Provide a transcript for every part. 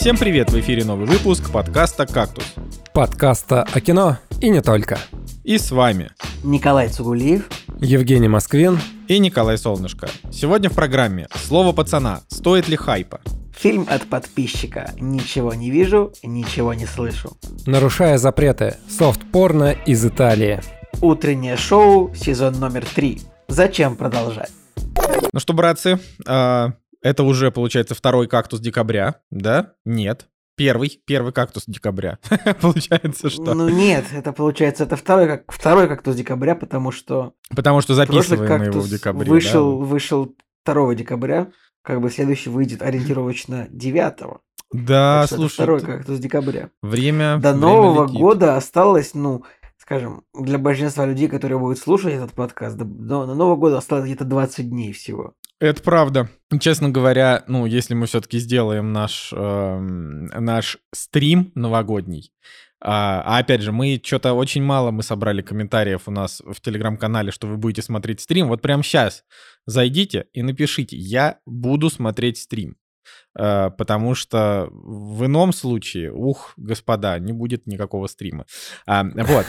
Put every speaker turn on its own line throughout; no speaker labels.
Всем привет! В эфире новый выпуск подкаста «Кактус».
Подкаста о кино и не только.
И с вами
Николай Цугулиев.
Евгений Москвин.
и Николай Солнышко. Сегодня в программе «Слово пацана. Стоит ли хайпа?»
Фильм от подписчика. Ничего не вижу, ничего не слышу.
Нарушая запреты. Софт-порно из Италии.
Утреннее шоу, сезон номер три. Зачем продолжать?
Ну что, братцы, а, это уже, получается, второй кактус декабря, да? Нет. Первый, первый кактус декабря. Получается, что...
Ну нет, это получается, это второй, как, второй кактус декабря, потому что
Потому что записываем его в декабре.
вышел,
да.
вышел 2 декабря, как бы следующий выйдет ориентировочно 9
Да,
Так
слушай,
второй кактус декабря.
время...
До
время
Нового
летит.
года осталось, ну, скажем, для большинства людей, которые будут слушать этот подкаст, до- до Нового года осталось где-то 20 дней всего.
Это правда. Честно говоря, ну, если мы все-таки сделаем наш, эм, наш стрим новогодний, а, а опять же, мы что-то очень мало мы собрали комментариев у нас в телеграм-канале, что вы будете смотреть стрим. Вот прямо сейчас зайдите и напишите, я буду смотреть стрим. Э, Потому что в ином случае, ух, господа, не будет никакого стрима. А, вот.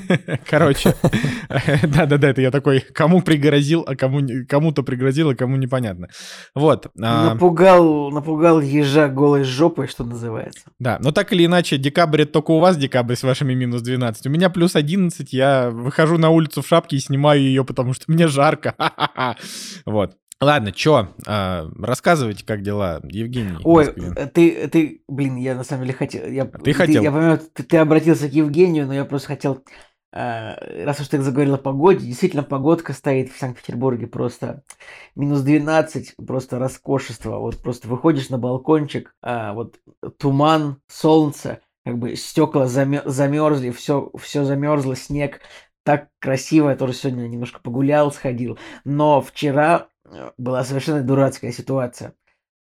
Короче, да-да-да, это я такой, кому пригрозил, а кому кому-то пригрозил, а кому непонятно. Вот. а,
Напугал, напугал ежа голой жопой, что называется.
Да, но так или иначе, декабрь это только у вас декабрь с вашими минус 12. У меня плюс 11, я выхожу на улицу в шапке и снимаю ее, потому что мне жарко. Вот. Ладно, чё, а, рассказывайте, как дела, Евгений.
Ой, э, ты, ты, блин, я на самом деле хотел... Я,
ты хотел?
Я понимаю, ты, ты обратился к Евгению, но я просто хотел... э, раз уж ты заговорил о погоде, действительно, погодка стоит в Санкт-Петербурге просто минус 12, просто роскошество. Вот просто выходишь на балкончик, а, вот туман, солнце, как бы стекла замерзли, все, все замерзло, снег. Так красиво, я тоже сегодня немножко погулял, сходил. Но вчера э, была совершенно дурацкая ситуация.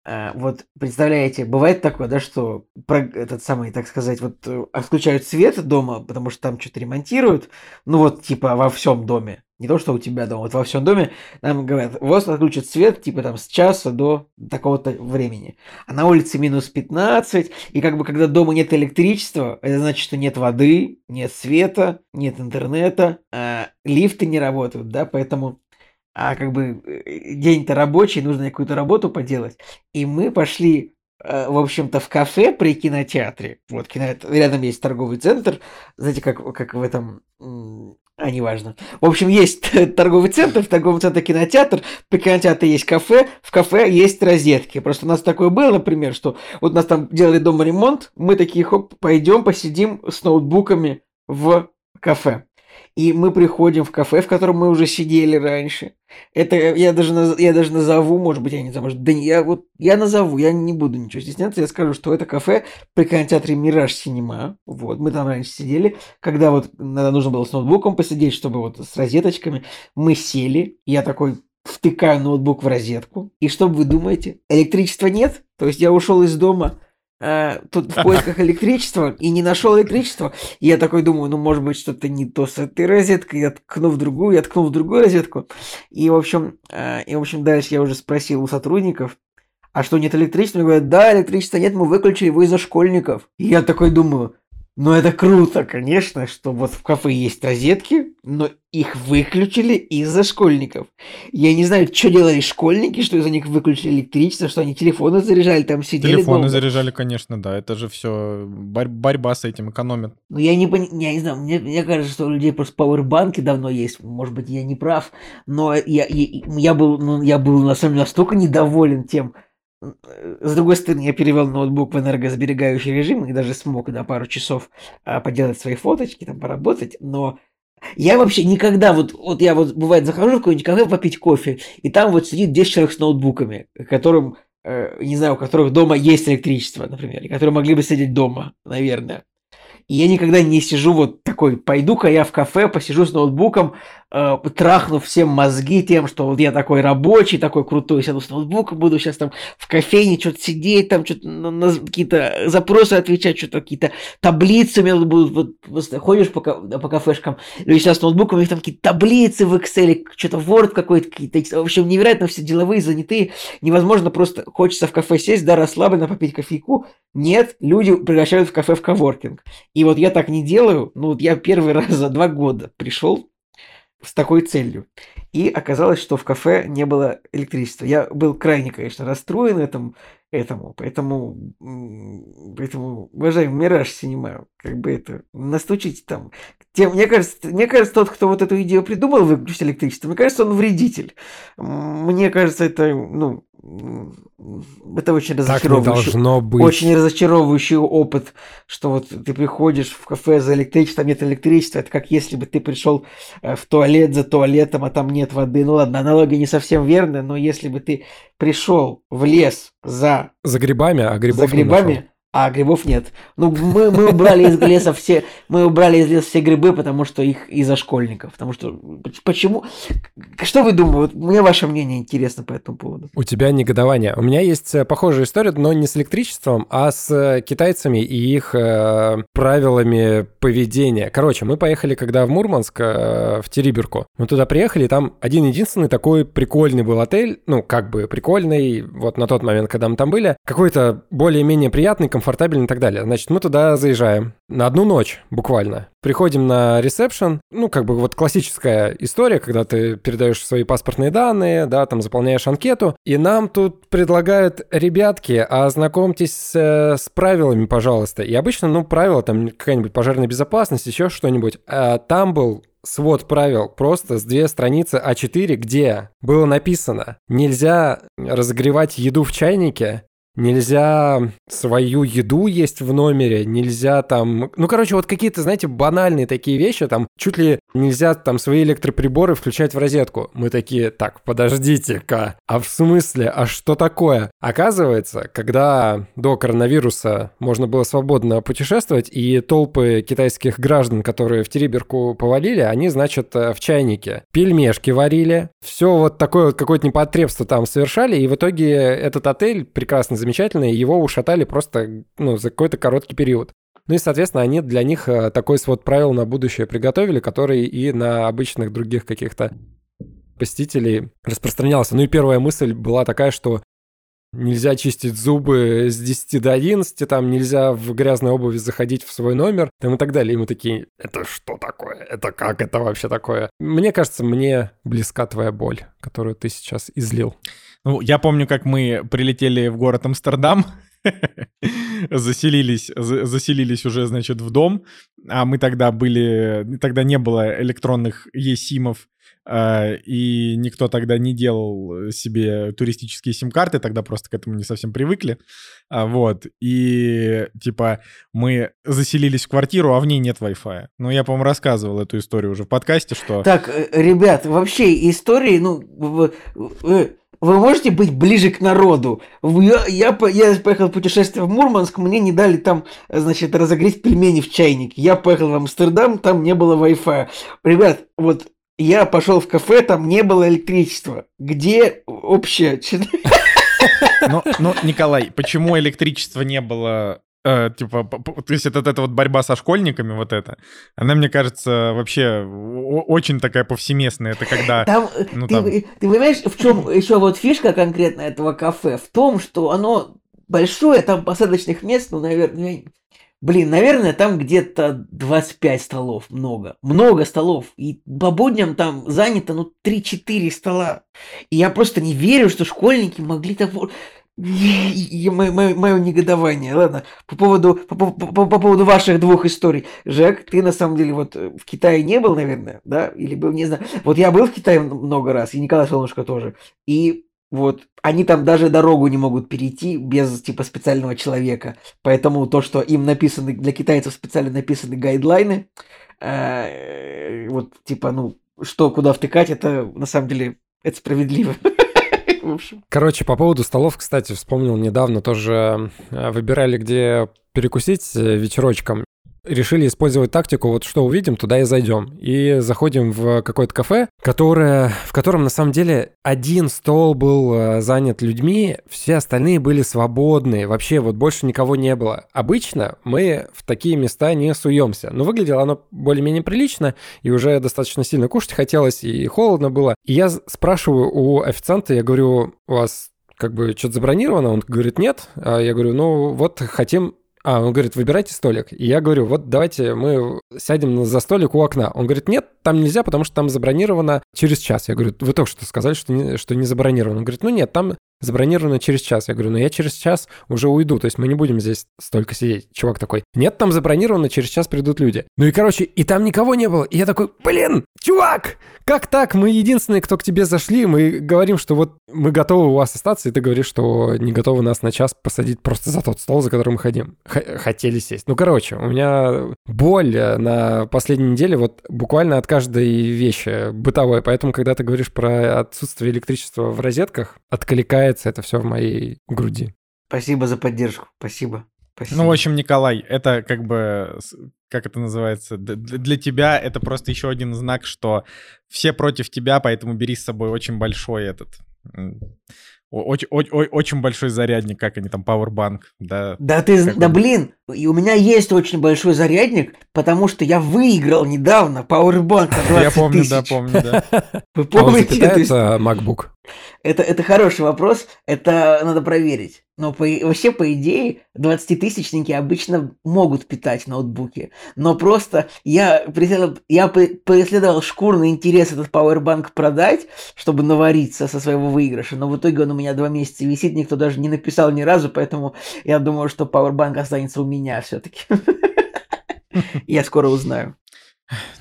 Э, Вот представляете, бывает такое, да, что про- этот самый, так сказать, вот э, отключают свет дома, потому что там что-то ремонтируют, ну вот типа во всем доме, не то что у тебя дома, вот во всем доме нам говорят, вас отключат свет типа там с часа до такого-то времени, а на улице минус 15, и как бы когда дома нет электричества, это значит, что нет воды, нет света, нет интернета, а лифты не работают, да, поэтому а как бы э, день-то рабочий, нужно какую-то работу поделать. И мы пошли, э, в общем-то, в кафе при кинотеатре. Вот, кинотеатр, рядом есть торговый центр. Знаете, как, как в этом... А, неважно. В общем, есть торговый центр, в торговом центре кинотеатр, при кинотеатре есть кафе, в кафе есть розетки. Просто у нас такое было, например, что вот нас там делали дома ремонт, мы такие, хоп, пойдем посидим с ноутбуками в кафе. И мы приходим в кафе, в котором мы уже сидели раньше. Это я даже, я даже назову, может быть, я не знаю, может, да я вот, я назову, я не буду ничего стесняться, я скажу, что это кафе при кинотеатре Мираж Синема, вот, мы там раньше сидели, когда вот надо, нужно было с ноутбуком посидеть, чтобы вот с розеточками, мы сели, я такой втыкаю ноутбук в розетку, и что вы думаете, электричества нет, то есть я ушел из дома, а, тут в поисках электричества и не нашел электричества. И я такой думаю, ну, может быть, что-то не то с этой розеткой. Я ткну в другую, я ткнул в другую розетку. И, в общем, а, и, в общем, дальше я уже спросил у сотрудников, а что, нет электричества? Они говорят, да, электричества нет, мы выключили его из-за школьников. И я такой думаю, ну это круто, конечно, что вот в кафе есть розетки, но их выключили из-за школьников. Я не знаю, что делали школьники, что из-за них выключили электричество, что они телефоны заряжали, там сидели
Телефоны
долго.
заряжали, конечно, да. Это же все борьба с этим экономит.
Ну, я не, пони- я не знаю, мне, мне кажется, что у людей просто пауэрбанки давно есть. Может быть, я не прав, но я, я, я был, ну, я был на самом деле настолько недоволен тем. Э, С другой стороны, я перевел ноутбук в энергосберегающий режим и даже смог на пару часов а, поделать свои фоточки, там поработать, но я вообще никогда, вот, вот я вот бывает захожу в какой-нибудь кафе попить кофе, и там вот сидит 10 человек с ноутбуками, которым, э, не знаю, у которых дома есть электричество, например, и которые могли бы сидеть дома, наверное. И я никогда не сижу вот такой, пойду-ка я в кафе, посижу с ноутбуком, э, всем мозги тем, что вот я такой рабочий, такой крутой, сяду с ноутбуком, буду сейчас там в кофейне что-то сидеть, там что-то на, на какие-то запросы отвечать, что-то какие-то таблицы мне будут, вот, ходишь по, по кафешкам, люди сейчас с ноутбуком, у них там какие-то таблицы в Excel, что-то Word какой-то, какие-то, в общем, невероятно все деловые, занятые, невозможно просто, хочется в кафе сесть, да, расслабленно попить кофейку, нет, люди приглашают в кафе в коворкинг. И вот я так не делаю, ну вот я первый раз за два года пришел с такой целью. И оказалось, что в кафе не было электричества. Я был крайне, конечно, расстроен этому, этому поэтому, поэтому, уважаемый Мираж Синема, как бы это, настучите там. Тем, мне, кажется, мне кажется, тот, кто вот эту идею придумал выключить электричество, мне кажется, он вредитель. Мне кажется, это, ну, это очень разочаровывающий,
должно быть.
очень разочаровывающий опыт, что вот ты приходишь в кафе за электричеством, нет электричества, это как если бы ты пришел э, в туалет за туалетом, а там нет воды. Ну ладно, аналогия не совсем верная, но если бы ты пришел в лес за...
За грибами, а грибов
За грибами, а грибов нет. Ну, мы, мы убрали из леса все, мы убрали из леса все грибы, потому что их из-за школьников. Потому что почему? Что вы думаете? Мне ваше мнение интересно по этому поводу.
У тебя негодование. У меня есть э, похожая история, но не с электричеством, а с э, китайцами и их э, правилами поведения. Короче, мы поехали, когда в Мурманск, э, в Териберку. Мы туда приехали, и там один единственный такой прикольный был отель, ну, как бы прикольный, вот на тот момент, когда мы там были, какой-то более-менее приятный, комфортабельно и так далее. Значит, мы туда заезжаем на одну ночь буквально. Приходим на ресепшн, ну, как бы вот классическая история, когда ты передаешь свои паспортные данные, да, там заполняешь анкету, и нам тут предлагают, ребятки, ознакомьтесь с, с правилами, пожалуйста. И обычно, ну, правила там какая-нибудь пожарная безопасность, еще что-нибудь. А там был свод правил просто с две страницы А4, где было написано, нельзя разогревать еду в чайнике, Нельзя свою еду есть в номере, нельзя там... Ну, короче, вот какие-то, знаете, банальные такие вещи, там, чуть ли нельзя там свои электроприборы включать в розетку. Мы такие, так, подождите-ка, а в смысле, а что такое? Оказывается, когда до коронавируса можно было свободно путешествовать, и толпы китайских граждан, которые в Териберку повалили, они, значит, в чайнике пельмешки варили, все вот такое вот какое-то непотребство там совершали, и в итоге этот отель прекрасно замечательно, и его ушатали просто ну, за какой-то короткий период. Ну и, соответственно, они для них э, такой свод правил на будущее приготовили, который и на обычных других каких-то посетителей распространялся. Ну и первая мысль была такая, что нельзя чистить зубы с 10 до 11, там нельзя в грязной обуви заходить в свой номер, там и так далее. И мы такие, это что такое? Это как это вообще такое? Мне кажется, мне близка твоя боль, которую ты сейчас излил.
Ну, я помню, как мы прилетели в город Амстердам, заселились, заселились уже, значит, в дом, а мы тогда были, тогда не было электронных есимов, и никто тогда не делал себе туристические сим-карты, тогда просто к этому не совсем привыкли, а, вот, и, типа, мы заселились в квартиру, а в ней нет Wi-Fi. Ну, я, по-моему, рассказывал эту историю уже в подкасте, что...
Так, э, ребят, вообще истории, ну, вы можете быть ближе к народу? Я, я, я поехал в путешествие в Мурманск, мне не дали там, значит, разогреть пельмени в чайнике. Я поехал в Амстердам, там не было Wi-Fi. Ребят, вот я пошел в кафе, там не было электричества. Где общее?
Но, но, Николай, почему электричества не было Э, типа, то есть это, это вот борьба со школьниками, вот это, она, мне кажется, вообще очень такая повсеместная. Это когда...
Там, ну, ты, там... ты понимаешь, в чем еще вот фишка конкретно этого кафе? В том, что оно большое, там посадочных мест, ну, наверное, Блин, наверное, там где-то 25 столов, много. Много столов. И по будням там занято, ну, 3-4 стола. И я просто не верю, что школьники могли так мое, негодование. Ладно, по поводу, по, по, по, по поводу ваших двух историй. Жек, ты на самом деле вот в Китае не был, наверное, да? Или был, не знаю. Вот я был в Китае много раз, и Николай Солнышко тоже. И вот они там даже дорогу не могут перейти без типа специального человека. Поэтому то, что им написаны, для китайцев специально написаны гайдлайны, э, вот типа, ну, что куда втыкать, это на самом деле это справедливо.
Короче, по поводу столов, кстати, вспомнил недавно тоже э, выбирали, где перекусить э, вечерочком. Решили использовать тактику, вот что увидим, туда и зайдем. И заходим в какое-то кафе, которое, в котором на самом деле один стол был э, занят людьми, все остальные были свободны, вообще вот больше никого не было. Обычно мы в такие места не суемся, но выглядело оно более-менее прилично, и уже достаточно сильно кушать хотелось, и холодно было. И я спрашиваю у официанта, я говорю, у вас как бы что-то забронировано? Он говорит, нет. А я говорю, ну вот хотим а, он говорит, выбирайте столик. И я говорю, вот давайте мы сядем за столик у окна. Он говорит, нет, там нельзя, потому что там забронировано через час. Я говорю, вы только что сказали, что не, что не забронировано. Он говорит, ну нет, там забронировано через час. Я говорю, ну я через час уже уйду, то есть мы не будем здесь столько сидеть. Чувак такой, нет, там забронировано, через час придут люди. Ну и, короче, и там никого не было. И я такой, блин, чувак, как так? Мы единственные, кто к тебе зашли, мы говорим, что вот мы готовы у вас остаться, и ты говоришь, что не готовы нас на час посадить просто за тот стол, за которым мы ходим. Х- хотели сесть. Ну, короче, у меня боль э, на последней неделе вот буквально от каждой вещи бытовой, поэтому, когда ты говоришь про отсутствие электричества в розетках, откликается это все в моей груди.
Спасибо за поддержку. Спасибо. Спасибо.
Ну, в общем, Николай, это как бы, как это называется, для тебя это просто еще один знак, что все против тебя, поэтому бери с собой очень большой этот очень, очень, очень большой зарядник, как они там, Powerbank, да.
Да ты, как да он... блин, и у меня есть очень большой зарядник, потому что я выиграл недавно Powerbank на 20
Я помню, да, помню, да.
Вы помните? А это MacBook.
Это, это хороший вопрос, это надо проверить. Но по, вообще, по идее, 20-тысячники обычно могут питать ноутбуки. Но просто я, преследовал, я преследовал шкурный интерес этот Powerbank продать, чтобы навариться со своего выигрыша. Но в итоге он у меня два месяца висит, никто даже не написал ни разу, поэтому я думаю, что Powerbank останется у меня все-таки. Я скоро узнаю.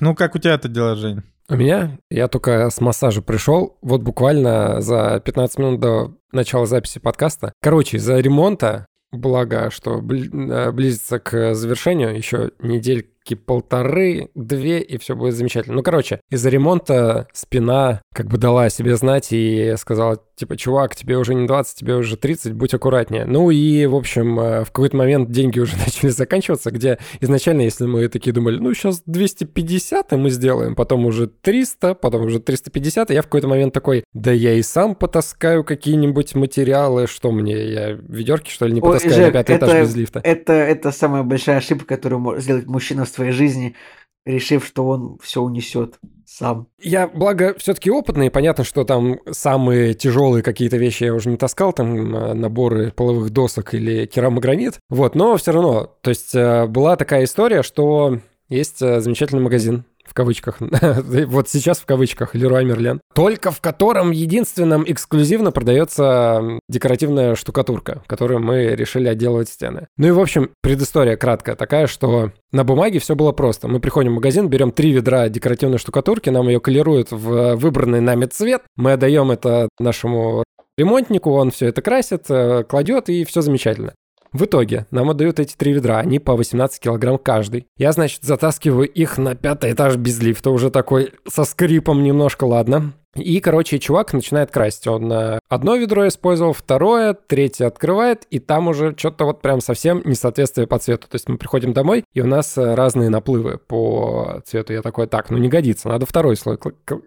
Ну, как у тебя это дело, Жень?
У меня? Я только с массажа пришел, вот буквально за 15 минут до начала записи подкаста. Короче, из-за ремонта, благо, что э, близится к завершению, еще недель недельки полторы, две, и все будет замечательно. Ну, короче, из-за ремонта спина как бы дала о себе знать и сказала, типа, чувак, тебе уже не 20, тебе уже 30, будь аккуратнее. Ну и, в общем, э, в какой-то момент деньги уже начали заканчиваться, где изначально, если мы такие думали, ну, сейчас 250 и мы сделаем, потом уже 300, потом уже 350, и я в какой-то момент такой, да я и сам потаскаю какие-нибудь материалы, что мне, я ведерки, что ли, не потаскаю Ой, Жек, на пятый это, этаж без лифта?
Это, это самая большая ошибка, которую может сделать мужчина в своей жизни, решив, что он все унесет сам.
Я, благо, все-таки опытный, понятно, что там самые тяжелые какие-то вещи я уже не таскал, там э, наборы половых досок или керамогранит, вот, но все равно, то есть э, была такая история, что есть э, замечательный магазин в кавычках, вот сейчас в кавычках, Леруа Мерлен, только в котором единственном эксклюзивно продается декоративная штукатурка, которую мы решили отделывать стены. Ну и, в общем, предыстория краткая такая, что на бумаге все было просто. Мы приходим в магазин, берем три ведра декоративной штукатурки, нам ее колируют в выбранный нами цвет, мы отдаем это нашему ремонтнику, он все это красит, э, кладет, и все замечательно. В итоге нам отдают эти три ведра, они по 18 килограмм каждый. Я, значит, затаскиваю их на пятый этаж без лифта, уже такой со скрипом немножко, ладно. И, короче, чувак начинает красить. Он э, одно ведро использовал, второе, третье открывает, и там уже что-то вот прям совсем несоответствие по цвету. То есть мы приходим домой, и у нас э, разные наплывы по цвету. Я такой, так, ну не годится, надо второй слой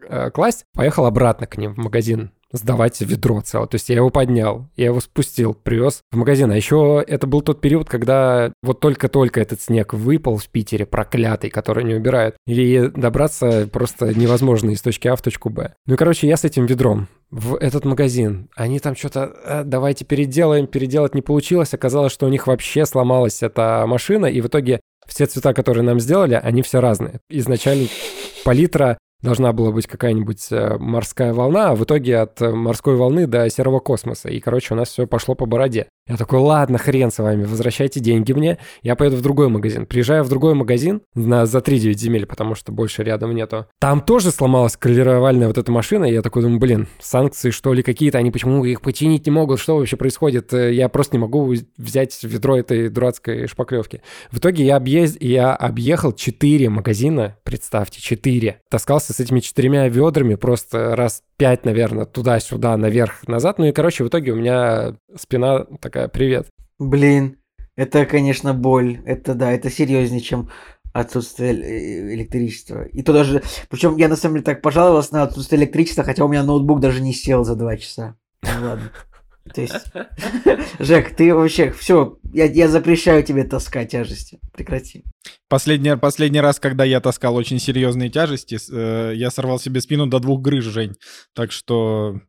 э, класть. Поехал обратно к ним в магазин сдавать ведро целое. То есть я его поднял, я его спустил, привез в магазин. А еще это был тот период, когда вот только-только этот снег выпал в Питере, проклятый, который не убирают. И добраться просто невозможно из точки А в точку Б. Ну и, короче, я с этим ведром в этот магазин. Они там что-то, э, давайте переделаем, переделать не получилось. Оказалось, что у них вообще сломалась эта машина, и в итоге все цвета, которые нам сделали, они все разные. Изначально палитра должна была быть какая-нибудь э, морская волна, а в итоге от э, морской волны до серого космоса. И, короче, у нас все пошло по бороде. Я такой, ладно, хрен с вами, возвращайте деньги мне, я поеду в другой магазин. Приезжаю в другой магазин на, за 3-9 земель, потому что больше рядом нету. Там тоже сломалась колеровальная вот эта машина, и я такой думаю, блин, санкции что ли какие-то, они почему их починить не могут, что вообще происходит? Э, я просто не могу взять ведро этой дурацкой шпаклевки. В итоге я, объезд... я объехал 4 магазина, представьте, 4. Таскался с этими четырьмя ведрами просто раз пять, наверное, туда-сюда, наверх-назад. Ну и, короче, в итоге у меня спина такая, привет.
Блин, Это, конечно, боль. Это да, это серьезнее, чем отсутствие э, электричества. И то даже... Причем я на самом деле так пожаловался на отсутствие электричества, хотя у меня ноутбук даже не сел за два часа. Ну ладно. То есть, Жек, ты вообще, все, я, я запрещаю тебе таскать тяжести. Прекрати.
Последний, последний раз, когда я таскал очень серьезные тяжести, э, я сорвал себе спину до двух грыж, Жень. Так что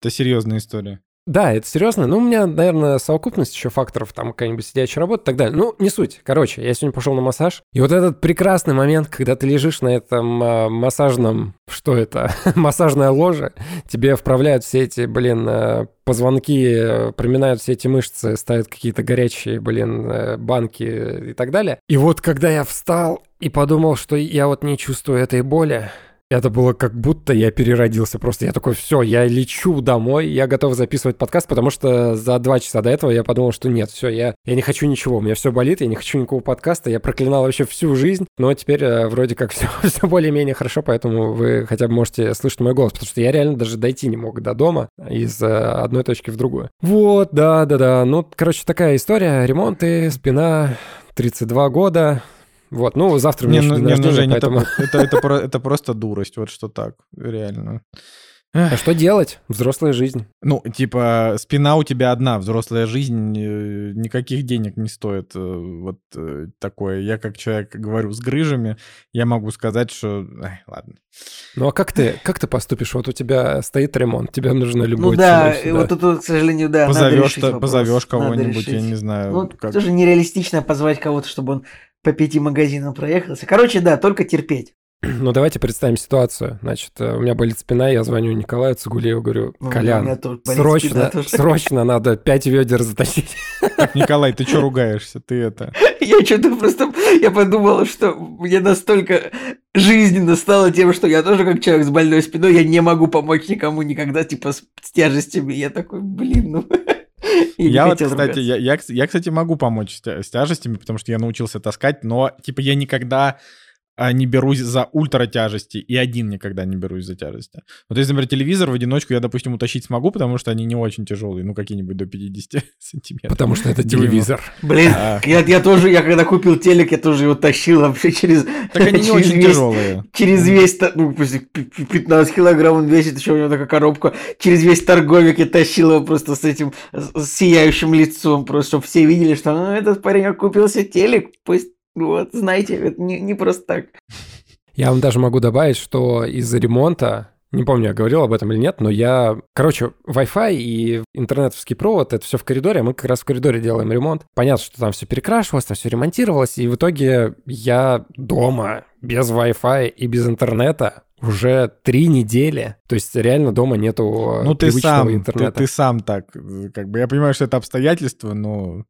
это серьезная история.
Да, это серьезно. Ну, у меня, наверное, совокупность еще факторов, там какая-нибудь сидячая работа и так далее. Ну, не суть. Короче, я сегодня пошел на массаж. И вот этот прекрасный момент, когда ты лежишь на этом а, массажном... Что это? Массажное ложе. Тебе вправляют все эти, блин, а, позвонки, проминают все эти мышцы, ставят какие-то горячие, блин, э, банки и так далее. И вот когда я встал и подумал, что я вот не чувствую этой боли, это было как будто я переродился. Просто я такой, все, я лечу домой, я готов записывать подкаст, потому что за два часа до этого я подумал, что нет, все, я, я не хочу ничего, у меня все болит, я не хочу никакого подкаста, я проклинал вообще всю жизнь, но теперь э, вроде как все, все более-менее хорошо, поэтому вы хотя бы можете слышать мой голос, потому что я реально даже дойти не мог до дома из э, одной точки в другую. Вот, да-да-да, ну, короче, такая история, ремонты, спина, 32 года, вот, ну, завтра мне ну, не, не, ну, Жень, поэтому...
это, это, это, это просто дурость, вот что так, реально.
А что делать? Взрослая жизнь.
Ну, типа, спина у тебя одна, взрослая жизнь э, никаких денег не стоит. Э, вот э, такое. Я как человек говорю с грыжами, я могу сказать, что... Ай, ладно.
Ну, а как ты, как ты поступишь? Вот у тебя стоит ремонт, тебе нужно любой
Ну да, вот тут, к сожалению, да,
позовешь, позовешь кого-нибудь, я не знаю.
Ну, как... тоже нереалистично позвать кого-то, чтобы он по пяти магазинам проехался. Короче, да, только терпеть.
Ну, давайте представим ситуацию. Значит, э, у меня болит спина, я звоню Николаю Цугулееву, говорю, ну, Колян, срочно, срочно надо пять ведер затащить.
Николай, ты что ругаешься? Ты это...
Я что-то просто... Я подумал, что мне настолько жизненно стало тем, что я тоже как человек с больной спиной, я не могу помочь никому никогда, типа, с, с тяжестями. Я такой, блин, ну...
Я вот, кстати, я, я, я, кстати, могу помочь с тяжестями, потому что я научился таскать, но, типа, я никогда а не берусь за ультра тяжести, и один никогда не берусь за тяжести. Вот если, например, телевизор в одиночку я, допустим, утащить смогу, потому что они не очень тяжелые, ну, какие-нибудь до 50 сантиметров.
Потому что это телевизор.
Блин, а. я, я тоже, я когда купил телек, я тоже его тащил вообще через...
Так они не очень весь, тяжелые.
Через весь, ну, 15 килограмм он весит, еще у него такая коробка. Через весь торговик я тащил его просто с этим с сияющим лицом, просто чтобы все видели, что ну, этот парень купился телек, пусть вот, знаете, это не, не просто так.
Я вам даже могу добавить, что из-за ремонта не помню, я говорил об этом или нет, но я... Короче, Wi-Fi и интернетовский провод — это все в коридоре, а мы как раз в коридоре делаем ремонт. Понятно, что там все перекрашивалось, там все ремонтировалось, и в итоге я дома без Wi-Fi и без интернета уже три недели. То есть реально дома нету
ну, ты сам, интернета. Ты, ты сам так, как бы, я понимаю, что это обстоятельства, но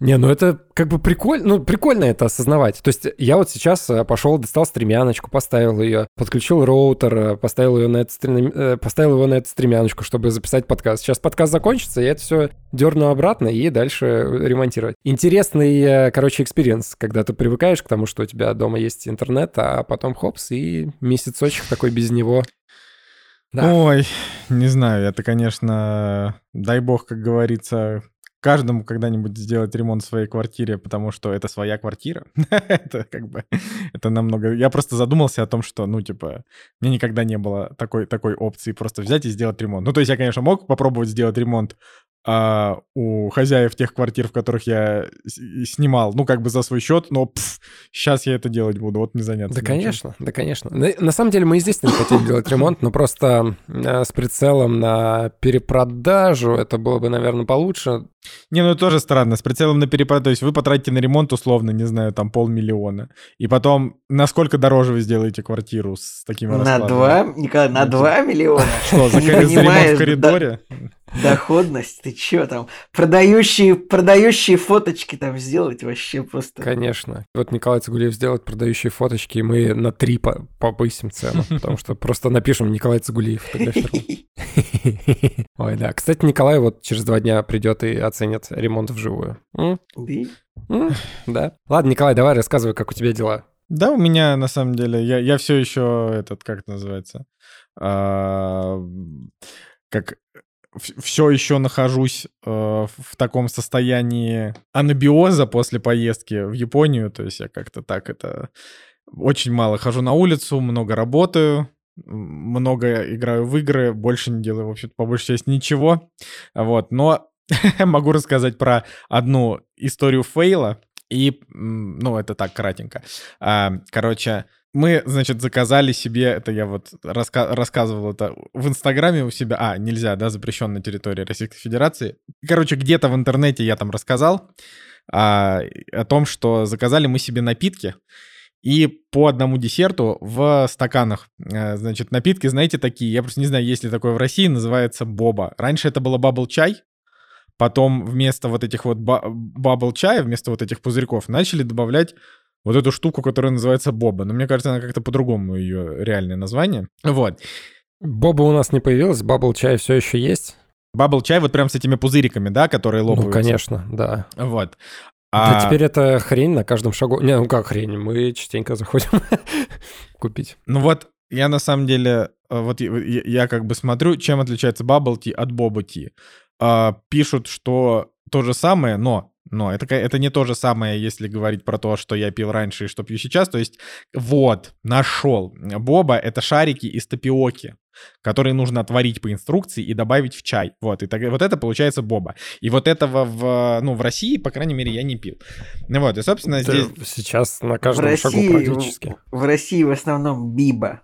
не, ну это как бы прикольно, ну прикольно это осознавать. То есть я вот сейчас э, пошел, достал стремяночку, поставил ее, подключил роутер, э, поставил ее на эту стрем... Э, поставил его на эту стремяночку, чтобы записать подкаст. Сейчас подкаст закончится, я это все дерну обратно и дальше ремонтировать. Интересный, короче, experience, когда ты привыкаешь к тому, что у тебя дома есть интернет, а потом хопс и месяцочек такой без него.
Да. Ой, не знаю, это, конечно, дай бог, как говорится, каждому когда-нибудь сделать ремонт в своей квартире, потому что это своя квартира. это как бы, это намного... Я просто задумался о том, что, ну, типа, мне никогда не было такой, такой опции просто взять и сделать ремонт. Ну, то есть я, конечно, мог попробовать сделать ремонт а, у хозяев тех квартир, в которых я снимал, ну, как бы за свой счет, но пф, сейчас я это делать буду, вот не заняться.
Да, ничем. конечно, да, конечно. На, на самом деле мы не хотели делать ремонт, но просто э, с прицелом на перепродажу это было бы, наверное, получше.
Не, ну это тоже странно, с прицелом на перепродажу, то есть вы потратите на ремонт условно, не знаю, там полмиллиона, и потом насколько дороже вы сделаете квартиру с такими
На два, Николай, на ну, два миллиона?
Что, за ремонт в коридоре?
Доходность, ты чё там? Продающие, продающие фоточки там сделать вообще просто.
Конечно. Вот Николай Цигулиев сделает продающие фоточки, и мы на три повысим цену, потому что просто напишем Николай Цигулиев Ой, да. Кстати, Николай вот через два дня придет и оценит ремонт вживую. Да. Ладно, Николай, давай рассказывай, как у тебя дела.
Да, у меня на самом деле, я, я все еще этот, как это называется, а, как все еще нахожусь э, в таком состоянии анабиоза после поездки в Японию. То есть я как-то так это... Очень мало хожу на улицу, много работаю, много играю в игры, больше не делаю, в общем по большей части ничего. Вот, но могу рассказать про одну историю фейла. И, ну, это так, кратенько. А, короче, мы, значит, заказали себе, это я вот раска рассказывал это в Инстаграме у себя, а, нельзя, да, запрещен на территории Российской Федерации. Короче, где-то в интернете я там рассказал а, о том, что заказали мы себе напитки, и по одному десерту в стаканах. Э, значит, напитки, знаете, такие, я просто не знаю, есть ли такое в России, называется боба. Раньше это было bubble чай, потом вместо вот этих вот bubble чая, вместо вот этих пузырьков, начали добавлять вот эту штуку, которая называется боба. Но мне кажется, она как-то по-другому ее реальное название. Вот.
Боба у нас не появилась, bubble чай все еще есть.
Бабл чай вот прям с этими пузыриками, да, которые ну, лопаются.
Ну, конечно, да.
Вот.
А... Да теперь это хрень на каждом шагу. Не, ну как хрень, мы частенько заходим купить.
Ну вот, я на самом деле, э, вот я, я как бы смотрю, чем отличается Bubble Tea от Boba Tea. А, пишут, что то же самое, но но это, это не то же самое, если говорить про то, что я пил раньше и что пью сейчас. То есть вот, нашел. Боба — это шарики из тапиоки которые нужно отварить по инструкции и добавить в чай. Вот, и так, вот это получается боба. И вот этого в, ну, в России, по крайней мере, я не пил. Ну вот, и, собственно, это здесь...
Сейчас на каждом в шагу России, практически.
В, в России в основном биба.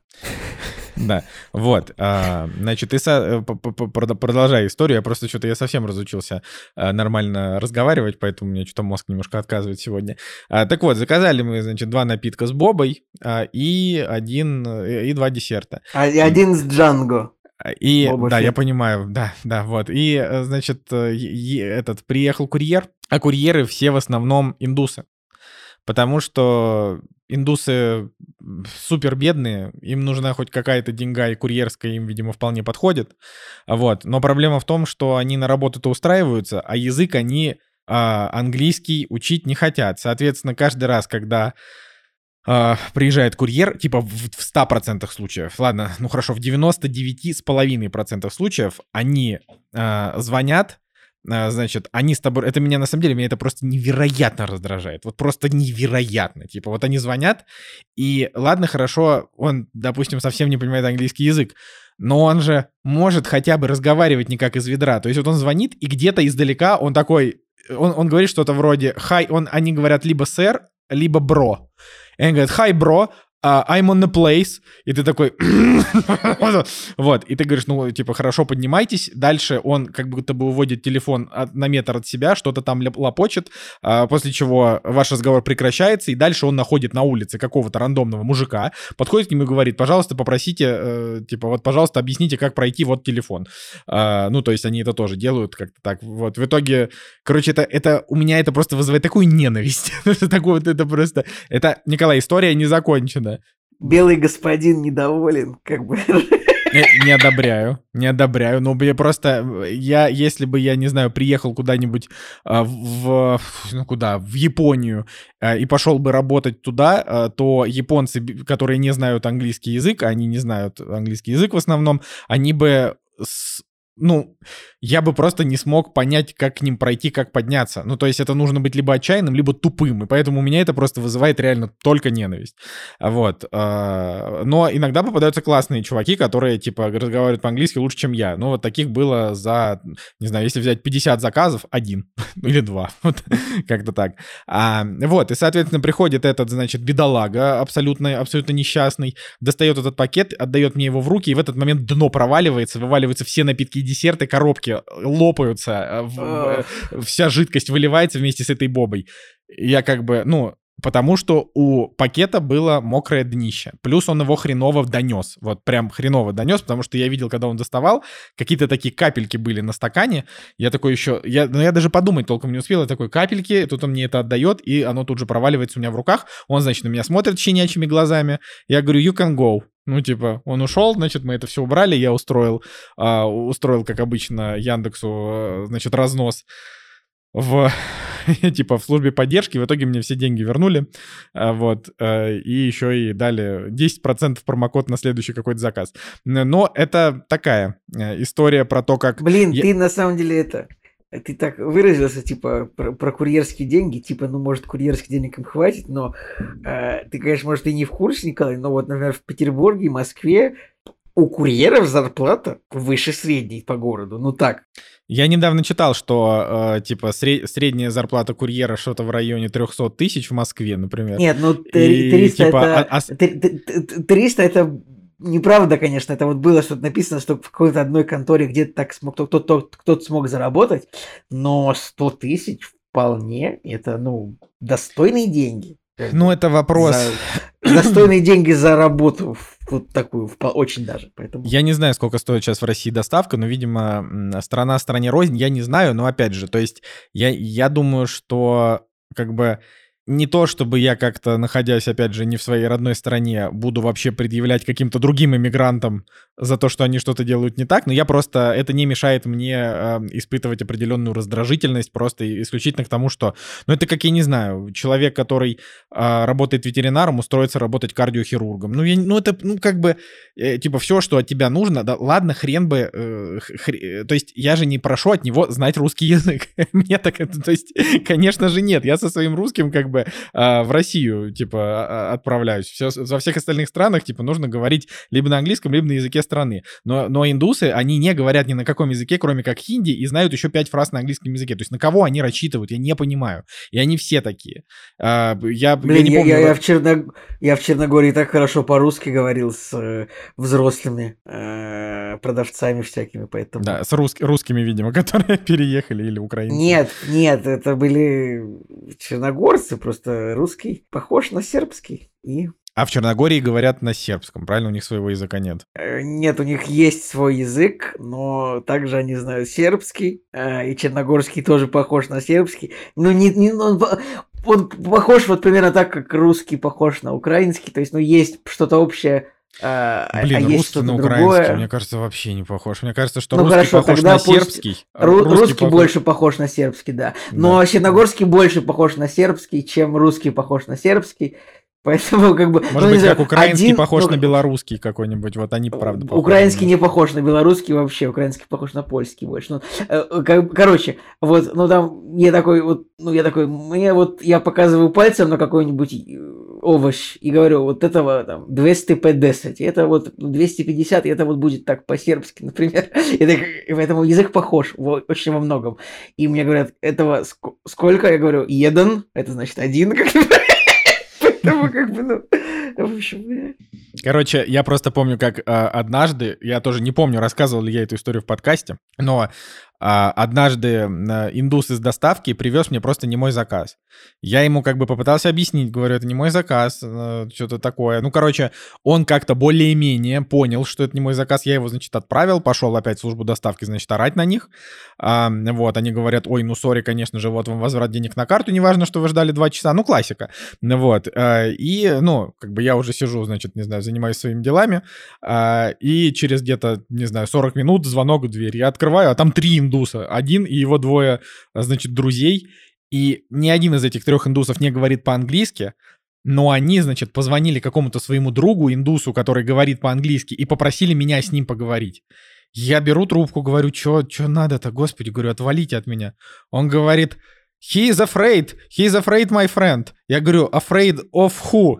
Да, вот. А, значит, ты э, продолжай историю. Я просто что-то я совсем разучился а, нормально разговаривать, поэтому у меня что-то мозг немножко отказывает сегодня. А, так вот, заказали мы, значит, два напитка с бобой и один э, и два десерта.
И один с Джанго.
И Боба да, Фетт. я понимаю, да, да, вот. И, э, значит, этот приехал курьер, а курьеры все в основном индусы. Потому что индусы супер бедные, им нужна хоть какая-то деньга, и курьерская им, видимо, вполне подходит. Вот. Но проблема в том, что они на работу-то устраиваются, а язык они а, английский учить не хотят. Соответственно, каждый раз, когда Uh, приезжает курьер, типа в, в 100% случаев, ладно, ну хорошо, в 99,5% случаев они uh, звонят значит, они с тобой... Это меня, на самом деле, меня это просто невероятно раздражает. Вот просто невероятно. Типа, вот они звонят, и ладно, хорошо, он, допустим, совсем не понимает английский язык, но он же может хотя бы разговаривать не как из ведра. То есть вот он звонит, и где-то издалека он такой... Он, он говорит что-то вроде «Хай», он, они говорят либо «сэр», либо «бро». И они говорят «Хай, бро», uh, I'm on the place, и ты такой, вот, и ты говоришь, ну, типа, хорошо, поднимайтесь, дальше он как будто бы уводит телефон от, на метр от себя, что-то там лопочет, uh, после чего ваш разговор прекращается, и дальше он находит на улице какого-то рандомного мужика, подходит к нему и говорит, пожалуйста, попросите, uh, типа, вот, пожалуйста, объясните, как пройти вот телефон. Uh, ну, то есть они это тоже делают как-то так, вот, в итоге, короче, это, это у меня это просто вызывает такую ненависть, такое вот это просто, это, Николай, история не закончена, да.
Белый господин недоволен, как бы.
Не, не одобряю, не одобряю. Но я просто, я, если бы я, не знаю, приехал куда-нибудь а, в, ну куда, в Японию а, и пошел бы работать туда, а, то японцы, которые не знают английский язык, они не знают английский язык в основном, они бы с, ну, я бы просто не смог понять, как к ним пройти, как подняться. Ну, то есть это нужно быть либо отчаянным, либо тупым, и поэтому у меня это просто вызывает реально только ненависть. Вот. А, но иногда попадаются классные чуваки, которые, типа, разговаривают по-английски лучше, чем я. Ну, вот таких было за, не знаю, если взять 50 заказов, один или два. Вот, как-то так. А, вот, и, соответственно, приходит этот, значит, бедолага, абсолютно, абсолютно несчастный, достает этот пакет, отдает мне его в руки, и в этот момент дно проваливается, вываливаются все напитки десерты, коробки коробки лопаются, э, вся жидкость выливается вместе с этой бобой. Я как бы, ну, потому что у пакета было мокрое днище. Плюс он его хреново донес. Вот прям хреново донес, потому что я видел, когда он доставал, какие-то такие капельки были на стакане. Я такой еще... Я, ну, я даже подумать толком не успел. Я такой, капельки, тут он мне это отдает, и оно тут же проваливается у меня в руках. Он, значит, на меня смотрит щенячьими глазами. Я говорю, you can go. Ну, типа, он ушел, значит, мы это все убрали, я устроил, а, устроил, как обычно, Яндексу, э, значит, разнос в типа в службе поддержки, в итоге мне все деньги вернули, а, вот, э, и еще и дали 10% промокод на следующий какой-то заказ. Но это такая э, история про то, как...
Блин, я... ты на самом деле это ты так выразился, типа, про, про курьерские деньги, типа, ну, может, курьерских денег им хватит, но э, ты, конечно, может, и не в курсе, Николай, но вот, например, в Петербурге, Москве у курьеров зарплата выше средней по городу, ну так.
Я недавно читал, что, э, типа, сред... средняя зарплата курьера что-то в районе 300 тысяч в Москве, например.
Нет, ну, 300 и, типа, это... А, а... 300 это неправда, конечно, это вот было что-то написано, что в какой-то одной конторе где-то так смог, кто-то, кто-то смог заработать, но 100 тысяч вполне, это, ну, достойные деньги.
Ну, это вопрос.
За, достойные деньги за работу, вот такую, очень даже. Поэтому...
Я не знаю, сколько стоит сейчас в России доставка, но, видимо, страна стране рознь, я не знаю, но опять же, то есть я, я думаю, что как бы не то, чтобы я как-то, находясь, опять же, не в своей родной стране, буду вообще предъявлять каким-то другим иммигрантам за то, что они что-то делают не так, но я просто, это не мешает мне э, испытывать определенную раздражительность просто исключительно к тому, что, ну это как, я не знаю, человек, который э, работает ветеринаром, устроится работать кардиохирургом. Ну, я, ну это, ну как бы, э, типа, все, что от тебя нужно, да, ладно, хрен бы, э, хр... то есть я же не прошу от него знать русский язык. Мне так, то есть, конечно же, нет, я со своим русским как бы э, в Россию, типа, а, отправляюсь. Все, во всех остальных странах, типа, нужно говорить либо на английском, либо на языке страны. Но, но индусы, они не говорят ни на каком языке, кроме как хинди, и знают еще пять фраз на английском языке. То есть на кого они рассчитывают, я не понимаю. И они все такие. А, я,
Блин, я, не помню, я, я, в Черног... я в Черногории так хорошо по-русски говорил с э, взрослыми э, продавцами всякими, поэтому...
Да, с рус... русскими, видимо, которые переехали или украинцы.
Нет, нет, это были черногорцы, просто русский похож на сербский. И
а в Черногории говорят на сербском, правильно? У них своего языка нет.
Э, нет, у них есть свой язык, но также они знают сербский, э, и черногорский тоже похож на сербский. Ну, не, не, он, он похож вот примерно так, как русский похож на украинский, то есть, ну, есть что-то общее
а, а Блин, а русский на украинский, другое. мне кажется, вообще не похож. Мне кажется, что ну, русский хорошо, похож на пусть... сербский.
А Ру- русский, русский похож... больше похож на сербский, да. Но да. черногорский больше похож на сербский, чем русский похож на сербский. Поэтому как бы...
Может ну, быть, как украинский один, похож ну, на белорусский какой-нибудь, вот они правда
похожи. Украинский не похож на белорусский вообще, украинский похож на польский больше. Ну, э, как, короче, вот, ну там я такой вот, ну я такой, мне вот, я показываю пальцем на какой-нибудь э, овощ и говорю, вот этого там 250, это вот 250, и это вот будет так по-сербски, например. И, так, и поэтому язык похож в, очень во многом. И мне говорят, этого ск- сколько? Я говорю, один, это значит один, как Поэтому как бы, ну, в общем,
Короче, я просто помню, как э, однажды, я тоже не помню, рассказывал ли я эту историю в подкасте, но однажды индус из доставки привез мне просто не мой заказ. Я ему как бы попытался объяснить, говорю, это не мой заказ, э, что-то такое. Ну, короче, он как-то более-менее понял, что это не мой заказ. Я его, значит, отправил, пошел опять в службу доставки, значит, орать на них. А, вот, они говорят, ой, ну, сори, конечно же, вот вам возврат денег на карту, неважно, что вы ждали два часа. Ну, классика. Вот. А, и, ну, как бы я уже сижу, значит, не знаю, занимаюсь своими делами. А, и через где-то, не знаю, 40 минут звонок в дверь. Я открываю, а там три индуса. Один и его двое, значит, друзей. И ни один из этих трех индусов не говорит по-английски, но они, значит, позвонили какому-то своему другу, индусу, который говорит по-английски, и попросили меня с ним поговорить. Я беру трубку, говорю, что надо-то, господи, говорю, отвалите от меня. Он говорит, He is afraid. He is afraid, my friend. Я говорю, afraid of who?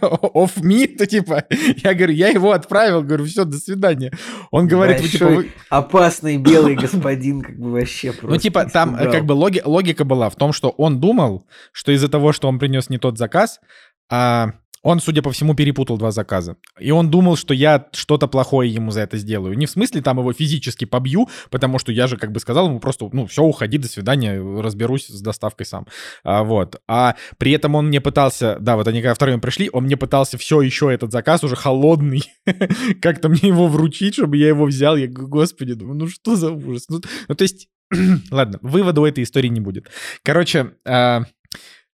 of me? То типа, я говорю, я его отправил, говорю, все, до свидания. Он говорит,
вы, типа... Вы... Опасный белый господин, как бы вообще просто.
Ну, типа, там как бы логи... логика была в том, что он думал, что из-за того, что он принес не тот заказ, а он, судя по всему, перепутал два заказа. И он думал, что я что-то плохое ему за это сделаю. Не в смысле там его физически побью, потому что я же как бы сказал ему просто, ну, все, уходи, до свидания, разберусь с доставкой сам. А, вот. А при этом он мне пытался, да, вот они когда втроем пришли, он мне пытался все еще этот заказ уже холодный, как-то мне его вручить, чтобы я его взял. Я говорю, господи, ну что за ужас. Ну, ну то есть, ладно, вывода у этой истории не будет. Короче, э,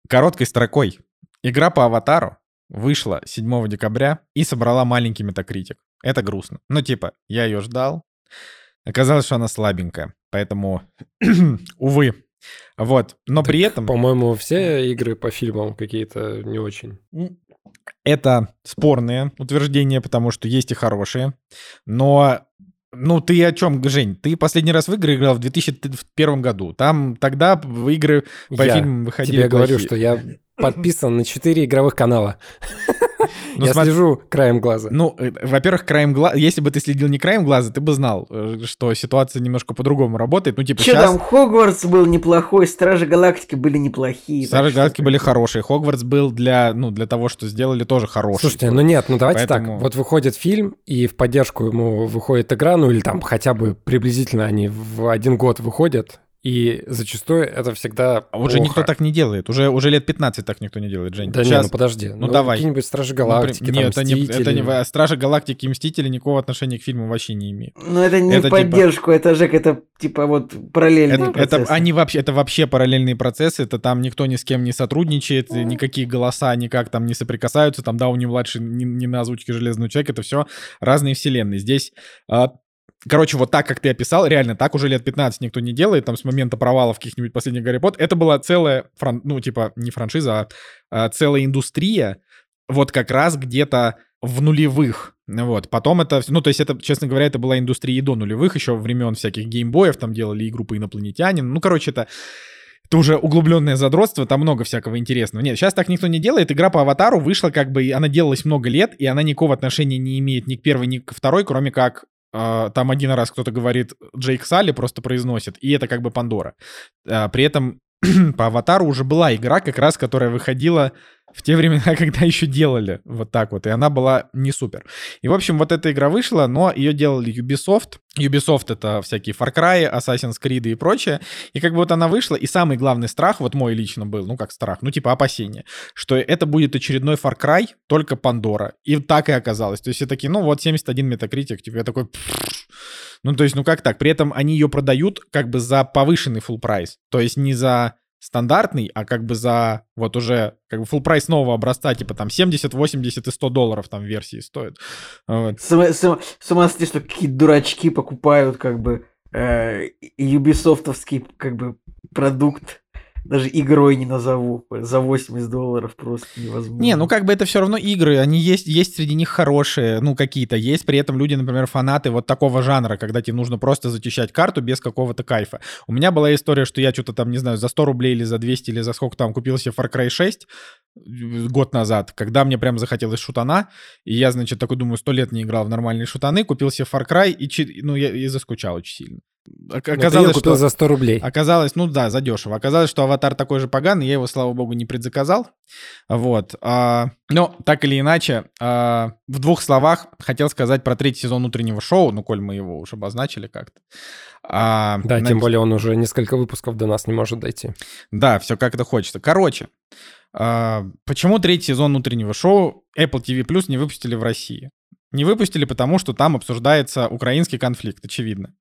короткой строкой. Игра по аватару вышла 7 декабря и собрала маленький метакритик. Это грустно. Ну, типа, я ее ждал. Оказалось, что она слабенькая. Поэтому, увы. Вот, но
Так,
при этом...
По-моему, все игры по фильмам какие-то не очень.
Это спорное утверждение, потому что есть и хорошие. Но, ну, ты о чем, Жень? Ты последний раз в игры играл в 2001 году. Там тогда в игры по
Я
фильмам выходили
Тебе говорю,
плохие.
что я подписан на 4 игровых канала.
Ну,
Я
смотри-
слежу краем глаза.
Ну, э, во-первых, краем глаза... Если бы ты следил не краем глаза, ты бы знал, э, что ситуация немножко по-другому работает. Ну, типа,
Че
сейчас...
там, Хогвартс был неплохой, Стражи Галактики были неплохие. Что-
галактики были хорошие. Хогвартс был для, ну, для того, что сделали, тоже хороший.
Слушайте, ну нет, ну давайте
Поэтому-
так. Вот выходит фильм, и в поддержку ему выходит игра, ну или там хотя бы приблизительно они в один год выходят, и зачастую это всегда
А Уже
плохо.
никто так не делает. Уже, уже лет 15 так никто не делает, Жень.
Да не,
Сейчас-
ну подожди. Ну,
давай.
Какие-нибудь Стражи
Ну, при-
Галактики, там,
Нет, это не, это не. Стражи Галактики и Мстители никакого отношения к фильму вообще не имеют.
Ну это не
Это типа-
поддержку, это, Жек, это типа вот параллельный
Это,
процесс.
это они вообще, это вообще параллельные процессы, это там никто ни с кем не сотрудничает, никакие голоса никак там не соприкасаются, там Дауни младший не, не на озвучке Железного человека, это все разные вселенные. Здесь, а, короче, вот так, как ты описал, реально так уже лет 15 никто не делает, там с момента провалов каких-нибудь последних Гарри Поттер, это была целая, фран- ну типа не франшиза, а, а целая индустрия, вот как раз где-то в нулевых. Вот. Потом это... Ну, то есть это, честно говоря, это была индустрия и до нулевых, еще времен всяких геймбоев, там делали игру по инопланетянин. Ну, короче, это... Это уже углубленное задротство, там много всякого интересного. Нет, сейчас так никто не делает. Игра по аватару вышла, как бы, и она делалась много лет, и она никакого отношения не имеет ни к первой, ни ко второй, кроме как там один раз кто-то говорит Джейк Салли, просто произносит, и это как бы Пандора. А, при этом по аватару уже была игра, как раз, которая выходила в те времена, когда еще делали вот так вот, и она была не супер. И, в общем, вот эта игра вышла, но ее делали Ubisoft. Ubisoft — это всякие Far Cry, Assassin's Creed и прочее. И как бы вот она вышла, и самый главный страх, вот мой лично был, ну как страх, ну типа опасение, что это будет очередной Far Cry, только Пандора. И так и оказалось. То есть все такие, ну вот 71 метакритик, типа я такой... «Пф». Ну то есть, ну как так? При этом они ее продают как бы за повышенный full прайс. То есть не за стандартный, а как бы за вот уже как бы full прайс нового образца, типа там 70, 80 и 100 долларов там версии стоит. Вот.
Сама, сама, что какие-то дурачки покупают как бы э, как бы продукт. Даже игрой не назову. За 80 долларов просто невозможно.
Не, ну как бы это все равно игры, они есть, есть среди них хорошие, ну какие-то есть, при этом люди, например, фанаты вот такого жанра, когда тебе нужно просто зачищать карту без какого-то кайфа. У меня была история, что я что-то там, не знаю, за 100 рублей или за 200 или за сколько там купил себе Far Cry 6 год назад, когда мне прям захотелось шутана, и я, значит, такой думаю, сто лет не играл в нормальные шутаны, купил себе Far Cry, и, ну, я и заскучал очень сильно. Оказалось,
купил
что...
за 100 рублей.
Оказалось, ну да, задешево. Оказалось, что аватар такой же поганый, я его, слава богу, не предзаказал. Вот. а, но так или иначе, а, в двух словах хотел сказать про третий сезон утреннего шоу, ну, коль мы его уже обозначили как-то. А,
Да,
значит,
тем более он уже несколько выпусков до нас не может дойти.
Да, все как это хочется. Короче, а, почему третий сезон утреннего шоу Apple TV Plus не выпустили в России? Не выпустили, потому что там обсуждается украинский конфликт, очевидно.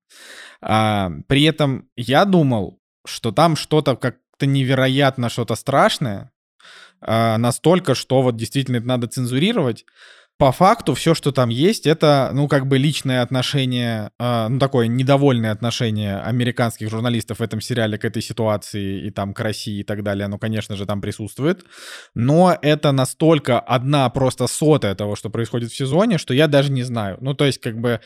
А, при этом я думал, что там что-то как-то невероятно, что-то страшное, а, настолько, что вот действительно это надо цензурировать. По факту все, что там есть, это, ну, как бы личное отношение, а, ну, такое недовольное отношение американских журналистов в этом сериале к этой ситуации и там к России и так далее, оно, конечно же, там присутствует. Но это настолько одна просто сотая того, что происходит в сезоне, что я даже не знаю. Ну, то есть, как бы...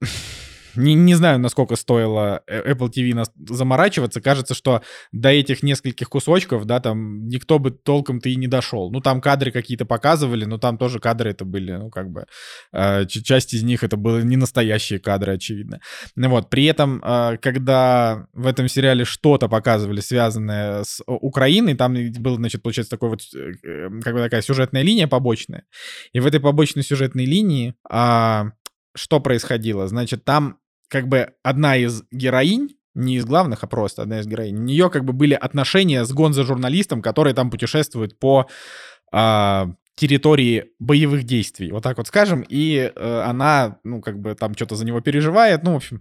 Не, не знаю, насколько стоило э, Apple TV нас заморачиваться. Кажется, что до этих нескольких кусочков, да, там никто бы толком-то и не дошел. Ну, там кадры какие-то показывали, но там тоже кадры это были, ну, как бы, э, часть из них это были не настоящие кадры, очевидно. Ну, вот, при этом, э, когда в этом сериале что-то показывали, связанное с Украиной, там был, значит, получается, такой вот, э, э, как бы такая сюжетная линия побочная. И в этой побочной сюжетной линии а, что происходило? Значит, там как бы одна из героинь, не из главных, а просто одна из героинь, у нее как бы были отношения с гонзо-журналистом, который там путешествует по а, территории боевых действий, вот так вот скажем, и э, она, ну, как бы там что-то за него переживает, ну, в общем,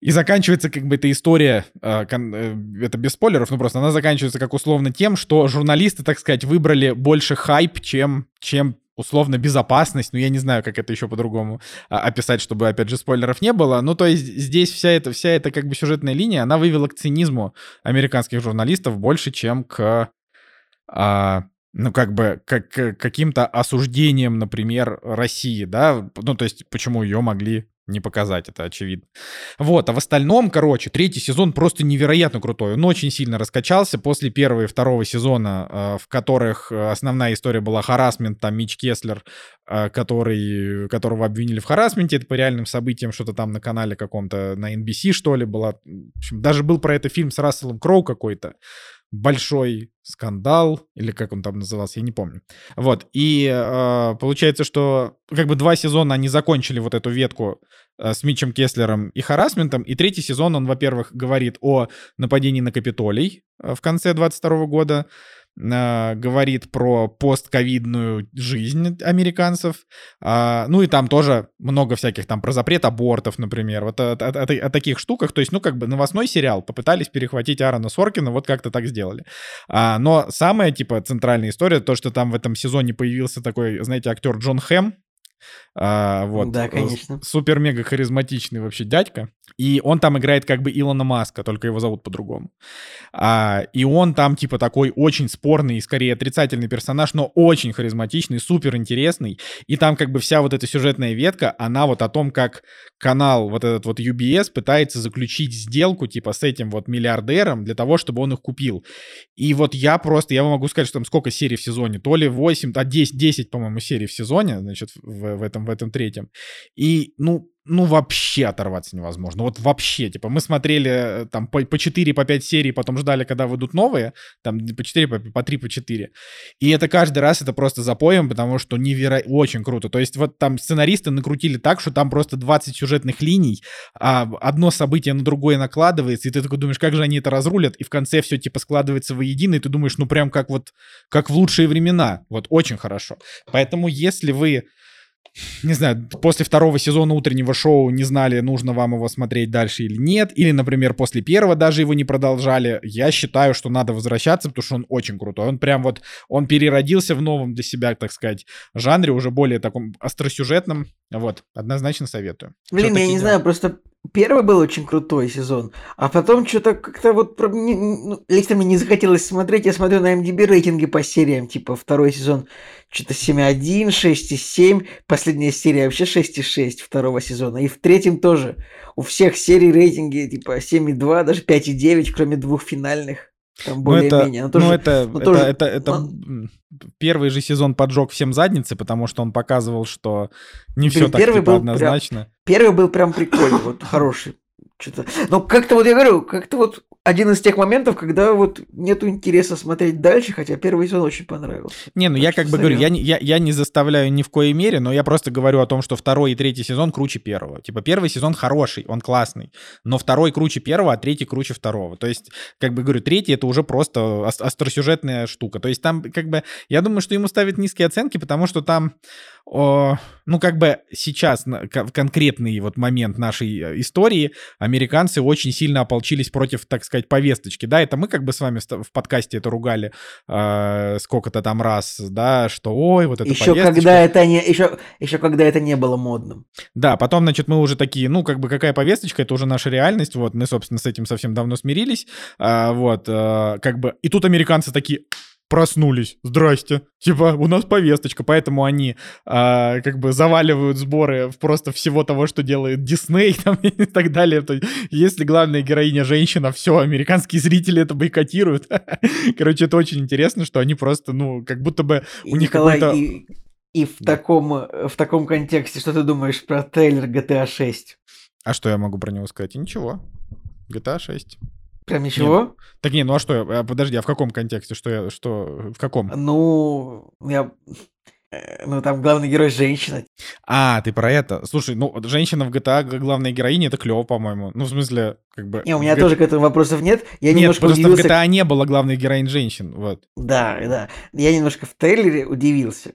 и заканчивается как бы эта история, э, кон- э, это без спойлеров, ну просто она заканчивается как условно тем, что журналисты, так сказать, выбрали больше хайп, чем, чем условно безопасность, ну я не знаю, как это еще по-другому а, описать, чтобы, опять же, спойлеров не было. Ну то есть здесь вся эта, вся эта как бы сюжетная линия, она вывела к цинизму американских журналистов больше, чем к а, ну, как бы, как каким-то осуждением, например, России, да, ну, то есть, почему ее могли не показать, это очевидно. Вот, а в остальном, короче, третий сезон просто невероятно крутой. Он очень сильно раскачался после первого и второго сезона, э, в которых основная история была харасмент, там Мич Кеслер, э, который, которого обвинили в харасменте, это по реальным событиям, что-то там на канале каком-то, на NBC, что ли, было. В общем, даже был про это фильм с Расселом Кроу какой-то большой скандал, или как он там назывался, я не помню. Вот, и э, получается, что как бы два сезона они закончили вот эту ветку э, с Митчем Кеслером и харасментом, и третий сезон он, во-первых, говорит о нападении на Капитолий э, в конце 22 года, э, говорит про постковидную жизнь американцев. Э, ну и там тоже много всяких там про запрет абортов, например, вот о, о, о, о таких штуках. То есть, ну как бы новостной сериал попытались перехватить Аарона Соркина, вот как-то так сделали. А, но самая типа центральная история, то, что там в этом сезоне появился такой, знаете, актер Джон Хэм, а, вот.
Да, конечно.
Супер-мега харизматичный вообще дядька. И он там играет как бы Илона Маска, только его зовут по-другому. А, и он там типа такой очень спорный и скорее отрицательный персонаж, но очень харизматичный, супер интересный. И там как бы вся вот эта сюжетная ветка, она вот о том, как канал вот этот вот UBS пытается заключить сделку типа с этим вот миллиардером для того, чтобы он их купил. И вот я просто, я могу сказать, что там сколько серий в сезоне, то ли 8, а 10, 10 по-моему, серий в сезоне, значит, в, в этом, в этом третьем. И, ну, ну, вообще оторваться невозможно. Вот вообще, типа, мы смотрели э, там по, по 4, по 5 серий, потом ждали, когда выйдут новые, там по 4, по, по 3, по 4. И это каждый раз это просто запоем, потому что невероятно, очень круто. То есть вот там сценаристы накрутили так, что там просто 20 сюжетных линий, а одно событие на другое накладывается, и ты такой думаешь, как же они это разрулят, и в конце все типа складывается воедино, и ты думаешь, ну прям как вот, как в лучшие времена. Вот очень хорошо. Поэтому если вы не знаю, после второго сезона утреннего шоу не знали, нужно вам его смотреть дальше или нет, или, например, после первого даже его не продолжали, я считаю, что надо возвращаться, потому что он очень крутой. Он прям вот, он переродился в новом для себя, так сказать, жанре, уже более таком остросюжетном. Вот, однозначно советую.
Блин, я не дела? знаю, просто Первый был очень крутой сезон, а потом что-то как-то вот ну, лично мне не захотелось смотреть. Я смотрю на MDB рейтинги по сериям, типа второй сезон что-то 7,1, 6,7, последняя серия вообще 6,6 второго сезона. И в третьем тоже. У всех серий рейтинги типа 7,2, даже 5,9, кроме двух финальных. Там более-менее.
Ну, ну, это, ну, это, это, это, ну, первый же сезон поджег всем задницы, потому что он показывал, что не все так первый типа, был однозначно.
Прям, первый был прям прикольный, вот хороший. Что-то. Но как-то вот я говорю, как-то вот один из тех моментов, когда вот нету интереса смотреть дальше, хотя первый сезон очень понравился.
Не, ну так я как бы говорю, я, я, я не заставляю ни в коей мере, но я просто говорю о том, что второй и третий сезон круче первого. Типа первый сезон хороший, он классный, но второй круче первого, а третий круче второго. То есть, как бы говорю, третий это уже просто остросюжетная штука. То есть там как бы, я думаю, что ему ставят низкие оценки, потому что там о, ну, как бы сейчас, в конкретный вот момент нашей э, истории, американцы очень сильно ополчились против, так сказать, повесточки, да, это мы как бы с вами в подкасте это ругали э, сколько-то там раз, да, что ой, вот это
еще повесточка. когда это не, еще, еще когда это не было модным.
Да, потом, значит, мы уже такие, ну, как бы какая повесточка, это уже наша реальность, вот, мы, собственно, с этим совсем давно смирились, э, вот, э, как бы, и тут американцы такие, проснулись, здрасте, типа у нас повесточка, поэтому они а, как бы заваливают сборы просто всего того, что делает Дисней там, и так далее. То, если главная героиня женщина, все, американские зрители это бойкотируют. Короче, это очень интересно, что они просто, ну, как будто бы у них какой-то...
И, и в, да. таком, в таком контексте, что ты думаешь про трейлер GTA 6?
А что я могу про него сказать? ничего. GTA 6.
Прям ничего?
Нет. Так не, ну а что, а, подожди, а в каком контексте? Что я, что, в каком?
Ну, я... Э, ну, там главный герой женщина.
А, ты про это? Слушай, ну, женщина в GTA, главная героиня, это клево, по-моему. Ну, в смысле, как бы...
Не, у меня G... тоже к этому вопросов нет.
Я нет, немножко просто удивился... в GTA не было главных героинь женщин, вот.
Да, да. Я немножко в трейлере удивился.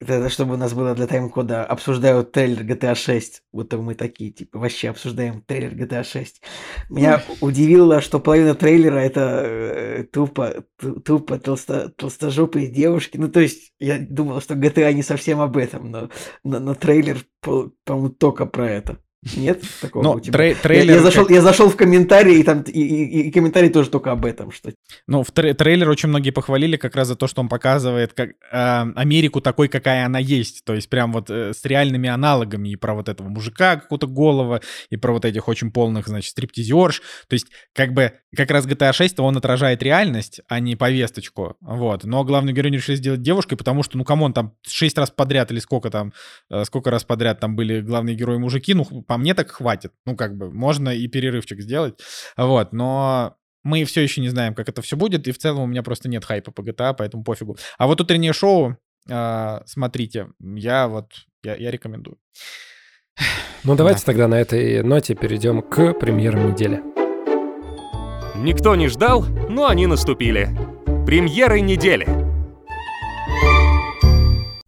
Это, чтобы у нас было для тайм-кода обсуждают трейлер GTA 6. Будто мы такие, типа, вообще обсуждаем трейлер GTA 6. Меня удивило, что половина трейлера это э, тупо, ту- тупо толсто, толстожопые девушки. Ну, то есть, я думал, что GTA не совсем об этом, но, но, но трейлер, по- по-моему, только про это. Нет такого
Ну,
у тебя?
трей-
Я-
трейлер...
я, зашел,
как-
я зашел в комментарии, и там и, и- и комментарий тоже только об этом, что
Ну, в тре- трейлер очень многие похвалили как раз за то, что он показывает как, э, Америку такой, какая она есть. То есть прям вот э, с реальными аналогами и про вот этого мужика какого-то голого, и про вот этих очень полных, значит, стриптизерш. То есть как бы как раз GTA 6, он отражает реальность, а не повесточку. Вот. Но главную героиню решили сделать девушкой, потому что, ну, come on, там шесть раз подряд или сколько там, э, сколько раз подряд там были главные герои мужики, ну, по мне так хватит. Ну, как бы, можно и перерывчик сделать. Вот, но мы все еще не знаем, как это все будет, и в целом у меня просто нет хайпа по GTA, поэтому пофигу. А вот утреннее шоу, а, смотрите, я вот, я, я рекомендую.
Ну давайте тогда на этой ноте перейдем к премьерам недели.
Никто не ждал, но они наступили. Премьеры недели.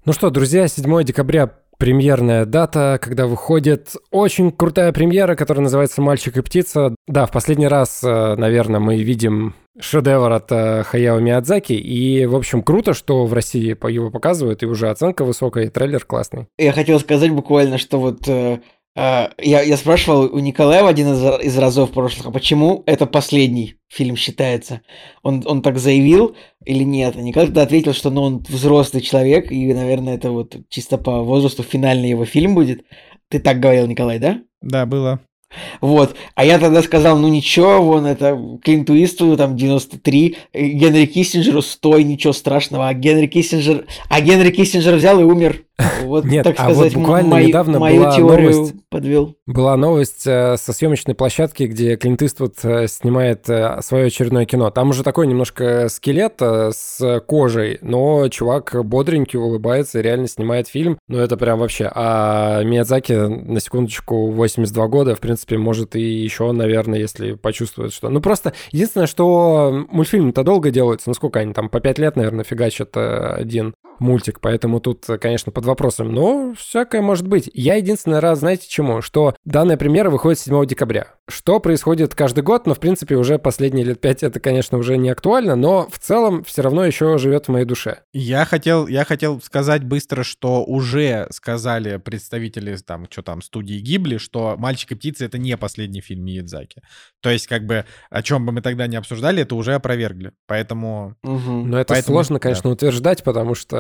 Ну что, друзья, 7 декабря премьерная дата, когда выходит очень крутая премьера, которая называется «Мальчик и птица». Да, в последний раз, э, наверное, мы видим шедевр от э, Хаяо Миядзаки, и, в общем, круто, что в России его показывают, и уже оценка высокая, и трейлер классный.
Я хотел сказать буквально, что вот э, я, я спрашивал у Николая в один из, из разов прошлых, а почему это последний фильм считается? Он, он так заявил или нет? И Николай тогда ответил, что ну, он взрослый человек, и, наверное, это вот чисто по возрасту финальный его фильм будет. Ты так говорил, Николай, да?
Да, было.
Вот. А я тогда сказал, ну ничего, вон это Клинту Иствуду там 93, э, Генри Киссинджеру 100, и ничего страшного. А Генри Киссинджер... А Генри Киссинджер взял и умер. Вот,
Нет,
так
а вот
сказать,
буквально
мою-
недавно
мою
была
теорию
новость.
подвел.
Была новость э, со съемочной площадки, где Клинт Иствуд э, снимает э, свое очередное кино. Там уже такой немножко скелет с кожей, но чувак бодренький, улыбается, и реально снимает фильм. Ну, это прям вообще. А Миядзаки, на секундочку, 82 года, в принципе, может и еще, наверное, если почувствует, что... Ну, просто единственное, что мультфильмы-то долго делаются. Ну, сколько они там, по 5 лет, наверное, фигачат один мультик, поэтому тут, э, конечно, под вопросом, но всякое может быть. Я единственный раз, знаете чему? Что данная премьера выходит 7 декабря. Что происходит каждый год, но, в принципе, уже последние лет пять это, конечно, уже не актуально, но в целом все равно еще живет в моей душе.
Я хотел, я хотел сказать быстро, что уже сказали представители там, что там, студии Гибли, что «Мальчик и птица» — это не последний фильм Миядзаки. То есть, как бы, о чем бы мы тогда не обсуждали, это уже опровергли. Поэтому
Мгм.
Но это
Поэтому,
сложно,
да.
конечно, утверждать, потому что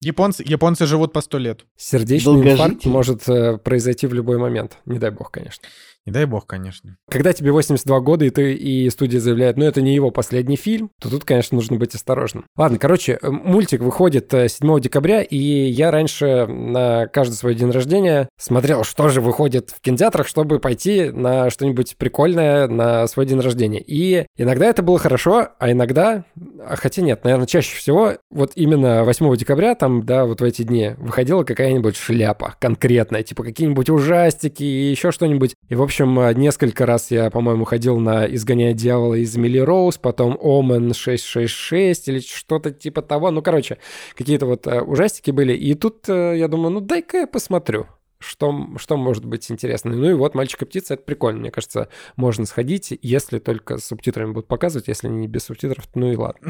японцы, японцы живут по сто лет.
сердечный инфаркт может э, произойти в любой момент. Не дай бог, конечно.
Не дай бог, конечно.
Когда тебе 82 года, и ты и студия заявляет, ну это не его последний фильм, то тут, конечно, нужно быть осторожным. Ладно, короче, э, мультик выходит э, 7 декабря, и я раньше на каждый свой день рождения смотрел, что же выходит в кинотеатрах, чтобы пойти на что-нибудь прикольное на свой день рождения. И иногда это было хорошо, а иногда, а хотя нет, наверное, чаще всего вот именно 8 декабря, там, да, вот в эти дни выходила какая-нибудь шляпа конкретная, типа какие-нибудь ужастики и еще что-нибудь. И, в общем, э, несколько раз я, по-моему, ходил на «Изгоняя дьявола» из Милли Роуз, потом «Омен 666» или что-то типа того. Ну, короче, какие-то вот э, ужастики были. И тут э, я думаю, ну, дай-ка я посмотрю. Что, что может быть интересно? Ну и вот «Мальчик и птица» — это прикольно. Мне кажется, можно сходить, если только с субтитрами будут показывать. Если не без субтитров, ну и ладно.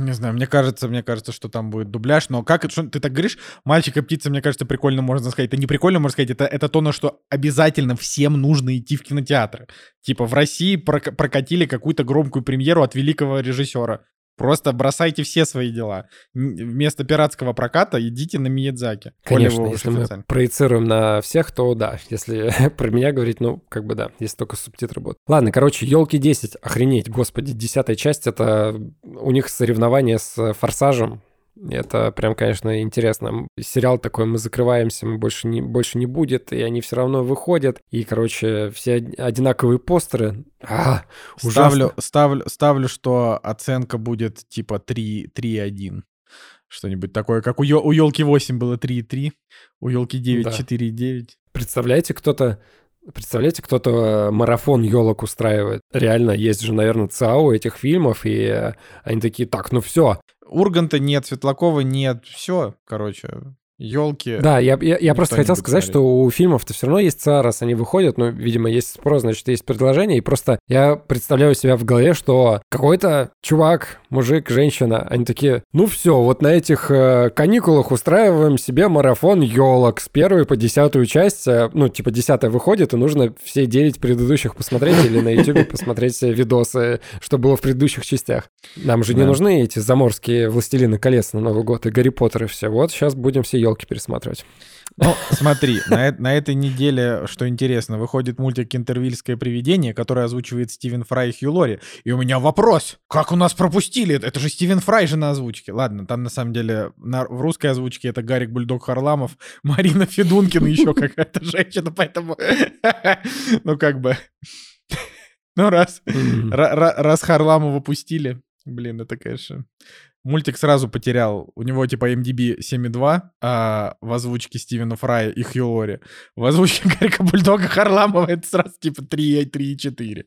Не знаю, мне кажется, мне кажется, что там будет дубляж, но как это, что ты так говоришь, мальчик и птица, мне кажется, прикольно можно сказать. Это не прикольно, можно сказать, это, это то, на что обязательно всем нужно идти в кинотеатры. Типа в России прок- прокатили какую-то громкую премьеру от великого режиссера. Просто бросайте все свои дела. Вместо пиратского проката идите на Миядзаки.
Конечно, если мы проецируем на всех, то да. Если про меня говорить, ну, как бы да, если только субтитры будут. Ладно, короче, елки 10, охренеть, господи, десятая часть, это у них соревнование с Форсажем. Это прям, конечно, интересно. Сериал такой, мы закрываемся, мы больше не, больше не будет, и они все равно выходят. И, короче, все од- одинаковые постеры. А, ужасно.
Ставлю, ставлю, ставлю, что оценка будет типа 3, 3,1. Что-нибудь такое, как у, у елки 8 было 3,3, у елки 9
Да.
4,9.
Представляете, кто-то Представляете, кто-то э, марафон елок устраивает. Реально, есть же, наверное, ЦАО этих фильмов, и э, они такие, так, ну все,
Урганта нет, Светлакова нет, все, короче. Елки.
Да, я, я, я
никто
просто хотел сказать,
смотреть.
что у фильмов-то все равно есть цена, раз они выходят, ну, видимо, есть спрос, значит, есть предложение, и просто я представляю себя в голове, что какой-то чувак, мужик, женщина, они такие, ну все, вот на этих э, каникулах устраиваем себе марафон елок с первой по десятую часть, э, ну, типа, десятая выходит, и нужно все девять предыдущих посмотреть или на ютубе посмотреть видосы, что было в предыдущих частях. Нам же не нужны эти заморские «Властелины колец» на Новый год и «Гарри Поттер» и все. Вот сейчас будем все елки пересматривать.
Ну, смотри, на, э- на этой неделе, что интересно, выходит мультик «Интервильское привидение», который озвучивает Стивен Фрай и Хью Лори. И у меня вопрос, как у нас пропустили? Это же Стивен Фрай же на озвучке. Ладно, там на самом деле на- в русской озвучке это Гарик Бульдог Харламов, Марина Федункина, еще какая-то женщина, поэтому... Ну, как бы... Ну, раз, ра- ра- раз Харламова пустили, блин, это, конечно... Мультик сразу потерял. У него типа MDB 7.2 а в озвучке Стивена Фрая и Хью Лори. В озвучке Гарика Бульдога Харламова это сразу типа 3, 3,4.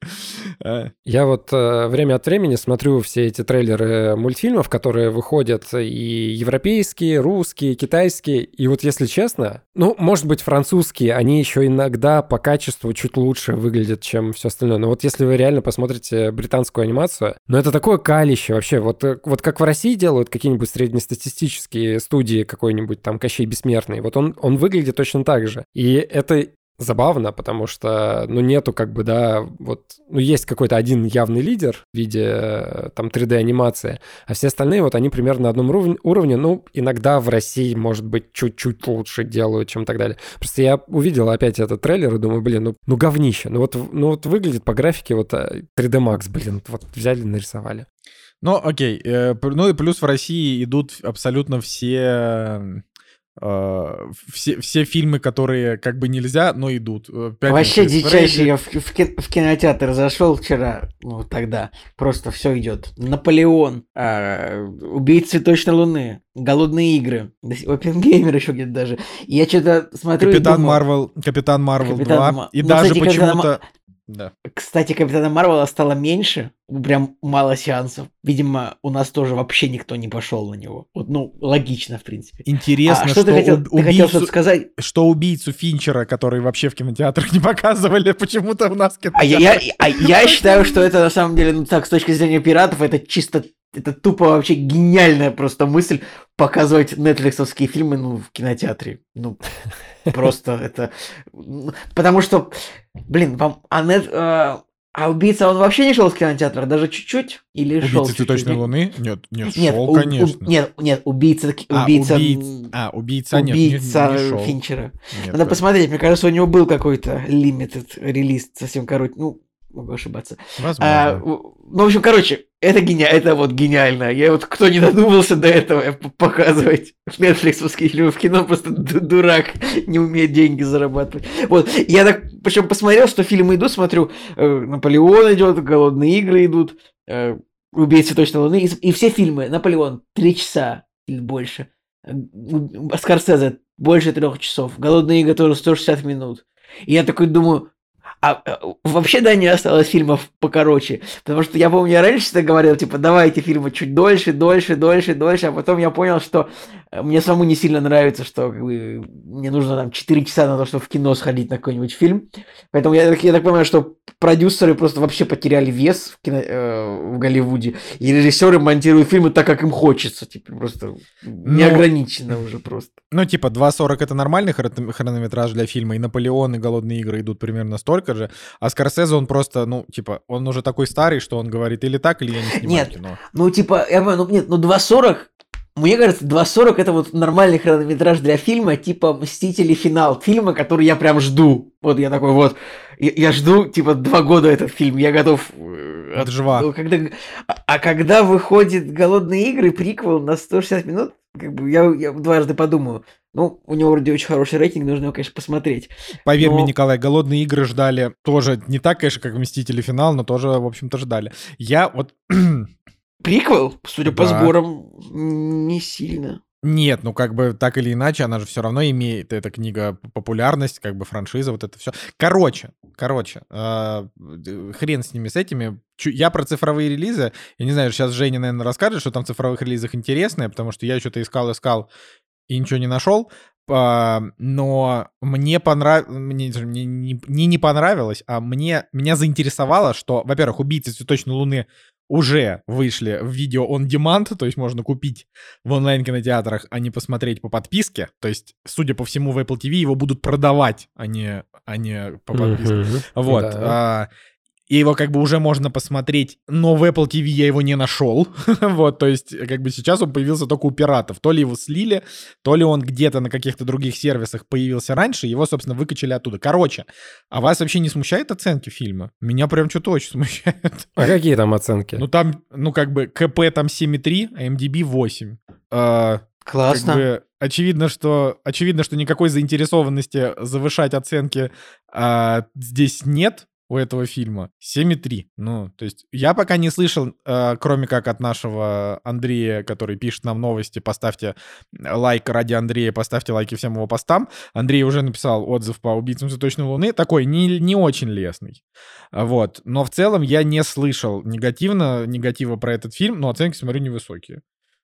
А,
Я вот э, время от времени смотрю все эти трейлеры мультфильмов, которые выходят и европейские, русские, китайские. И вот если честно, ну, может быть, французские, они еще иногда по качеству чуть лучше выглядят, чем все остальное. Но вот если вы реально посмотрите британскую анимацию, ну, это такое калище вообще. Вот, э, вот как в России делают какие-нибудь среднестатистические студии, какой-нибудь там Кощей Бессмертный, вот он, он выглядит точно так же. И это забавно, потому что, ну, нету как бы, да, вот, ну, есть какой-то один явный лидер в виде э, там 3D-анимации, а все остальные вот они примерно на одном уровне, уровне, ну, иногда в России, может быть, чуть-чуть лучше делают, чем так далее. Просто я увидел опять этот трейлер и думаю, блин, ну, ну говнище, ну вот, ну вот выглядит по графике вот э, 3D Max, блин, вот взяли, нарисовали.
Ну, окей. э, Ну и плюс в России идут абсолютно все... э, все, все фильмы, которые как бы нельзя, но идут. Э, «Пятница
Вообще дичайший.
Фредди».
Я в, в в кинотеатр зашел вчера, ну тогда. Просто все идет. Наполеон, а, Убийцы цветочной луны, Голодные игры, Опенгеймер еще где-то даже. И я что-то смотрю
Капитан Марвел, Капитан Марвел
Капитан
2.
Ма-
И
Ну,
даже почему-то... Да.
Кстати, Капитана Марвела стало меньше, прям мало сеансов. Видимо, у нас тоже вообще никто не пошел на него. Вот, ну, логично, в принципе.
Интересно,
а
что,
что ты хотел,
уб-
ты хотел что-то сказать?
что убийцу Финчера, который вообще в кинотеатрах не показывали, почему-то у нас в
А я, я- а я считаю, что это на самом деле, ну так, с точки зрения пиратов, это чисто, это тупо вообще гениальная просто мысль показывать нетфликсовские фильмы, ну, в кинотеатре. Ну, просто это... Потому что, блин, вам... А, нет, э, а убийца, он вообще не шел в кинотеатр, даже чуть-чуть? Или шел
Убийца
чуть-чуть?
цветочной
Нет,
луны? Нет, нет,
Нет,
шел,
у- у-
конечно.
нет, нет, убийца, таки-
А,
убийца,
А, убийца, нет, не-
убийца
не, шел.
Финчера.
Нет,
Надо
да.
посмотреть, мне кажется, у него был какой-то limited релиз, совсем короткий, ну, могу ошибаться. А,
Возможно.
в- ну, в общем, короче, это гениально, это вот гениально. Я вот, кто не додумался до этого показывать нетфликсовские фильмы в кино, просто ду- дурак, не умеет деньги зарабатывать. Вот, я так, причем посмотрел, что фильмы идут, смотрю, э, Наполеон идет, Голодные игры идут, э, Убийцы точно луны, и, и все фильмы, Наполеон, три часа или больше. Э, Скорсезе, больше трех часов. Голодные игры тоже 160 минут. И я такой думаю, а э, вообще, да, не осталось фильмов покороче. Потому что я помню, я раньше всегда говорил, типа, давайте фильмы чуть дольше, дольше, дольше, дольше. А потом я понял, что э, мне самому не сильно нравится, что как бы, мне нужно там 4 часа на то, чтобы в кино сходить на какой-нибудь фильм. Поэтому я, так- я так понимаю, что продюсеры просто вообще потеряли вес в, кино, э, в Голливуде. И режиссеры монтируют фильмы так, как им хочется. Типа, просто неограниченно уже просто.
Ну, типа, 2.40 это нормальный хрон- хронометраж для фильма, и Наполеон, и Голодные игры идут примерно столько же, а Скорсезе, он просто, ну, типа, он уже такой старый, что он говорит или так, или я не снимаю
Нет.
кино.
Ну, типа, я понимаю, ну, нет, ну 2.40, мне кажется, 2.40 это вот нормальный хронометраж для фильма, типа «Мстители. Финал». Фильма, который я прям жду. Вот я такой вот, я, я жду, типа, два года этот фильм, я готов... э,
жива.
ну, когда, а, а когда выходит «Голодные игры», приквел на 160 минут, как бы я, я дважды подумаю. Ну, у него вроде очень хороший рейтинг, нужно его, конечно, посмотреть.
Поверь мне,
Но-
Николай, Голодные игры ждали тоже не так, конечно, как Мстители финал, но тоже, в общем-то, ждали. Я вот...
Приквел, судя по
Да.
сборам, м, не сильно.
Нет, ну как бы так или иначе, она же все равно имеет, эта книга, популярность, как бы франшиза, вот это все. Короче, короче, э, хрен с ними, с этими. Чу- Я про цифровые релизы, я не знаю, сейчас Женя, наверное, расскажет, что там в цифровых релизах интересное, потому что я что-то искал-искал, и ничего не нашел. А, но мне понравилось, мне, мне не, не, не понравилось, а мне, меня заинтересовало, что, во-первых, «Убийцы цветочной луны» уже вышли в видео on demand, то есть можно купить в онлайн-кинотеатрах, а не посмотреть по подписке. То есть, судя по всему, в Apple TV его будут продавать, а не, а не по подписке.
Мгм.
Вот.
Да.
а, и его как бы уже можно посмотреть, но в Apple TV я его не нашел. вот, то есть как бы сейчас он появился только у пиратов. То ли его слили, то ли он где-то на каких-то других сервисах появился раньше, его, собственно, выкачали оттуда. Короче, а вас вообще не смущает оценки фильма? Меня прям что-то очень смущает.
А какие там оценки?
ну там, ну как бы КП там 7,3, а MDB 8. А, как
Классно.
бы очевидно, что очевидно, что никакой заинтересованности завышать оценки а, здесь нет у этого фильма. 7,3. Ну, то есть я пока не слышал, а, кроме как от нашего Андрея, который пишет нам новости, поставьте лайк ради Андрея, поставьте лайки всем его постам. Андрей уже написал отзыв по «Убийцам цветочной луны», такой не, не очень лестный. Вот. Но в целом я не слышал негативно, негатива про этот фильм, но оценки, смотрю, невысокие.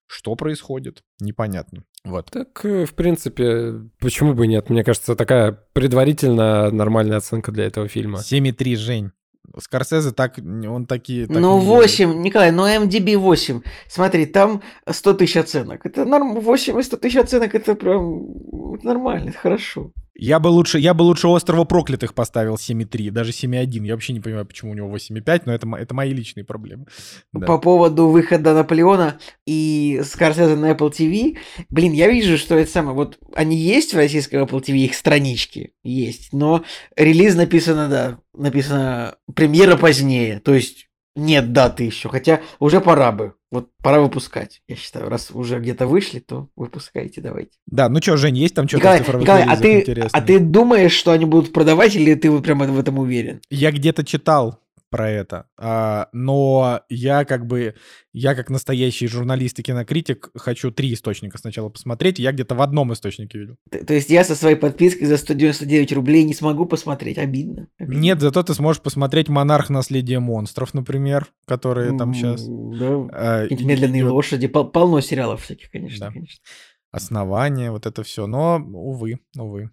Что происходит? Непонятно. Вот.
Так, э, в принципе, почему бы нет? Мне кажется, такая предварительно нормальная оценка для этого фильма.
7,3, Жень. Скорсезе так, он такие... так
Ну,
не делает.
8, Николай, ну MDB 8. Смотри, там 100 тысяч оценок. Это норм, 8 и 100 тысяч оценок, это прям это нормально, это хорошо.
Я бы лучше, я бы лучше «Острова проклятых» поставил 7,3, даже 7,1. Я вообще не понимаю, почему у него 8,5, но это, это мои личные проблемы. Да.
По поводу выхода Наполеона и Скорсезе на Apple TV, блин, я вижу, что это самое, вот они есть в российском Apple TV, их странички есть, но релиз написано, да, написано премьера позднее, то есть нет даты еще, хотя уже пора бы, вот пора выпускать, я считаю, раз уже где-то вышли, то выпускайте, давайте.
Да, ну что, Жень, есть там что-то
Николай,
цифровых
Николай, а ты,
интересное?
а ты думаешь, что они будут продавать, или ты вот прямо в этом уверен?
Я где-то читал про это, а, но я как бы, я как настоящий журналист и кинокритик хочу три источника сначала посмотреть, я где-то в одном источнике видел.
Т- То есть я со своей подпиской за 199 рублей не смогу посмотреть, обидно. обидно.
Нет, зато ты сможешь посмотреть «Монарх. Наследие монстров», например, которые там сейчас...
Да, какие-нибудь медленные
лошади.
лошади. Пол- полно сериалов всяких, конечно,
Да.
конечно.
основание, вот это все. Но, увы, увы.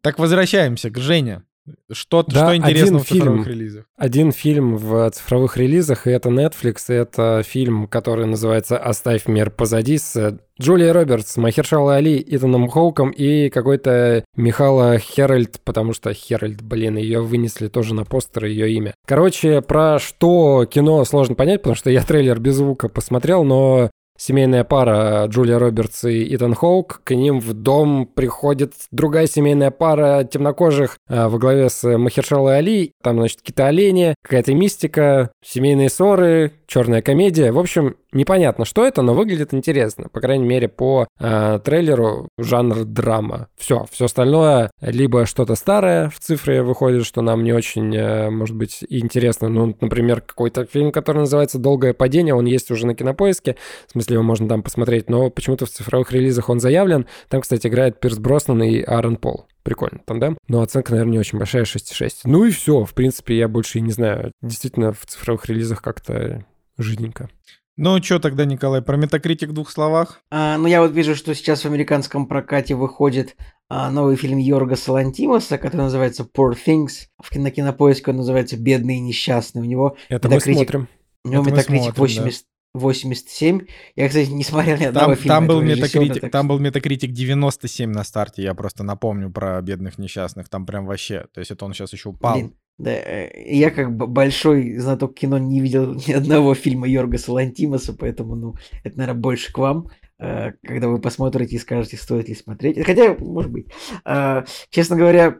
Так возвращаемся к Жене. Что,
Да,
что интересного
один
в цифровых
фильм.
релизах?
Один фильм в цифровых релизах, и это Netflix, и это фильм, который называется «Оставь мир позади» с Джулией Робертс, Махершала Али, Итаном Хоуком и какой-то Михала Херальд, потому что Херальд, блин, ее вынесли тоже на постер, ее имя. Короче, про что кино сложно понять, потому что я трейлер без звука посмотрел, но семейная пара Джулия Робертс и Итан Хоук. К ним в дом приходит другая семейная пара темнокожих а, во главе с Махершалой Али. Там, значит, какие-то олени, какая-то мистика, семейные ссоры, черная комедия. В общем, непонятно, что это, но выглядит интересно. По крайней мере, по а, трейлеру жанр драма. Все, все остальное либо что-то старое в цифре выходит, что нам не очень, э, может быть, интересно. Ну, например, какой-то фильм, который называется «Долгое падение», он есть уже на Кинопоиске, в смысле, его можно там посмотреть, но почему-то в цифровых релизах он заявлен. Там, кстати, играет Пирс Броснан и Аарон Пол. Прикольно там, да? Но оценка, наверное, не очень большая, 6,6. Ну и все, в принципе, я больше и не знаю. Действительно, в цифровых релизах как-то жиденько.
Ну, что тогда, Николай, про метакритик в двух словах?
А, ну, я вот вижу, что сейчас в американском прокате выходит а, новый фильм Йоргаса Лантимоса, который называется Poor Things. В кино- на кинопоиске он называется «Бедный и несчастный». У него,
Это мы
Метакритик-
смотрим.
у него
Это мы
метакритик
смотрим, да.
80, 87. Я, кстати, не смотрел ни одного
Там,
фильма
там был метакритик,
так
там был метакритик 97 на старте, я просто напомню про бедных несчастных, там прям вообще, то есть это он сейчас еще упал.
Блин, да, э, я как большой знаток кино не видел ни одного фильма Йоргаса Лантимоса, поэтому, ну, это, наверное, больше к вам, э, когда вы посмотрите и скажете, стоит ли смотреть. Хотя, может быть. Э, Честно говоря,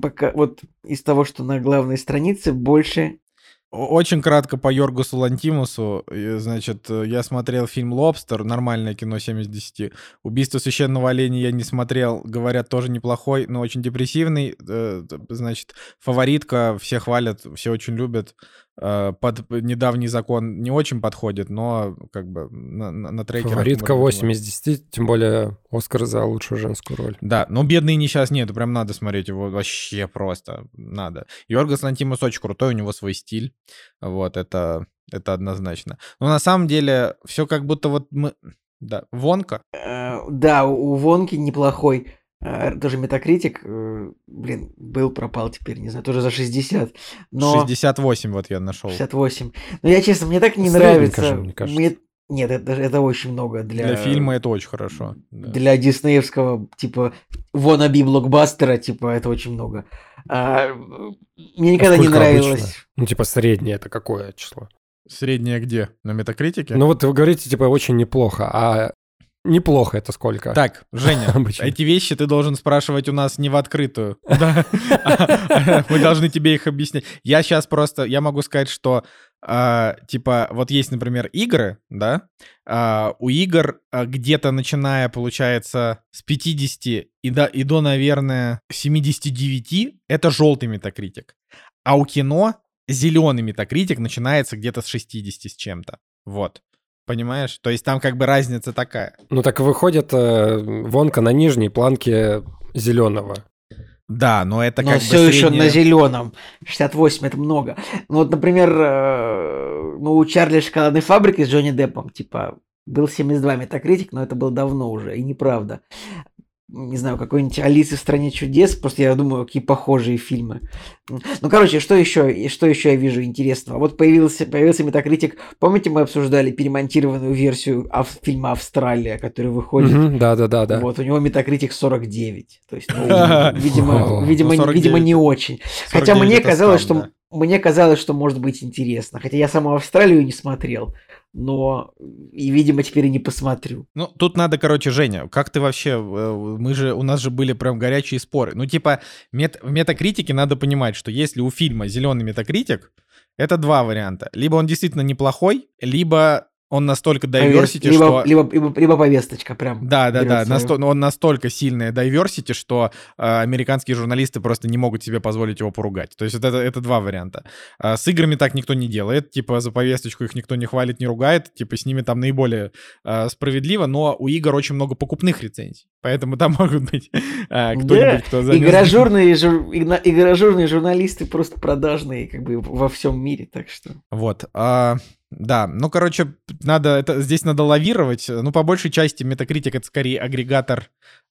пока вот из того, что на главной странице, больше...
Очень кратко по Йоргусу Лантимусу. Значит, э, я смотрел фильм «Лобстер», нормальное кино 7 из 10. «Убийство священного оленя» я не смотрел, говорят, тоже неплохой, но очень депрессивный. Э, Значит, фаворитка, все хвалят, все очень любят. Э, Под недавний закон не очень подходит, но как бы на, на, на трекерах
Фаворитка
можно
8
было.
из 10, тем более Оскар за лучшую женскую роль.
Да, но «Бедный несчастный» нет, прям надо смотреть его вообще просто, надо. Йоргас Лантимус очень крутой, у него свой стиль, вот, это, это однозначно. Но на самом деле все как будто вот мы... Да. Вонка?
Э, да, у Вонки неплохой тоже метакритик, э, блин, был, пропал теперь, не знаю, тоже за 60. Но...
68 вот я нашел.
68. Но я честно, мне так не
Средненько
нравится.
же, мне кажется.
Мне- Нет, это, это очень много для...
Для фильма это очень хорошо. да.
Для диснеевского, типа, wannabe блокбастера, типа, это очень много. А, мне никогда не
сколько
нравилось.
обычно? Ну, типа, среднее это какое число?
Средняя где? На метакритике?
Ну, вот вы говорите, типа, очень неплохо, а неплохо это сколько?
Так, Женя,
Обычно.
эти вещи ты должен спрашивать у нас не в открытую. Мы должны тебе их объяснять. Я сейчас просто, я могу сказать, что а, типа вот есть, например, игры, да, а, у игр а, где-то начиная, получается, с 50 и до, и до, наверное, 79 это желтый метакритик. А у кино зеленый метакритик начинается где-то с 60 с чем-то. Вот. Понимаешь? То есть там как бы разница такая.
Ну, так выходит э, вонка на нижней планке зеленого.
Да, но это
Но
как
все
бы
еще
средняя-
на зеленом. 68 это много. Ну вот, например, э, ну, у Чарли шоколадной фабрики с Джонни Деппом, типа, был 72 метакритик, но это было давно уже, и неправда. Не знаю, какой-нибудь Алисы в стране чудес, просто я думаю, какие похожие фильмы. Ну, короче, что еще, и что еще я вижу интересного? Вот появился, появился метакритик. Помните, мы обсуждали перемонтированную версию ав- фильма Австралия, который выходит
Мгм, Да-да-да-да.
вот, у него метакритик 49. То есть, ну, видимо, видимо,
ну,
не- видимо,
49
не очень. Хотя
49
мне казалось, что мне казалось, что может быть интересно. Хотя я саму Австралию не смотрел, но и, видимо, теперь и не посмотрю.
Ну, тут надо, короче, Женя, как ты вообще, э, мы же, у нас же были прям горячие споры. Ну, типа, мет- в метакритике надо понимать, что если у фильма зеленый метакритик, это два варианта. Либо он действительно неплохой, либо он настолько diversity,
либо,
что...
либо, либо, либо повесточка прям.
Да, да, да. насто- Он настолько сильная diversity, что э, американские журналисты просто не могут себе позволить его поругать. То есть это, это два варианта. А с играми так никто не делает. Типа за повесточку их никто не хвалит, не ругает. Типа с ними там наиболее э, справедливо. Но у игр очень много покупных рецензий. Поэтому там могут быть э, кто-нибудь, кто занес-
Игражурные, жур- игражурные журналисты просто продажные как бы во всем мире, так что...
Вот. а, да, ну, короче, надо, это, здесь надо лавировать. Ну, по большей части Metacritic — это скорее агрегатор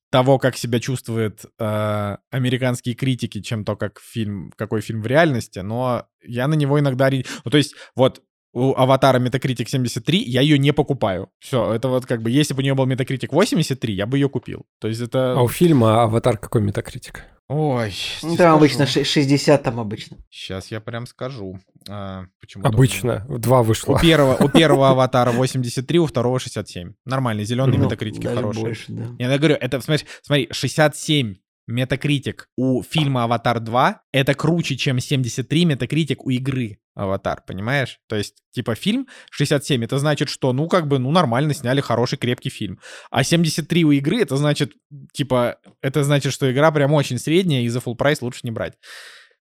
того, как себя чувствуют э, американские критики, чем то, как фильм, какой фильм в реальности. Но я на него иногда... Ну, то есть, вот, у Аватара Metacritic 73, я ее не покупаю. Все, это вот как бы, если бы у нее был Metacritic 83, я бы ее купил. То есть это...
А у фильма «Аватар» какой метакритик?
Ой,
Ну, там обычно ше- 60, там обычно.
Сейчас я прям скажу. А, почему
Обычно. Два
У
вышло.
первого, у первого аватара 83, у второго 67. Нормальный, зеленый
Ну,
метакритики хорошие.
больше, да.
Я говорю, это, смотри, смотри, 67 метакритик у фильма «Аватар 2» — это круче, чем 73 метакритик у игры «Аватар», понимаешь? То есть, типа, фильм 67 — это значит, что, ну, как бы, ну, нормально сняли хороший, крепкий фильм. А 73 у игры — это значит, типа, это значит, что игра прям очень средняя, и за full прайс лучше не брать.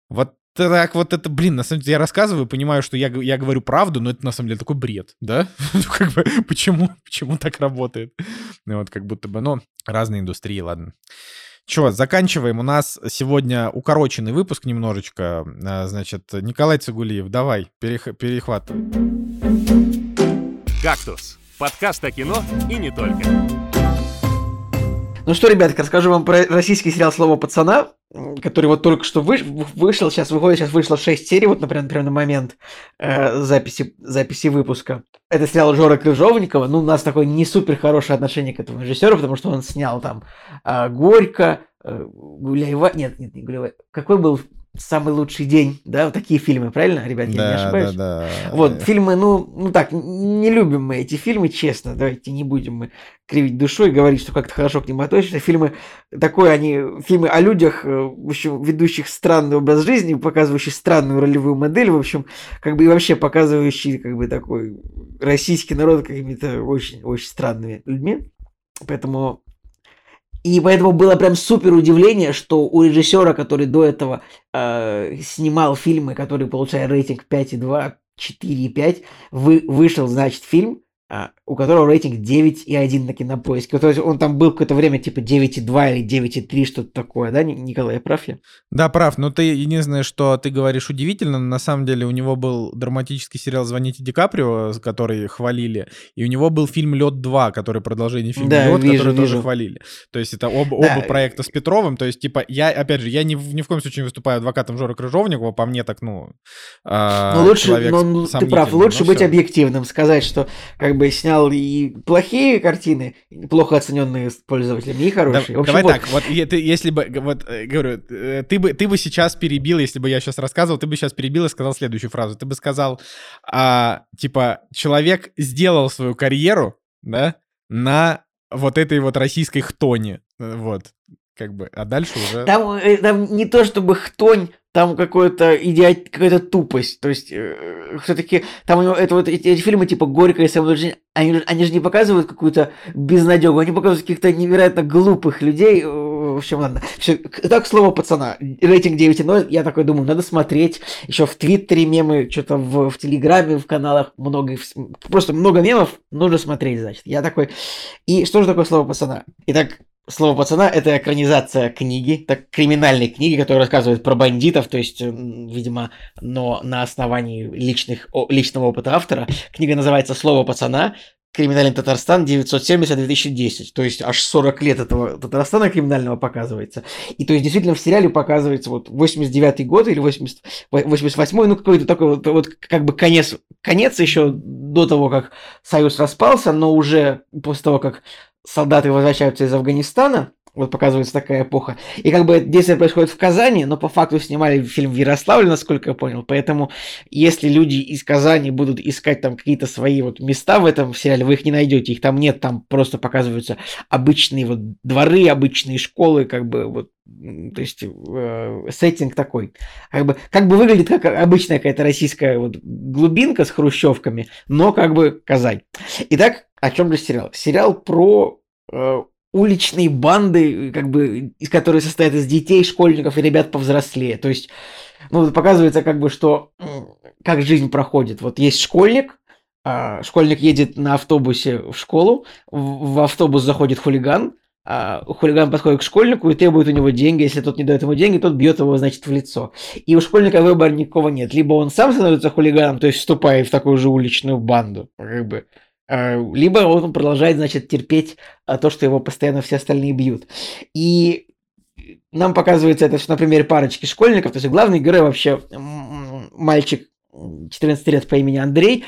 Вот так вот это, блин, на самом деле я рассказываю, понимаю, что я, я говорю правду, но это на самом деле такой бред, да? Ну, как бы, почему, почему так работает? Ну, вот как будто бы, ну, разные индустрии, ладно. Че, заканчиваем. У нас сегодня укороченный выпуск немножечко. А, Значит, Николай Цигулиев, давай, перех- перехватывай.
«Кактус» — подкаст о кино и не только.
Ну что, ребятки, расскажу вам про российский сериал «Слово пацана», который вот только что выш- вышел, сейчас выходит, сейчас вышло 6 серий, вот, например, например на момент э, записи, записи выпуска. Это сериал Жора Крыжовникова, ну, у нас такое не супер хорошее отношение к этому режиссеру, потому что он снял там э, «Горько», э, «Гуляева», нет, нет, не «Гуляева», какой был «Самый лучший день», да, вот такие фильмы, правильно, ребят, я не
Да,
ошибаюсь?
да, да.
Вот, фильмы, ну, ну так, не любим мы эти фильмы, честно, давайте не будем мы кривить душой говорить, что как-то хорошо к ним относишься. Фильмы такой, они, фильмы о людях, э, в общем, ведущих странный образ жизни, показывающие странную ролевую модель, в общем, как бы и вообще показывающие, как бы, такой российский народ какими-то очень-очень странными людьми. Поэтому и поэтому было прям супер удивление, что у режиссера, который до этого э, снимал фильмы, которые получают рейтинг 5,2, 4,5, вы, вышел, значит, фильм а, у которого рейтинг 9,1 на кинопоиске. То есть он там был какое-то время типа 9,2 или 9,3, что-то такое, да, Николай, я прав я?
Да, прав. Но ты единственное, что ты говоришь удивительно, на самом деле у него был драматический сериал «Звоните Ди Каприо», который хвалили, и у него был фильм «Лед 2», который продолжение фильма
Да,
«Лед»,
вижу,
который тоже
вижу.
хвалили. То есть это оба,
Да.
проекта с Петровым. То есть, типа, я, опять же, я ни, в- ни в коем случае не выступаю адвокатом Жоры Крыжовникова, по мне так, ну, а,
Ну, лучше,
человек
но, ну, ты прав,
но
лучше быть
всё.
объективным, сказать, что как бы снял и плохие картины, плохо оцененные пользователями, и
Да-
хорошие. В общем,
Давай
вот.
так, вот ты- если бы, вот э, говорю, э, ты бы, ты бы сейчас перебил, если бы я сейчас рассказывал, ты бы сейчас перебил и сказал следующую фразу. Ты бы сказал, а, типа, человек сделал свою карьеру, да, на вот этой вот российской хтоне, Э, вот, как бы, а дальше уже...
Там, э, там не то чтобы хтонь, там какое-то идиот, какая-то тупость. То есть, все-таки там у него это вот эти, эти фильмы типа Горькая и самоудовлетворение, они, они же не показывают какую-то безнадегу, они показывают каких-то невероятно глупых людей. Э, В общем, ладно. Всё, к- так, слово пацана. Рейтинг 9,0. Я такой думаю, надо смотреть. Еще в Твиттере мемы, что-то в, в Телеграме, в каналах много. Просто много мемов нужно смотреть, значит. Я такой... И что же такое слово пацана? Итак, Слово пацана это экранизация книги, так криминальной книги, которая рассказывает про бандитов, то есть, видимо, но на основании личных, о- личного опыта автора. Книга называется Слово пацана. Криминальный Татарстан 970-2010. То есть аж 40 лет этого Татарстана криминального показывается. И то есть действительно в сериале показывается вот 89 год или 80, 88 ну какой-то такой вот, вот как бы конец, конец еще до того, как Союз распался, но уже после того, как солдаты возвращаются из Афганистана, вот показывается такая эпоха. И как бы действие происходит в Казани, но по факту снимали фильм в Ярославле, насколько я понял. Поэтому если люди из Казани будут искать там какие-то свои вот места в этом сериале, вы их не найдете. Их там нет, там просто показываются обычные вот дворы, обычные школы, как бы вот то есть э, сеттинг такой. Как бы, как бы выглядит как обычная какая-то российская вот глубинка с хрущевками, но как бы Казань. Итак, о чем же сериал? Сериал про э, уличные банды, как бы, из которых состоят из детей, школьников и ребят повзрослее. То есть, ну, показывается, как бы, что как жизнь проходит. Вот есть школьник, а, школьник едет на автобусе в школу, в, автобус заходит хулиган, а, хулиган подходит к школьнику и требует у него деньги. Если тот не дает ему деньги, тот бьет его, значит, в лицо. И у школьника выбора никакого нет. Либо он сам становится хулиганом, то есть вступая в такую же уличную банду, как бы, либо он продолжает, значит, терпеть а, то, что его постоянно все остальные бьют. И нам показывается это что на примере парочки школьников. То есть главный герой вообще мальчик м, 14 лет по имени Андрей,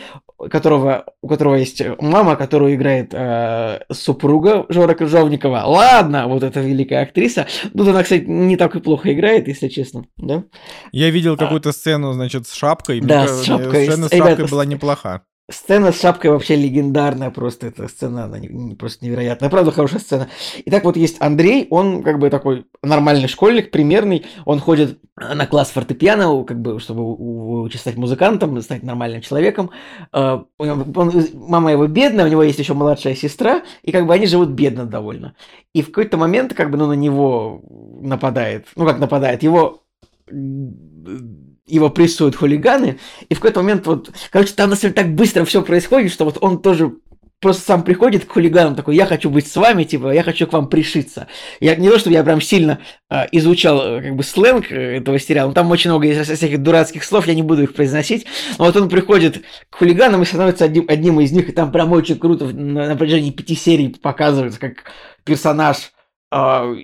которого, у которого есть мама, которую играет э, супруга Жора Крыжовникова. Ладно, вот эта великая актриса. Тут она, кстати, не так и плохо играет, если честно. Да?
Я видел какую-то сцену, значит, с шапкой. Мне
Да, с
кажется,
шапкой.
Сцена с
Ребята,
шапкой
с-
была неплоха.
Сцена с шапкой вообще легендарная, просто эта сцена, она не- не- просто невероятная. Правда, хорошая сцена. Итак, вот есть Андрей, он как бы такой нормальный школьник, примерный, он ходит на класс фортепиано, как бы, чтобы у- выучить стать музыкантом, стать нормальным человеком. Э, него- он- мама его бедная, у него есть еще младшая сестра, и как бы они живут бедно довольно. И в какой-то момент как бы ну, на него нападает, ну как нападает, его его прессуют хулиганы, и в какой-то момент вот, короче, там на самом деле так быстро все происходит, что вот он тоже просто сам приходит к хулиганам такой, я хочу быть с вами, типа, я хочу к вам пришиться. Я не то, чтобы я прям сильно а, изучал э, как бы сленг э, этого сериала, но там очень много есть всяких дурацких слов, я не буду их произносить, но вот он приходит к хулиганам и становится одним, одним из них, и там прям очень круто на, на протяжении пяти серий показывается, как персонаж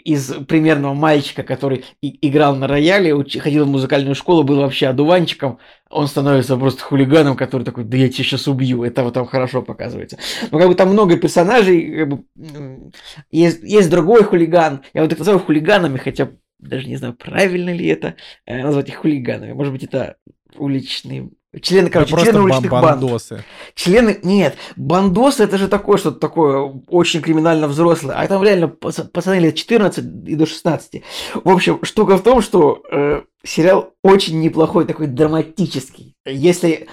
из примерного мальчика, который играл на рояле, ходил в музыкальную школу, был вообще одуванчиком, он становится просто хулиганом, который такой, да я тебя сейчас убью. Это вот там хорошо показывается. Но как бы там много персонажей, как бы, есть, есть другой хулиган. Я вот их называю хулиганами, хотя даже не знаю, правильно ли это э, назвать их хулиганами. Может быть, это уличные... Члены, короче,
просто
члены уличных банд.
бандосы.
Члены... Нет, бандосы это же такое, что-то такое очень криминально взрослое. А там реально пац- пацаны лет 14 и до 16. В общем, штука в том, что э, сериал очень неплохой, такой драматический. Если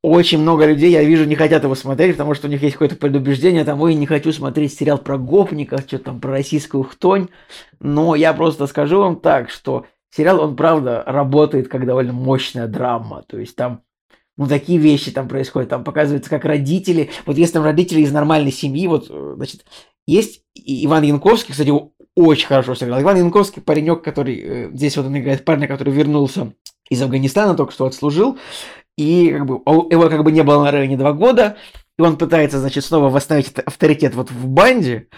очень много людей, я вижу, не хотят его смотреть, потому что у них есть какое-то предубеждение, там, ой, не хочу смотреть сериал про гопников, что там про российскую хтонь. Но я просто скажу вам так, что сериал, он правда работает как довольно мощная драма. То есть там ну, такие вещи там происходят. Там показывается, как родители... Вот если там родители из нормальной семьи, вот, э, значит, есть Иван Янковский, кстати, очень хорошо сыграл. Иван Янковский паренек, который... Э, здесь вот он играет парня, который вернулся из Афганистана, только что отслужил. И как бы, его как бы не было на районе два года. И он пытается, значит, снова восстановить авторитет вот в банде.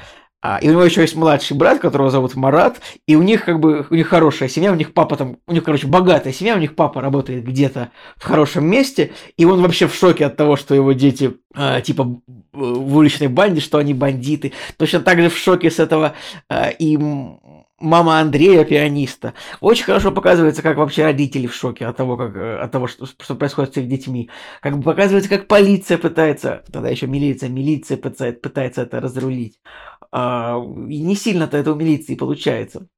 А, и у него еще есть младший брат, которого зовут Марат, и у них как бы у них хорошая семья, у них папа там, у них, короче, богатая семья, у них папа работает где-то в хорошем месте, и он вообще в шоке от того, что его дети э, типа в уличной банде, что они бандиты. Точно так же в шоке с этого э, и мама Андрея, пианиста. Очень хорошо показывается, как вообще родители в шоке от того, как, э, от того что, что происходит с их детьми. Как бы показывается, как полиция пытается, тогда еще милиция, милиция пытается, пытается это разрулить. А, и не сильно-то это у милиции получается.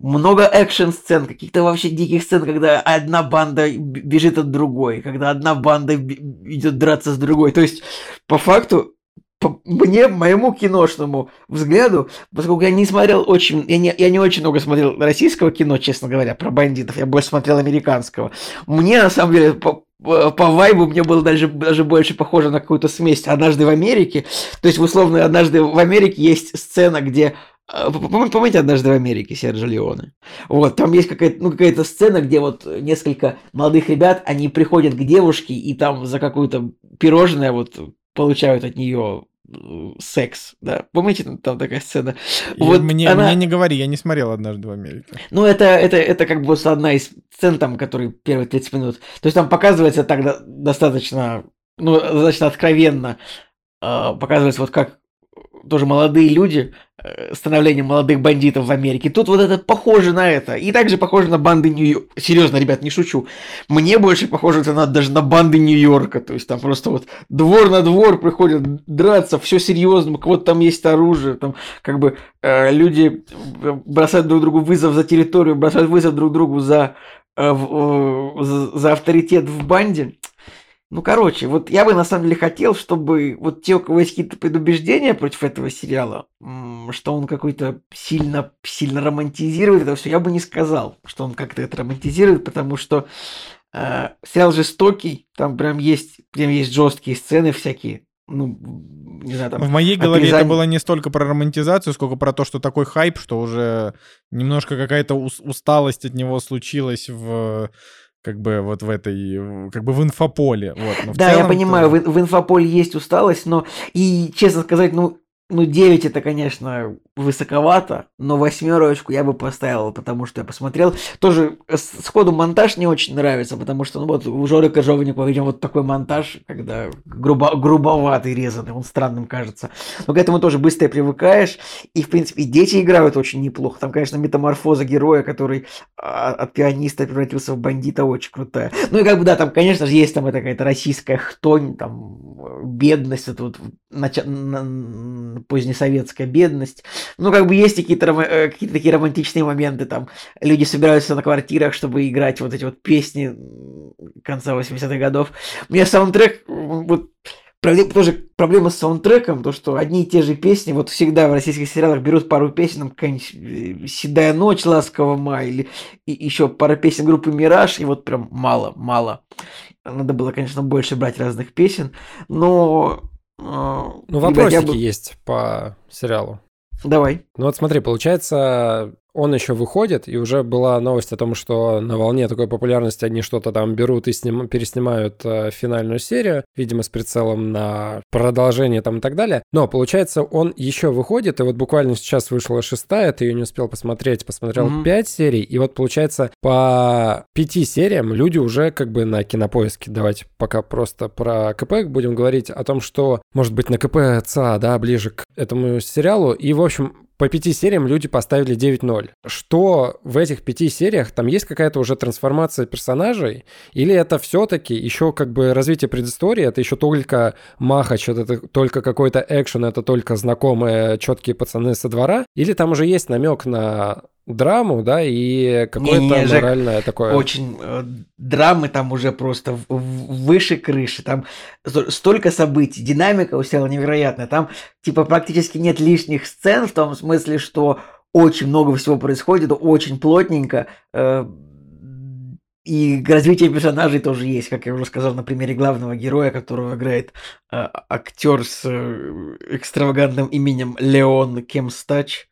Много экшн-сцен, каких-то вообще диких сцен, когда одна банда бежит от другой, когда одна банда идет драться с другой. То есть, по факту, по мне, моему киношному взгляду, поскольку я не смотрел очень, я не, я не очень много смотрел российского кино, честно говоря, про бандитов, я больше смотрел американского. Мне, на самом деле, по, по вайбу мне было даже, даже больше похоже на какую-то смесь «Однажды в Америке». То есть, условно, «Однажды в Америке» есть сцена, где а, Помните «Однажды в Америке» Серджо Леоне? Вот, там есть какая-то ну, какая сцена, где вот несколько молодых ребят, они приходят к девушке и там за какую-то пирожное вот получают от нее э, секс, да. Помните, там такая сцена?
И вот мне, она... мне не говори, я не смотрел однажды в Америке.
Ну, это, это, это как бы одна из сцен, там, которые первые 30 минут. То есть там показывается так достаточно, ну, достаточно откровенно, э, показывается вот как тоже молодые люди, э, становление молодых бандитов в Америке. Тут вот это похоже на это. И также похоже на банды Нью-Йорка. Серьезно, ребят, не шучу. Мне больше похоже это на, даже на банды Нью-Йорка. То есть там просто вот двор на двор приходят драться, все серьезно, у кого-то там есть оружие, там как бы э, люди бросают друг другу вызов за территорию, бросают вызов друг другу за, э, э, за авторитет в банде. Ну, короче, вот я бы на самом деле хотел, чтобы вот те, у кого есть какие-то предубеждения против этого сериала, что он какой-то сильно, сильно романтизирует это все, я бы не сказал, что он как-то это романтизирует, потому что э, сериал жестокий, там прям есть, прям есть жесткие сцены всякие, ну,
не знаю, там... В моей голове отрезание... это было не столько про романтизацию, сколько про то, что такой хайп, что уже немножко какая-то усталость от него случилась в как бы вот в этой, как бы в инфополе. Вот.
да, я понимаю, в, в инфополе есть усталость, но и, честно сказать, ну, ну, 9 это, конечно, высоковато, но восьмерочку я бы поставил, потому что я посмотрел. Тоже сходу монтаж не очень нравится, потому что, ну вот, у Жоры Кожовникова, видимо, вот такой монтаж, когда грубо, грубоватый, резанный, он странным кажется. Но к этому тоже быстро привыкаешь, и, в принципе, дети играют очень неплохо. Там, конечно, метаморфоза героя, который а, от пианиста превратился в бандита, очень крутая. Ну и как бы, да, там, конечно же, есть там какая-то российская хтонь, там, бедность, это вот, нача позднесоветская бедность. Ну, как бы есть какие-то, э, какие-то такие романтичные моменты, там люди собираются на квартирах, чтобы играть вот эти вот песни конца 80-х годов. Мне саундтрек, вот, Проблема, тоже проблема с саундтреком, то что одни и те же песни, вот всегда в российских сериалах берут пару песен, там какая-нибудь э, «Седая ночь», «Ласкового мая», или и еще пара песен группы «Мираж», и вот прям мало, мало. Надо было, конечно, больше брать разных песен, но
ну, вопросики бы... есть по сериалу.
Давай.
Ну вот смотри, получается, он еще выходит, и уже была новость о том, что на волне такой популярности они что-то там берут и сним, переснимают э, финальную серию, видимо, с прицелом на продолжение там и так далее. Но получается, он еще выходит, и вот буквально сейчас вышла шестая, ты ее не успел посмотреть, посмотрел mm-hmm. пять серий, и вот получается по пяти сериям люди уже как бы на кинопоиске. Давайте пока просто про КП будем говорить о том, что может быть на КП ЦА, да, ближе к этому сериалу. И, в общем, по пяти сериям люди поставили 9-0. Что в этих пяти сериях, там есть какая-то уже трансформация персонажей? Или это все-таки еще как бы развитие предыстории, это еще только махач, это только какой-то экшен, это только знакомые четкие пацаны со двора? Или там уже есть намек на драму, да, и какое-то не, не, моральное такое.
Очень э, драмы там уже просто в, в, выше крыши, там столько событий, динамика у сериала невероятная, там типа практически нет лишних сцен в том смысле, что очень много всего происходит, очень плотненько. Э, и развитие персонажей тоже есть, как я уже сказал, на примере главного героя, которого играет э, актер с э, экстравагантным именем Леон Кемстач.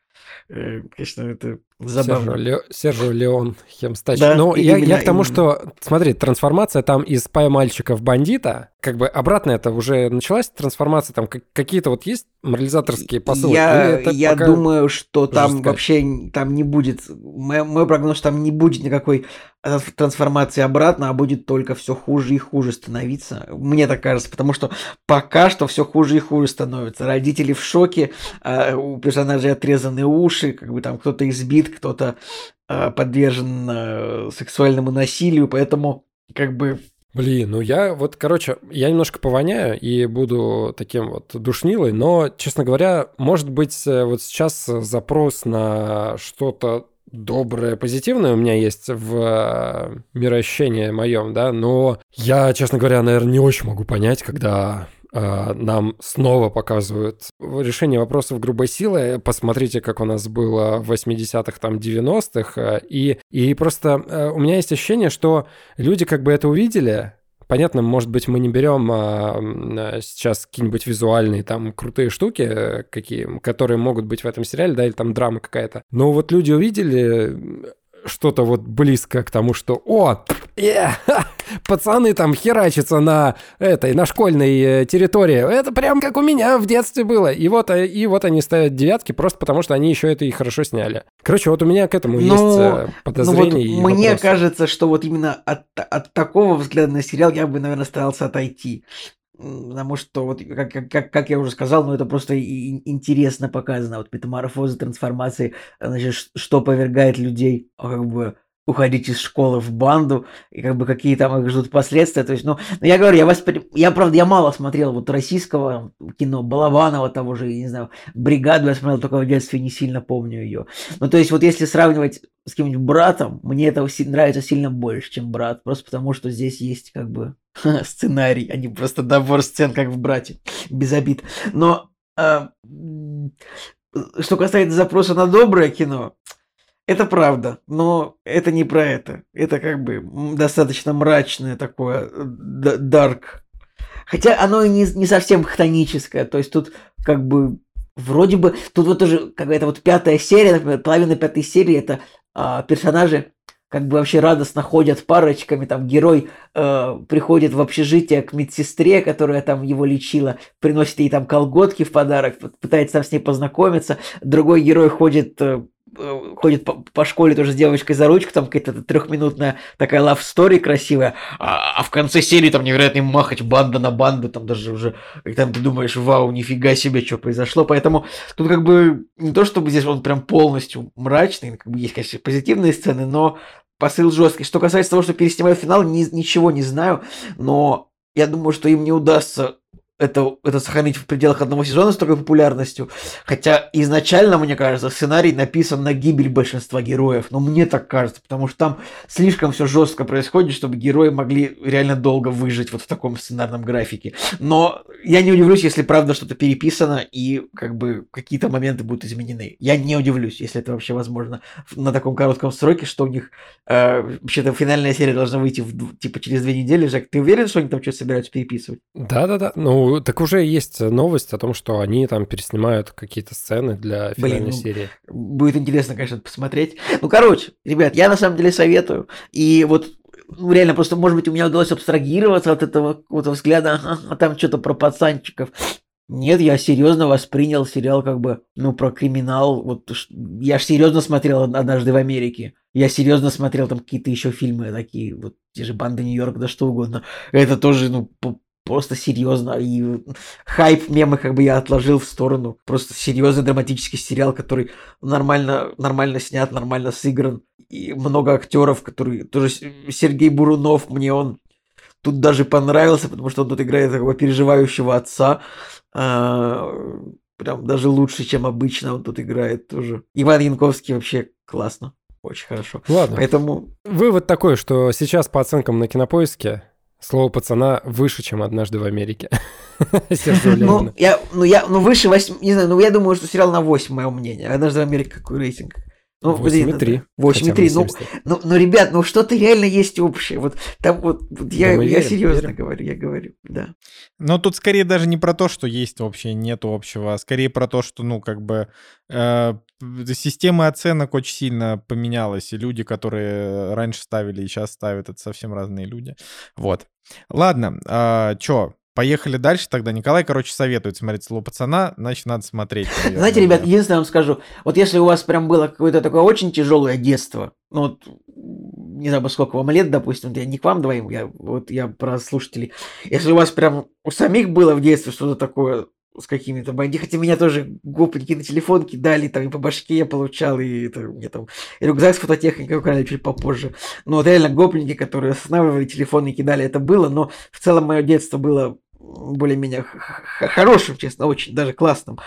Э, конечно, это забавно.
Сержу, Ле... Сержу Леон Хемстач.
Да,
ну, я,
именно,
я к тому,
именно.
что, смотри, трансформация там из пай-мальчика в бандита, как бы обратно это уже началась трансформация, там как- какие-то вот есть морализаторские посылы?
Я, я думаю, что там
жестко?
вообще там не будет. Мой, мой прогноз, что там не будет никакой трансформации обратно, а будет только все хуже и хуже становиться. Мне так кажется, потому что пока что все хуже и хуже становится. Родители в шоке, а у персонажей отрезаны уши, как бы там кто-то избит, кто-то э, подвержен э, сексуальному насилию, поэтому как бы
Блин, ну я вот, короче, я немножко повоняю и буду таким вот душнилой, но, честно говоря, может быть, э, вот сейчас запрос на что-то доброе, позитивное у меня есть в э, мироощении моем, да, но я, честно говоря, наверное, не очень могу понять, когда э, нам снова показывают решение вопросов грубой силы. Посмотрите, как у нас было в 80-х, там, 90-х. э, И, и просто у меня есть ощущение, что люди как бы это увидели, Понятно, может быть, мы не берем а, а, сейчас какие-нибудь визуальные там крутые штуки, э, какие, которые могут быть в этом сериале, да, или там драма какая-то. Но вот люди увидели что-то вот близко к тому, что «О, э, ха, пацаны там херачатся на этой, на школьной э, территории. Это прям как у меня в детстве было». И вот, э, и вот они ставят девятки просто потому, что они еще это и хорошо сняли. Короче, вот у меня к этому
Ну,
есть э,
Ну вот мне
вопросы.
кажется, что вот именно от, от такого взгляда на сериал я бы, наверное, старался отойти. Потому что, вот, как, как- как, я уже сказал, ну это просто интересно показано. Вот метаморфозы, трансформации, значит, ш- что повергает людей, а, как бы, уходить из школы в банду, и как бы какие там их ждут последствия. То есть, ну, ну, я говорю, я воспри... я, правда, я мало смотрел вот российского кино, Балабанова того же, я не знаю, Бригаду я смотрел только в детстве, не сильно помню ее. Ну, то есть, вот если сравнивать с каким-нибудь братом, мне это нравится сильно больше, чем брат. Просто потому, что здесь есть как бы сценарий, а не просто набор сцен, как в брате. Без обид. Но а, что касается запроса на доброе кино, это правда, но это не про это. Это как бы достаточно мрачное такое, э, дарк. Хотя оно и не, не совсем хтоническое, то есть тут как бы вроде бы, тут вот тоже какая-то вот пятая серия, например, половина пятой серии это а, персонажи как бы вообще радостно ходят парочками, там герой э, приходит в общежитие к медсестре, которая там его лечила, приносит ей там колготки в подарок, пытается там с ней познакомиться, другой герой ходит э, ходит по, по школе тоже с девочкой за ручку, там какая-то трехминутная такая love story красивая, а, а в конце серии там невероятный махач, банда на банду, там даже уже, и там ты думаешь, вау, нифига себе, что произошло, поэтому тут как бы не то, чтобы здесь он прям полностью мрачный, как бы есть, конечно, позитивные сцены, но посыл жесткий. Что касается того, что переснимают финал, ни- ничего не знаю, но я думаю, что им не удастся это, это сохранить в пределах одного сезона с такой популярностью. Хотя изначально, мне кажется, сценарий написан на гибель большинства героев. Но мне так кажется, потому что там слишком все жестко происходит, чтобы герои могли реально долго выжить вот в таком сценарном графике. Но я не удивлюсь, если правда что-то переписано и как бы какие-то моменты будут изменены. Я не удивлюсь, если это вообще возможно на таком коротком сроке, что у них э, вообще-то финальная серия должна выйти в, типа через две недели. Жак, ты уверен, что они там что-то собираются переписывать?
Да-да-да. Ну, так уже есть новость о том, что они там переснимают какие-то сцены для
Блин,
финальной
ну,
серии.
Будет интересно, конечно, посмотреть. Ну, короче, ребят, я на самом деле советую. И вот ну, реально, просто, может быть, у меня удалось абстрагироваться от этого какого-то взгляда, ага, а там что-то про пацанчиков. Нет, я серьезно воспринял сериал как бы, ну, про криминал. Вот я ж серьезно смотрел однажды в Америке. Я серьезно смотрел там какие-то еще фильмы такие, вот те же банды Нью-Йорка, да что угодно. Это тоже, ну, просто серьезно. И хайп мемы как бы я отложил в сторону. Просто серьезный драматический сериал, который нормально, нормально снят, нормально сыгран. И много актеров, которые... Тоже Сергей Бурунов, мне он тут даже понравился, потому что он тут играет такого переживающего отца. А, Прям даже лучше, чем обычно он тут играет тоже. Иван Янковский вообще классно. Очень хорошо.
Ладно.
Поэтому
Вывод такой, что сейчас по оценкам на кинопоиске слово пацана выше, чем однажды в Америке.
Ну, я, ну, я, ну, выше 8, не знаю, ну, я думаю, что сериал на 8, мое мнение. Однажды в Америке какой рейтинг? Ну, блин,
8,3.
8,3. Ну,
70.
ну, ну, ребят, ну что-то реально есть общее. Вот там вот, вот я,
Да
я
верим,
серьезно
верим.
говорю, я говорю, да.
Но тут скорее даже не про то, что есть общее, нет общего, а скорее про то, что, ну, как бы э, система оценок очень сильно поменялась, и люди, которые раньше ставили и сейчас ставят, это совсем разные люди. Вот. Ладно, э, чё, поехали дальше тогда. Николай, короче, советует смотреть «Слово пацана», значит, надо смотреть. наверное,
Знаете, ребят, единственное, вам скажу, вот если у вас прям было какое-то такое очень тяжелое детство, ну вот, не знаю, сколько вам лет, допустим, я не к вам двоим, я, вот я про слушателей, если у вас прям у самих было в детстве что-то такое с какими-то бандитами, хотя меня тоже гопники на телефон кидали, там и по башке я получал, и это, мне там и рюкзак с фототехникой украли чуть попозже. Но вот реально гопники, которые останавливали телефоны и кидали, это было, но в целом мое детство было более-менее хорошим, честно, очень даже классным.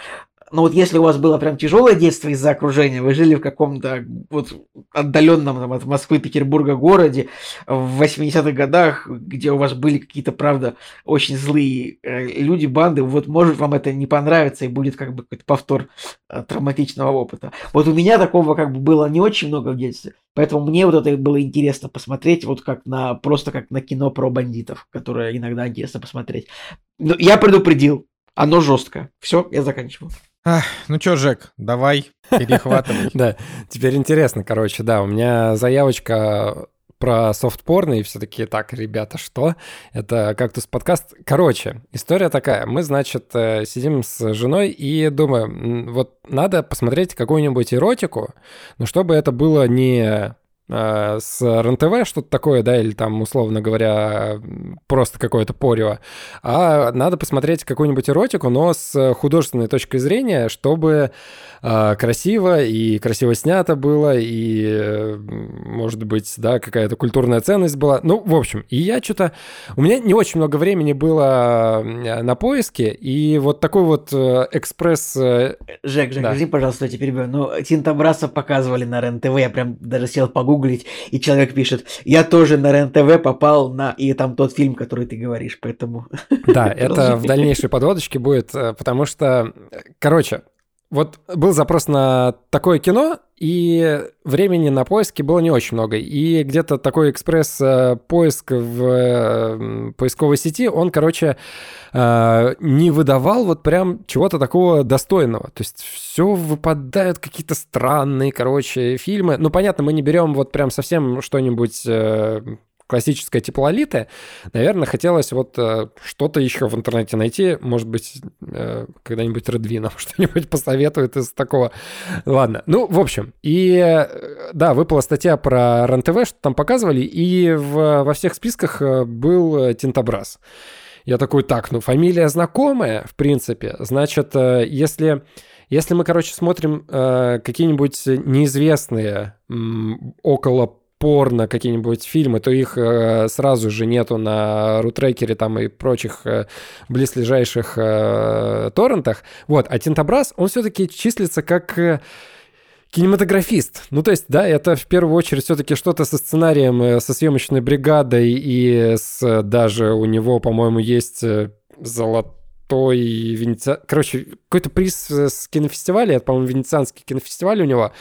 Но вот если у вас было прям тяжелое детство из-за окружения, вы жили в каком-то вот отдаленном там, от Москвы, Петербурга городе в 80-х годах, где у вас были какие-то, правда, очень злые э, люди, банды, вот может вам это не понравится и будет как бы какой-то повтор э, травматичного опыта. Вот у меня такого как бы было не очень много в детстве, поэтому мне вот это было интересно посмотреть, вот как на, просто как на кино про бандитов, которое иногда интересно посмотреть. Но я предупредил, оно жестко. Все, я заканчиваю.
Ах, ну чё, Жек, давай, перехватывай.
Да, теперь интересно, короче, да, у меня заявочка про софт-порно, и все таки так, ребята, что? Это «Кактус подкаст». Короче, история такая. Мы, значит, э, сидим с женой и думаем, вот надо посмотреть какую-нибудь эротику, но чтобы это было не с РНТВ, что-то такое, да, или там, условно говоря, просто какое-то порево, а надо посмотреть какую-нибудь эротику, но с художественной точки зрения, чтобы а, красиво и красиво снято было, и, э, может быть, да, какая-то культурная ценность была. Ну, в общем, и я что-то... У меня не очень много времени было э, на поиске, и вот такой вот э, экспресс... э,
Жек, Жек,
Да.
извини, пожалуйста, я тебя перебью. Ну, Тинтобраса показывали на РЕН-ТВ, я прям даже сел погуглить, и человек пишет, я тоже на РЕН-ТВ попал на... И там тот фильм, который ты говоришь, поэтому...
Да, это в дальнейшей подводочке будет, э, потому что, э, короче, вот был запрос на такое кино, и времени на поиски было не очень много. И где-то такой экспресс-поиск в э, поисковой сети, он, короче, э, не выдавал вот прям чего-то такого достойного. То есть все выпадают какие-то странные, короче, фильмы. Ну, понятно, мы не берем вот прям совсем что-нибудь классическое типа Лолиты, наверное, хотелось вот э, что-то еще в интернете найти. Может быть, э, когда-нибудь Редви что-нибудь посоветует из такого. Ладно. Ну, в общем. И э, да, выпала статья про РЕН-ТВ, что там показывали, и в- во всех списках э, был э, Тинтобраз. Я такой, так, ну, фамилия знакомая, в принципе. Значит, если... Если мы, короче, смотрим э, какие-нибудь неизвестные м, около порно какие-нибудь фильмы, то их э, сразу же нету на рутрекере там и прочих э, близлежащих э, торрентах. Вот, а Тинтобраз, он все-таки числится как э, кинематографист. Ну, то есть, да, это в первую очередь все-таки что-то со сценарием, э, со съемочной бригадой и с даже у него, по-моему, есть э, золотой венеция... Короче, какой-то приз э, с кинофестиваля, это, по-моему, венецианский кинофестиваль у него.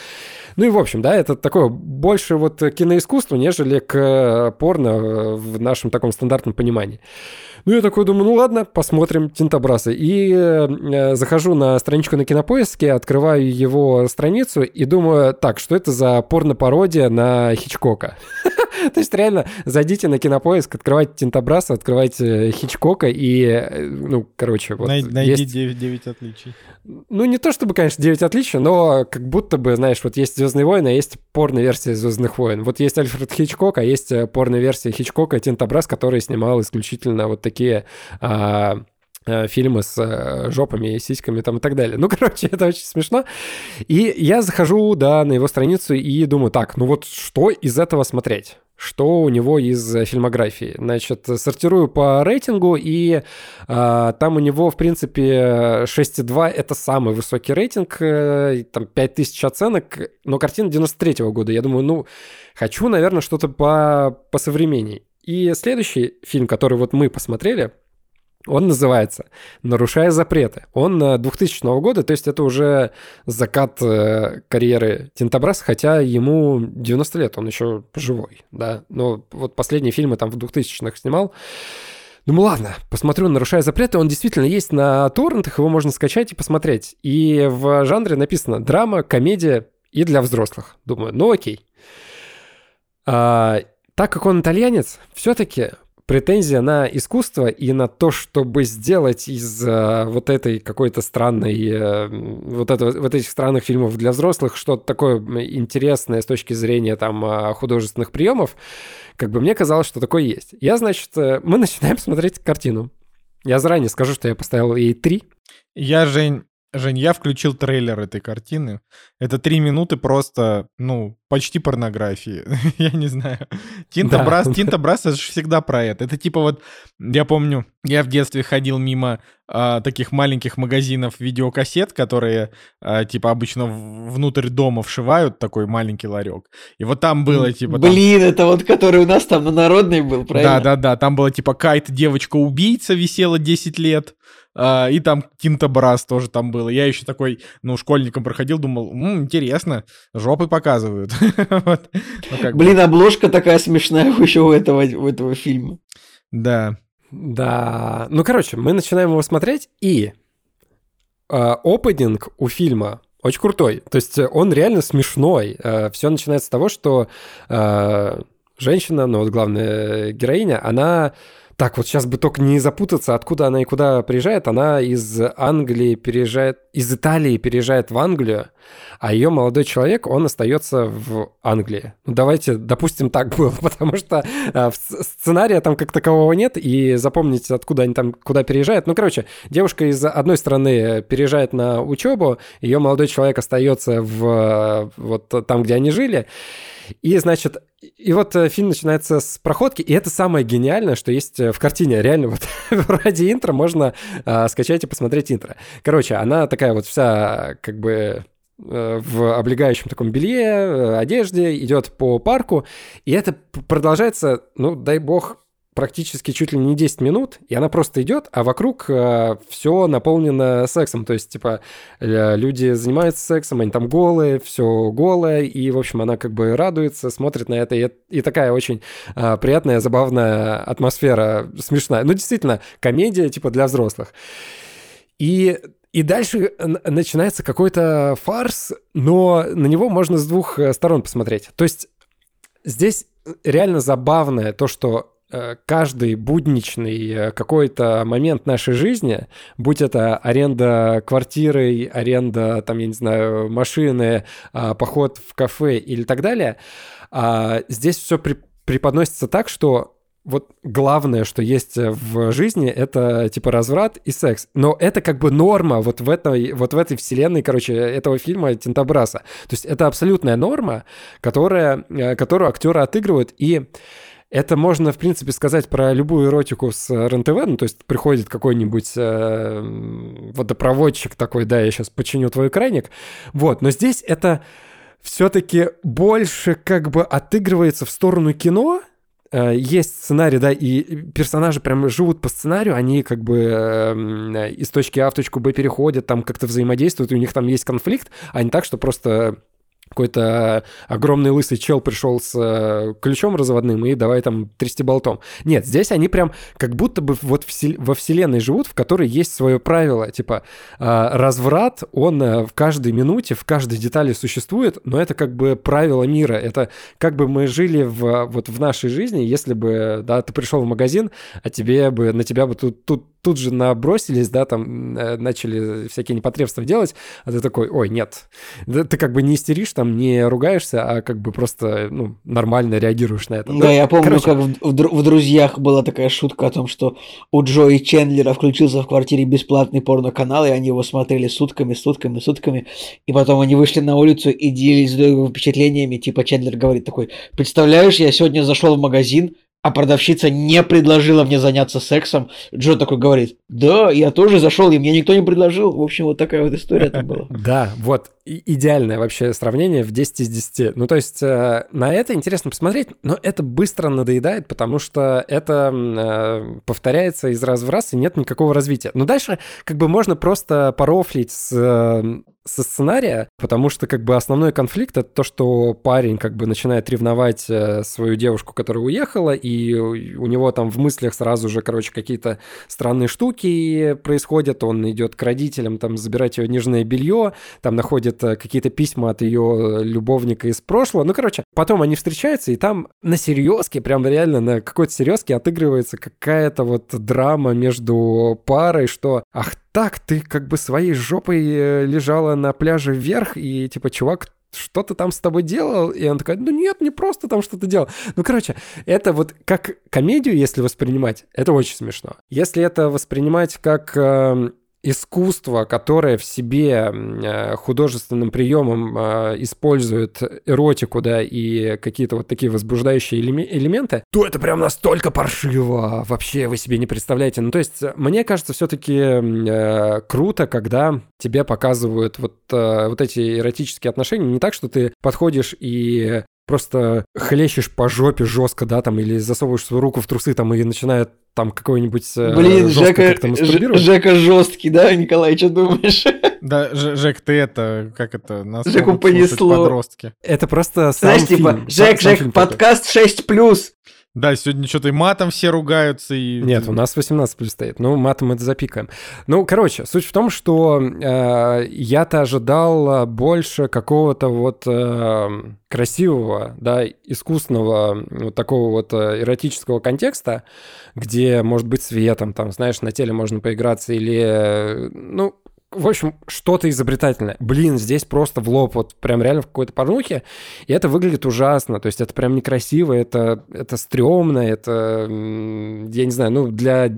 Ну и, в общем, да, это такое больше вот киноискусство, нежели к э, порно э, в нашем таком стандартном понимании. Ну, я такой думаю, ну ладно, посмотрим Тинтобраса. И э, захожу на страничку на Кинопоиске, открываю его страницу и думаю, так, что это за порно-пародия на Хичкока? То есть реально зайдите на Кинопоиск, открывайте Тинтобраса, открывайте Хичкока и, э, ну, короче, вот
Най- Найди
есть
9, 9 отличий.
Ну, не то чтобы, конечно, 9 отличий, но как будто бы, знаешь, вот есть Звездные войны, а есть порно-версия Звездных войн. Вот есть Альфред Хичкок, а есть э, порно-версия Хичкока Тинтобраз, который снимал исключительно вот такие а, э, фильмы с э, жопами и сиськами там и так далее. Ну, короче, это очень смешно. И я захожу, да, на его страницу и думаю, так, ну вот что из этого смотреть? Что у него из э, фильмографии? Значит, сортирую по рейтингу, и а, там у него, в принципе, 6,2 — это самый высокий рейтинг, э, там 5000 оценок, но картина 93 года. Я думаю, ну, хочу, наверное, что-то по, по современней. И следующий фильм, который вот мы посмотрели, Он называется «Нарушая запреты». Он 2000 года, то есть это уже закат э, карьеры Тинтобраса, хотя ему 90 лет, он еще живой, да. Но вот последние фильмы там в 2000-х снимал. Ну ладно, посмотрю «Нарушая запреты». Он действительно есть на торрентах, его можно скачать и посмотреть. И в жанре написано драма, комедия и для взрослых. Думаю, ну окей. А, так как он итальянец, все-таки претензия на искусство и на то, чтобы сделать из uh, вот этой какой-то странной, uh, вот, это, вот этих странных фильмов для взрослых что-то такое интересное с точки зрения там uh, художественных приемов, как бы мне казалось, что такое есть. Я, значит, э, мы начинаем смотреть картину. Я заранее скажу, что я поставил ей три.
Я, Жень, Жень, я включил трейлер этой картины. Это три минуты просто, ну, почти порнографии. я не знаю. Тинта да. Брас, Тинта Брас, это же всегда про это. Это типа вот, я помню, я в детстве ходил мимо а, таких маленьких магазинов видеокассет, которые а, типа обычно внутрь дома вшивают такой маленький ларек. И вот там было типа...
Блин, там... это вот который у нас там на народной был, правильно?
Да-да-да, там было типа Кайт, девочка-убийца, висела 10 лет. Uh, и там Тинта Брас тоже там было. Я еще такой, ну, школьником проходил, думал, М, интересно, жопы показывают.
вот. ну, Блин, бы. обложка такая смешная еще у этого, у этого фильма.
Да.
Да. Ну, короче, мы начинаем его смотреть, и э, опенинг у фильма очень крутой. То есть он реально смешной. Э, все начинается с того, что э, женщина, ну вот главная героиня, она так, вот сейчас бы только не запутаться, откуда она и куда приезжает. Она из Англии переезжает, из Италии переезжает в Англию, а ее молодой человек, он остается в Англии. Ну, давайте, допустим, так было, потому что э, сценария там как такового нет, и запомнить, откуда они там, куда переезжают. Ну, короче, девушка из одной страны переезжает на учебу, ее молодой человек остается в вот там, где они жили, и, значит, и вот э, фильм начинается с проходки, и это самое гениальное, что есть э, в картине. Реально, вот ради интро можно э, скачать и посмотреть интро. Короче, она такая вот вся, как бы, э, в облегающем таком белье, одежде, идет по парку, и это продолжается, ну, дай бог, практически чуть ли не 10 минут, и она просто идет, а вокруг э, все наполнено сексом. То есть, типа, э, люди занимаются сексом, они там голые, все голое, и, в общем, она как бы радуется, смотрит на это, и, и такая очень э, приятная, забавная атмосфера, смешная. Ну, действительно, комедия, типа, для взрослых. И и дальше начинается какой-то фарс, но на него можно с двух э, сторон посмотреть. То есть здесь реально забавное то, что Э, каждый будничный э, какой-то момент нашей жизни, будь это аренда квартиры, аренда, там, я не знаю, машины, а, поход в кафе или так далее, а, здесь все преподносится так, что вот главное, что есть в жизни, это типа разврат и секс. Но это как бы норма вот в этой, вот в этой вселенной, короче, этого фильма Тинтобраса. То есть это абсолютная норма, которая, э, которую актеры отыгрывают. И это можно, в принципе, сказать про любую эротику с РНТВ, ну, то есть приходит какой-нибудь э, водопроводчик такой, да, я сейчас починю твой краник, вот, но здесь это все-таки больше как бы отыгрывается в сторону кино, э, есть сценарий, да, и персонажи прям живут по сценарию, они как бы э, из точки А в точку Б переходят, там как-то взаимодействуют, у них там есть конфликт, а не так, что просто какой-то огромный лысый чел пришел с э, ключом разводным и давай там трясти болтом. Нет, здесь они прям как будто бы вот во вселенной живут, в которой есть свое правило. Типа э, разврат, он э, в каждой минуте, в каждой детали существует, но это как бы правило мира. Это как бы мы жили в, вот в нашей жизни, если бы, да, ты пришел в магазин, а тебе бы, на тебя бы тут, тут тут же набросились, да, там э, начали всякие непотребства делать, а ты такой, ой, нет. Ты как бы не истеришь, там не ругаешься, а как бы просто, ну, нормально реагируешь на это.
Да, да? я помню, Короче... как в, в, в «Друзьях» была такая шутка о том, что у Джои Чендлера включился в квартире бесплатный порноканал, и они его смотрели сутками, сутками, сутками, и потом они вышли на улицу и делились впечатлениями, типа Чендлер говорит такой, представляешь, я сегодня зашел в магазин, а продавщица не предложила мне заняться сексом. Джо такой говорит, да, я тоже зашел, и мне никто не предложил. В общем, вот такая вот история там была.
Да, вот, идеальное вообще сравнение в 10 из 10. Ну, то есть э, на это интересно посмотреть, но это быстро надоедает, потому что это э, повторяется из раз в раз, и нет никакого развития. Но дальше как бы можно просто порофлить с э, со сценария, потому что как бы основной конфликт это то, что парень как бы начинает ревновать э, свою девушку, которая уехала, и у него там в мыслях сразу же, короче, какие-то странные штуки происходят, он идет к родителям там забирать ее нежное белье, там находит э, какие-то письма от ее любовника из прошлого, ну, короче, потом они встречаются, и там на серьезке, прям реально на какой-то серьезке отыгрывается какая-то вот драма между парой, что ах так, ты как бы своей жопой э, лежала на пляже вверх, и типа, чувак, что ты там с тобой делал? И он такой, ну нет, не просто там что-то делал. Ну, короче, это вот как комедию, если воспринимать, это очень смешно. Если это воспринимать как э, искусство, которое в себе э, художественным приемом э, использует эротику, да, и какие-то вот такие возбуждающие элементы, то это прям настолько паршиво. Вообще вы себе не представляете. Ну, то есть, мне кажется, все-таки э, круто, когда тебе показывают вот, вот эти эротические отношения не так, что ты подходишь и просто хлещешь по жопе жестко, да, там, или засовываешь свою руку в трусы, там, и начинает там какой-нибудь
э, Блин, Жека, Жека жесткий, да, Николай, что думаешь?
Да, Жек, ты это, как это, нас
Жеку понесло.
подростки.
Это просто
сам Знаешь, типа, фильм, типа, Жек, сам, Жек, сам подкаст 6+.
Да, сегодня что-то и матом все ругаются. И...
Нет, у нас 18 плюс стоит. Ну, матом это запикаем. Ну, короче, суть в том, что э, я-то ожидал больше какого-то вот э, красивого, да, искусственного, вот такого вот э, эротического контекста, где, может быть, светом, там, знаешь, на теле можно поиграться или, э, ну, в общем, что-то изобретательное. Блин, здесь просто в лоб, вот прям реально в какой-то порнухе, и это выглядит ужасно, то есть это прям некрасиво, это, это стрёмно, это, я не знаю, ну, для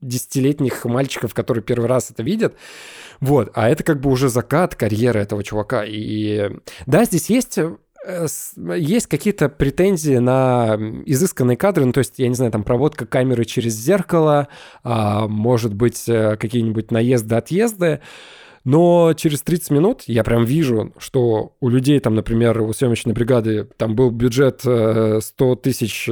десятилетних мальчиков, которые первый раз это видят, вот, а это как бы уже закат карьеры этого чувака, и да, здесь есть есть какие-то претензии на изысканные кадры, ну, то есть, я не знаю, там проводка камеры через зеркало, а, может быть, э, какие-нибудь наезды-отъезды, но через 30 минут я прям вижу, что у людей там, например, у съемочной бригады там был бюджет 100 э, тысяч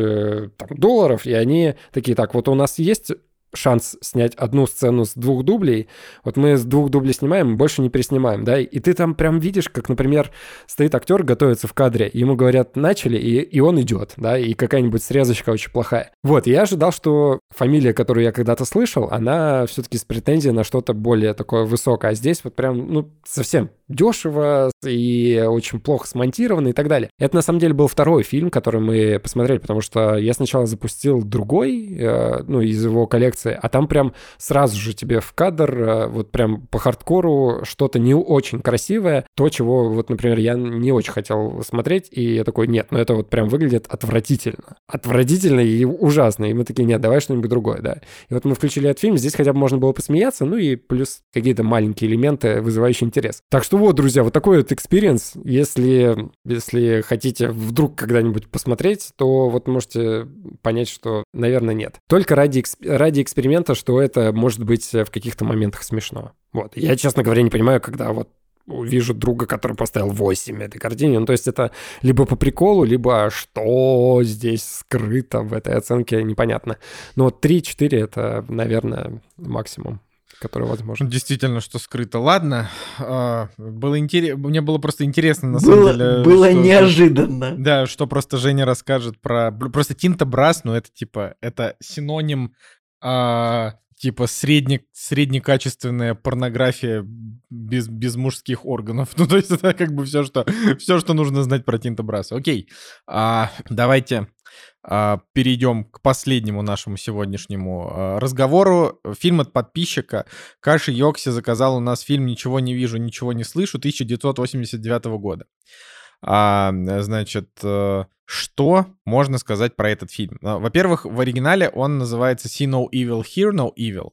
долларов, и они такие, так, вот у нас есть шанс снять одну сцену с двух дублей, вот мы с двух дублей снимаем, больше не переснимаем, да, и ты там прям видишь, как, например, стоит актер, готовится в кадре, ему говорят «начали», и, и он идет, да, и какая-нибудь срезочка очень плохая. Вот, я ожидал, что фамилия, которую я когда-то слышал, она все-таки с претензией на что-то более такое высокое, а здесь вот прям, ну, совсем дешево и очень плохо смонтировано и так далее. Это на самом деле был второй фильм, который мы посмотрели, потому что я сначала запустил другой, э, ну, из его коллекции реакции, а там прям сразу же тебе в кадр, э, вот прям по хардкору что-то не очень красивое, то, чего вот, например, я не очень хотел смотреть, и я такой, нет, ну это вот прям выглядит отвратительно. Отвратительно и ужасно. И мы такие, нет, давай что-нибудь другое, да. И вот мы включили этот фильм, здесь хотя бы можно было посмеяться, ну и плюс какие-то маленькие элементы, вызывающие интерес. Так что вот, друзья, вот такой вот experience. Если, если хотите вдруг когда-нибудь посмотреть, то вот можете понять, что, наверное, нет. Только ради, ради эксперимента, что это может быть в каких-то моментах смешно. Вот. Я, честно говоря, не понимаю, когда вот вижу друга, который поставил 8 этой картине. Ну, то есть это либо по приколу, либо что здесь скрыто в этой оценке, непонятно. Но 3-4 это, наверное, максимум который возможно.
Действительно, что скрыто. Ладно, а, было интерес... мне было просто интересно, на
было,
самом деле.
Было что... неожиданно.
Да, что просто Женя расскажет про... Просто Тинта Брас, ну это типа, это синоним а, типа средне, среднекачественная порнография без, без мужских органов. Ну, то есть это как бы все, что, все, что нужно знать про Тинта Браса. Окей, а, давайте а, перейдем к последнему нашему сегодняшнему а, разговору. Фильм от подписчика. Каши Йокси заказал у нас фильм «Ничего не вижу, ничего не слышу» 1989 года. А, значит, э, что можно сказать про этот фильм? Во-первых, в оригинале он называется See No Evil, Hear No Evil.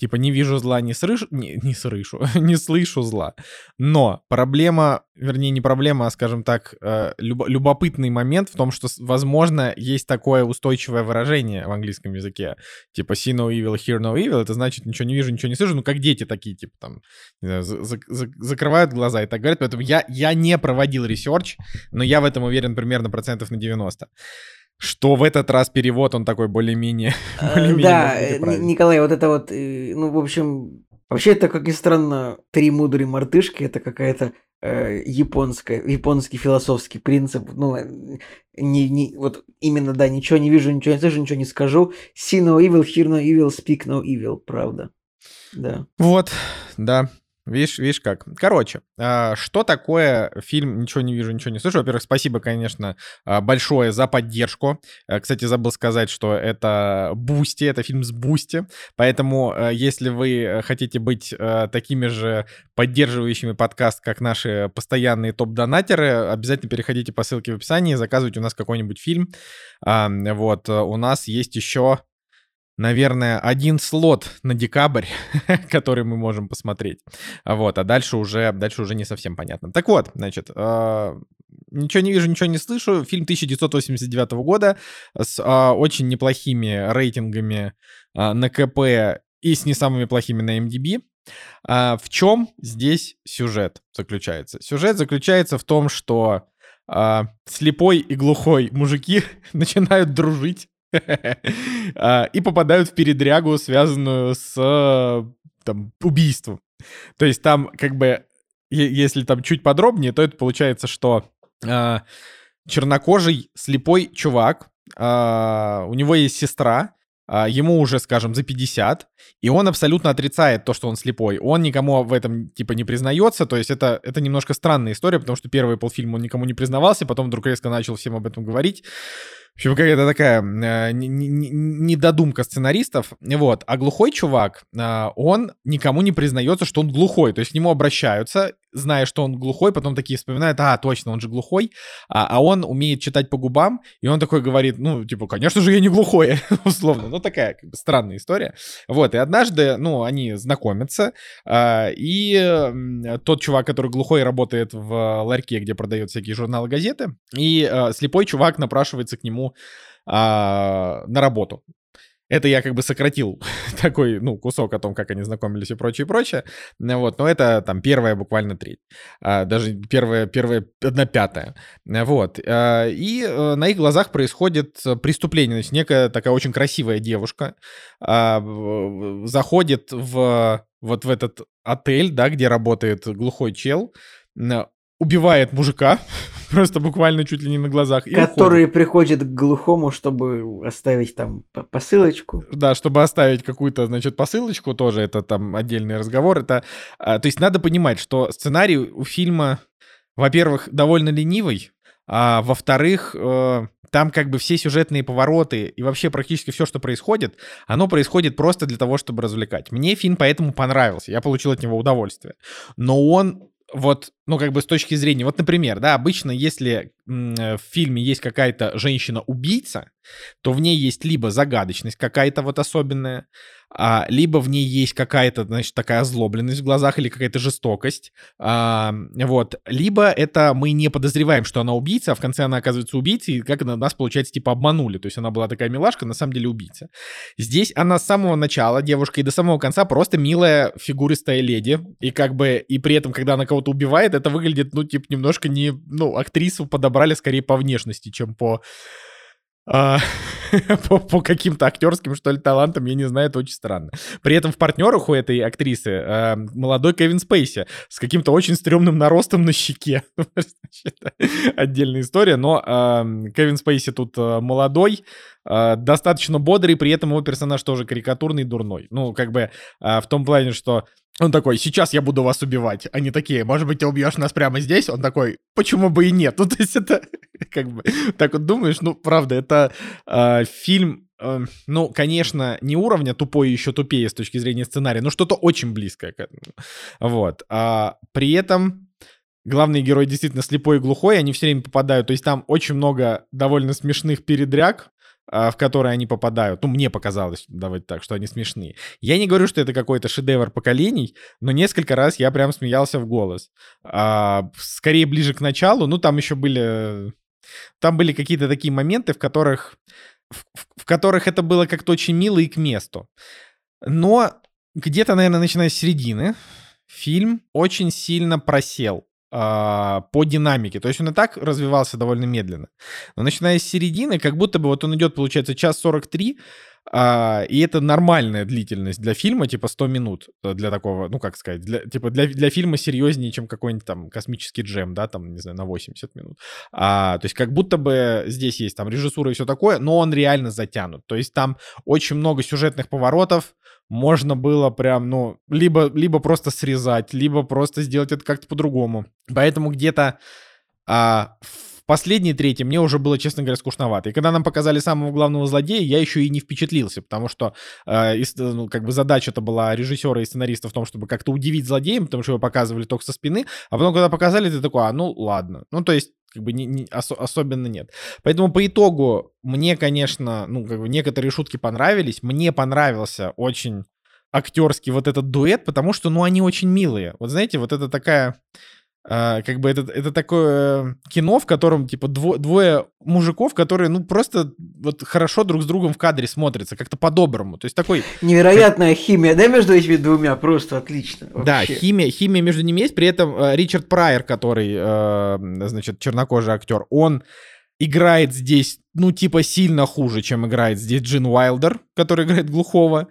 Типа не вижу зла, не слышу, не, не слышу, не слышу зла. Но проблема, вернее не проблема, а скажем так, э, люб, любопытный момент в том, что, возможно, есть такое устойчивое выражение в английском языке, типа see no evil, hear no evil, это значит ничего не вижу, ничего не слышу, ну как дети такие, типа там знаю, за, за, закрывают глаза и так говорят, поэтому я, я не проводил research, но я в этом уверен примерно процентов на 90 что в этот раз перевод, он такой более-менее...
более да, э, Николай, вот это вот, э, ну, в общем, вообще это, как ни странно, «Три мудрые мартышки» — это какая-то э, японская, японский философский принцип, ну, э, не, не, вот именно, да, ничего не вижу, ничего не слышу, ничего не скажу. See no evil, hear no evil, speak no evil, правда. Да.
Вот, да. Видишь, видишь как. Короче, а, что такое фильм «Ничего не вижу, ничего не слышу»? Во-первых, спасибо, конечно, а, большое за поддержку. А, кстати, забыл сказать, что это Boosty, это фильм с Boosty. Поэтому, если вы хотите быть такими же поддерживающими подкаст, как наши постоянные топ-донатеры, обязательно переходите по ссылке в описании, заказывайте у нас какой-нибудь фильм. Вот, у нас есть еще наверное, один слот на декабрь, который мы можем посмотреть. Вот, а дальше уже, дальше уже не совсем понятно. Так вот, значит, э, ничего не вижу, ничего не слышу. Фильм 1989 года с э, очень неплохими рейтингами э, на КП и с не самыми плохими на MDB. А в чем здесь сюжет заключается? Сюжет заключается в том, что а, слепой и глухой мужики начинают дружить и попадают в передрягу, связанную с там, убийством. То есть там как бы, если там чуть подробнее, то это получается, что а, чернокожий слепой чувак, а, у него есть сестра, ему уже, скажем, за 50, и он абсолютно отрицает то, что он слепой. Он никому в этом, типа, не признается, то есть это, это немножко странная история, потому что первый полфильма он никому не признавался, потом вдруг резко начал всем об этом говорить. Общем, какая-то такая э, недодумка сценаристов. Вот. А глухой чувак, э, он никому не признается, что он глухой. То есть к нему обращаются, зная, что он глухой, потом такие вспоминают, а, точно, он же глухой. А, а он умеет читать по губам, и он такой говорит, ну, типа, конечно же, я не глухой, условно. Ну, такая как бы странная история. Вот. И однажды, ну, они знакомятся, э, и э, тот чувак, который глухой, работает в ларьке, где продают всякие журналы, газеты, и э, слепой чувак напрашивается к нему а, на работу. Это я как бы сократил такой, ну, кусок о том, как они знакомились и прочее, прочее. Вот, но это там первая буквально треть. А, даже первая, первая, одна пятая. Вот. А, и а, на их глазах происходит преступление. Значит, некая такая очень красивая девушка а, заходит в вот в этот отель, да, где работает глухой чел, убивает мужика, просто буквально чуть ли не на глазах.
Который уходит. приходит к глухому, чтобы оставить там посылочку.
Да, чтобы оставить какую-то, значит, посылочку, тоже это там отдельный разговор. Это, а, то есть надо понимать, что сценарий у фильма, во-первых, довольно ленивый, а во-вторых, э, там как бы все сюжетные повороты и вообще практически все, что происходит, оно происходит просто для того, чтобы развлекать. Мне фильм поэтому понравился, я получил от него удовольствие. Но он вот, ну, как бы с точки зрения, вот, например, да, обычно, если э, в фильме есть какая-то женщина-убийца, то в ней есть либо загадочность какая-то вот особенная, а, либо в ней есть какая-то, значит, такая озлобленность в глазах или какая-то жестокость, а, вот, либо это мы не подозреваем, что она убийца, а в конце она оказывается убийцей, и как нас, получается, типа обманули, то есть она была такая милашка, на самом деле убийца. Здесь она с самого начала, девушка, и до самого конца просто милая фигуристая леди, и как бы, и при этом, когда она кого-то убивает, это выглядит, ну, типа, немножко не, ну, актрису подобрали скорее по внешности, чем по по, по каким-то актерским, что ли, талантам, я не знаю, это очень странно. При этом в партнерах у этой актрисы э, молодой Кевин Спейси с каким-то очень стрёмным наростом на щеке. Отдельная история, но э, Кевин Спейси тут э, молодой, э, достаточно бодрый, при этом его персонаж тоже карикатурный, дурной. Ну, как бы э, в том плане, что он такой, сейчас я буду вас убивать. Они такие, может быть, ты убьешь нас прямо здесь? Он такой, почему бы и нет? Ну, то есть это, как бы, так вот думаешь, ну, правда, это э, фильм, э, ну, конечно, не уровня тупой еще тупее с точки зрения сценария, но что-то очень близкое к этому. Вот. А, при этом главный герой действительно слепой и глухой, они все время попадают, то есть там очень много довольно смешных передряг, в которые они попадают. Ну, мне показалось, давайте так, что они смешные. Я не говорю, что это какой-то шедевр поколений, но несколько раз я прям смеялся в голос. А, скорее ближе к началу, ну, там еще были... Там были какие-то такие моменты, в которых, в, в которых это было как-то очень мило и к месту. Но где-то, наверное, начиная с середины, фильм очень сильно просел а, по динамике. То есть он и так развивался довольно медленно. Но начиная с середины, как будто бы вот он идет, получается, час 43, а, и это нормальная длительность для фильма, типа 100 минут э, для такого, ну как сказать, для, типа для, для фильма серьезнее, чем какой-нибудь там космический джем, да, там, не знаю, на 80 минут. А, то есть как будто бы здесь есть там режиссура и все такое, но он реально затянут. То есть там очень много сюжетных поворотов, можно было прям, ну, либо, либо просто срезать, либо просто сделать это как-то по-другому. Поэтому где-то а, в последней трети мне уже было, честно говоря, скучновато. И когда нам показали самого главного злодея, я еще и не впечатлился, потому что а, и, ну, как бы задача-то была режиссера и сценариста в том, чтобы как-то удивить злодея, потому что его показывали только со спины, а потом, когда показали, ты такой, а, ну, ладно. Ну, то есть как бы не, не, ос, особенно нет. Поэтому по итогу мне, конечно, ну, как бы некоторые шутки понравились. Мне понравился очень актерский вот этот дуэт, потому что, ну, они очень милые. Вот знаете, вот это такая а, как бы это, это такое кино, в котором, типа, дво, двое мужиков, которые, ну, просто вот хорошо друг с другом в кадре смотрятся, как-то по-доброму. То есть такой...
Невероятная как... химия, да, между этими двумя? Просто отлично.
Вообще. Да, химия, химия между ними есть. При этом э, Ричард Прайер, который, э, значит, чернокожий актер, он играет здесь, ну, типа, сильно хуже, чем играет здесь Джин Уайлдер, который играет глухого.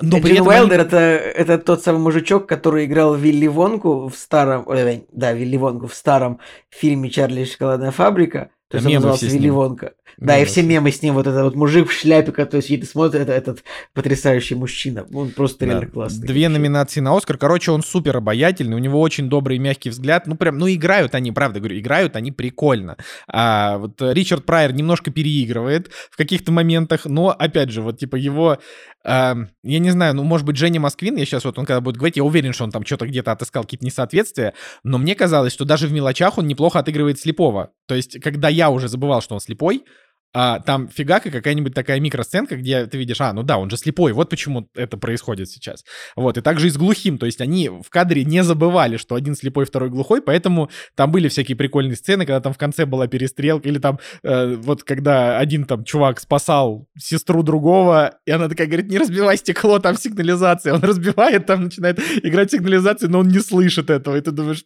Но Джин этом Уайлдер они... это, это тот самый мужичок, который играл Вилли Вонку в старом, ой, да, Вилли Вонку в старом фильме «Чарли и шоколадная фабрика». То есть он назывался Вилли Вонка. Да, и все мемы с ним, вот этот вот мужик в шляпе, который сидит и смотрит, это этот потрясающий мужчина. Он просто реально да. классный.
Две номинации на Оскар. Короче, он супер обаятельный, у него очень добрый и мягкий взгляд. Ну, прям, ну, играют они, правда говорю, играют они прикольно. А, вот Ричард Прайер немножко переигрывает в каких-то моментах, но, опять же, вот, типа, его я не знаю, ну, может быть, Женя Москвин, я сейчас вот, он когда будет говорить, я уверен, что он там что-то где-то отыскал какие-то несоответствия, но мне казалось, что даже в мелочах он неплохо отыгрывает слепого. То есть, когда я уже забывал, что он слепой, а, там фигак и какая-нибудь такая микросценка, где ты видишь, а, ну да, он же слепой, вот почему это происходит сейчас. Вот, и также и с глухим, то есть они в кадре не забывали, что один слепой, второй глухой, поэтому там были всякие прикольные сцены, когда там в конце была перестрелка, или там э, вот когда один там чувак спасал сестру другого, и она такая говорит, не разбивай стекло, там сигнализация, он разбивает, там начинает играть сигнализацию, но он не слышит этого, и ты думаешь,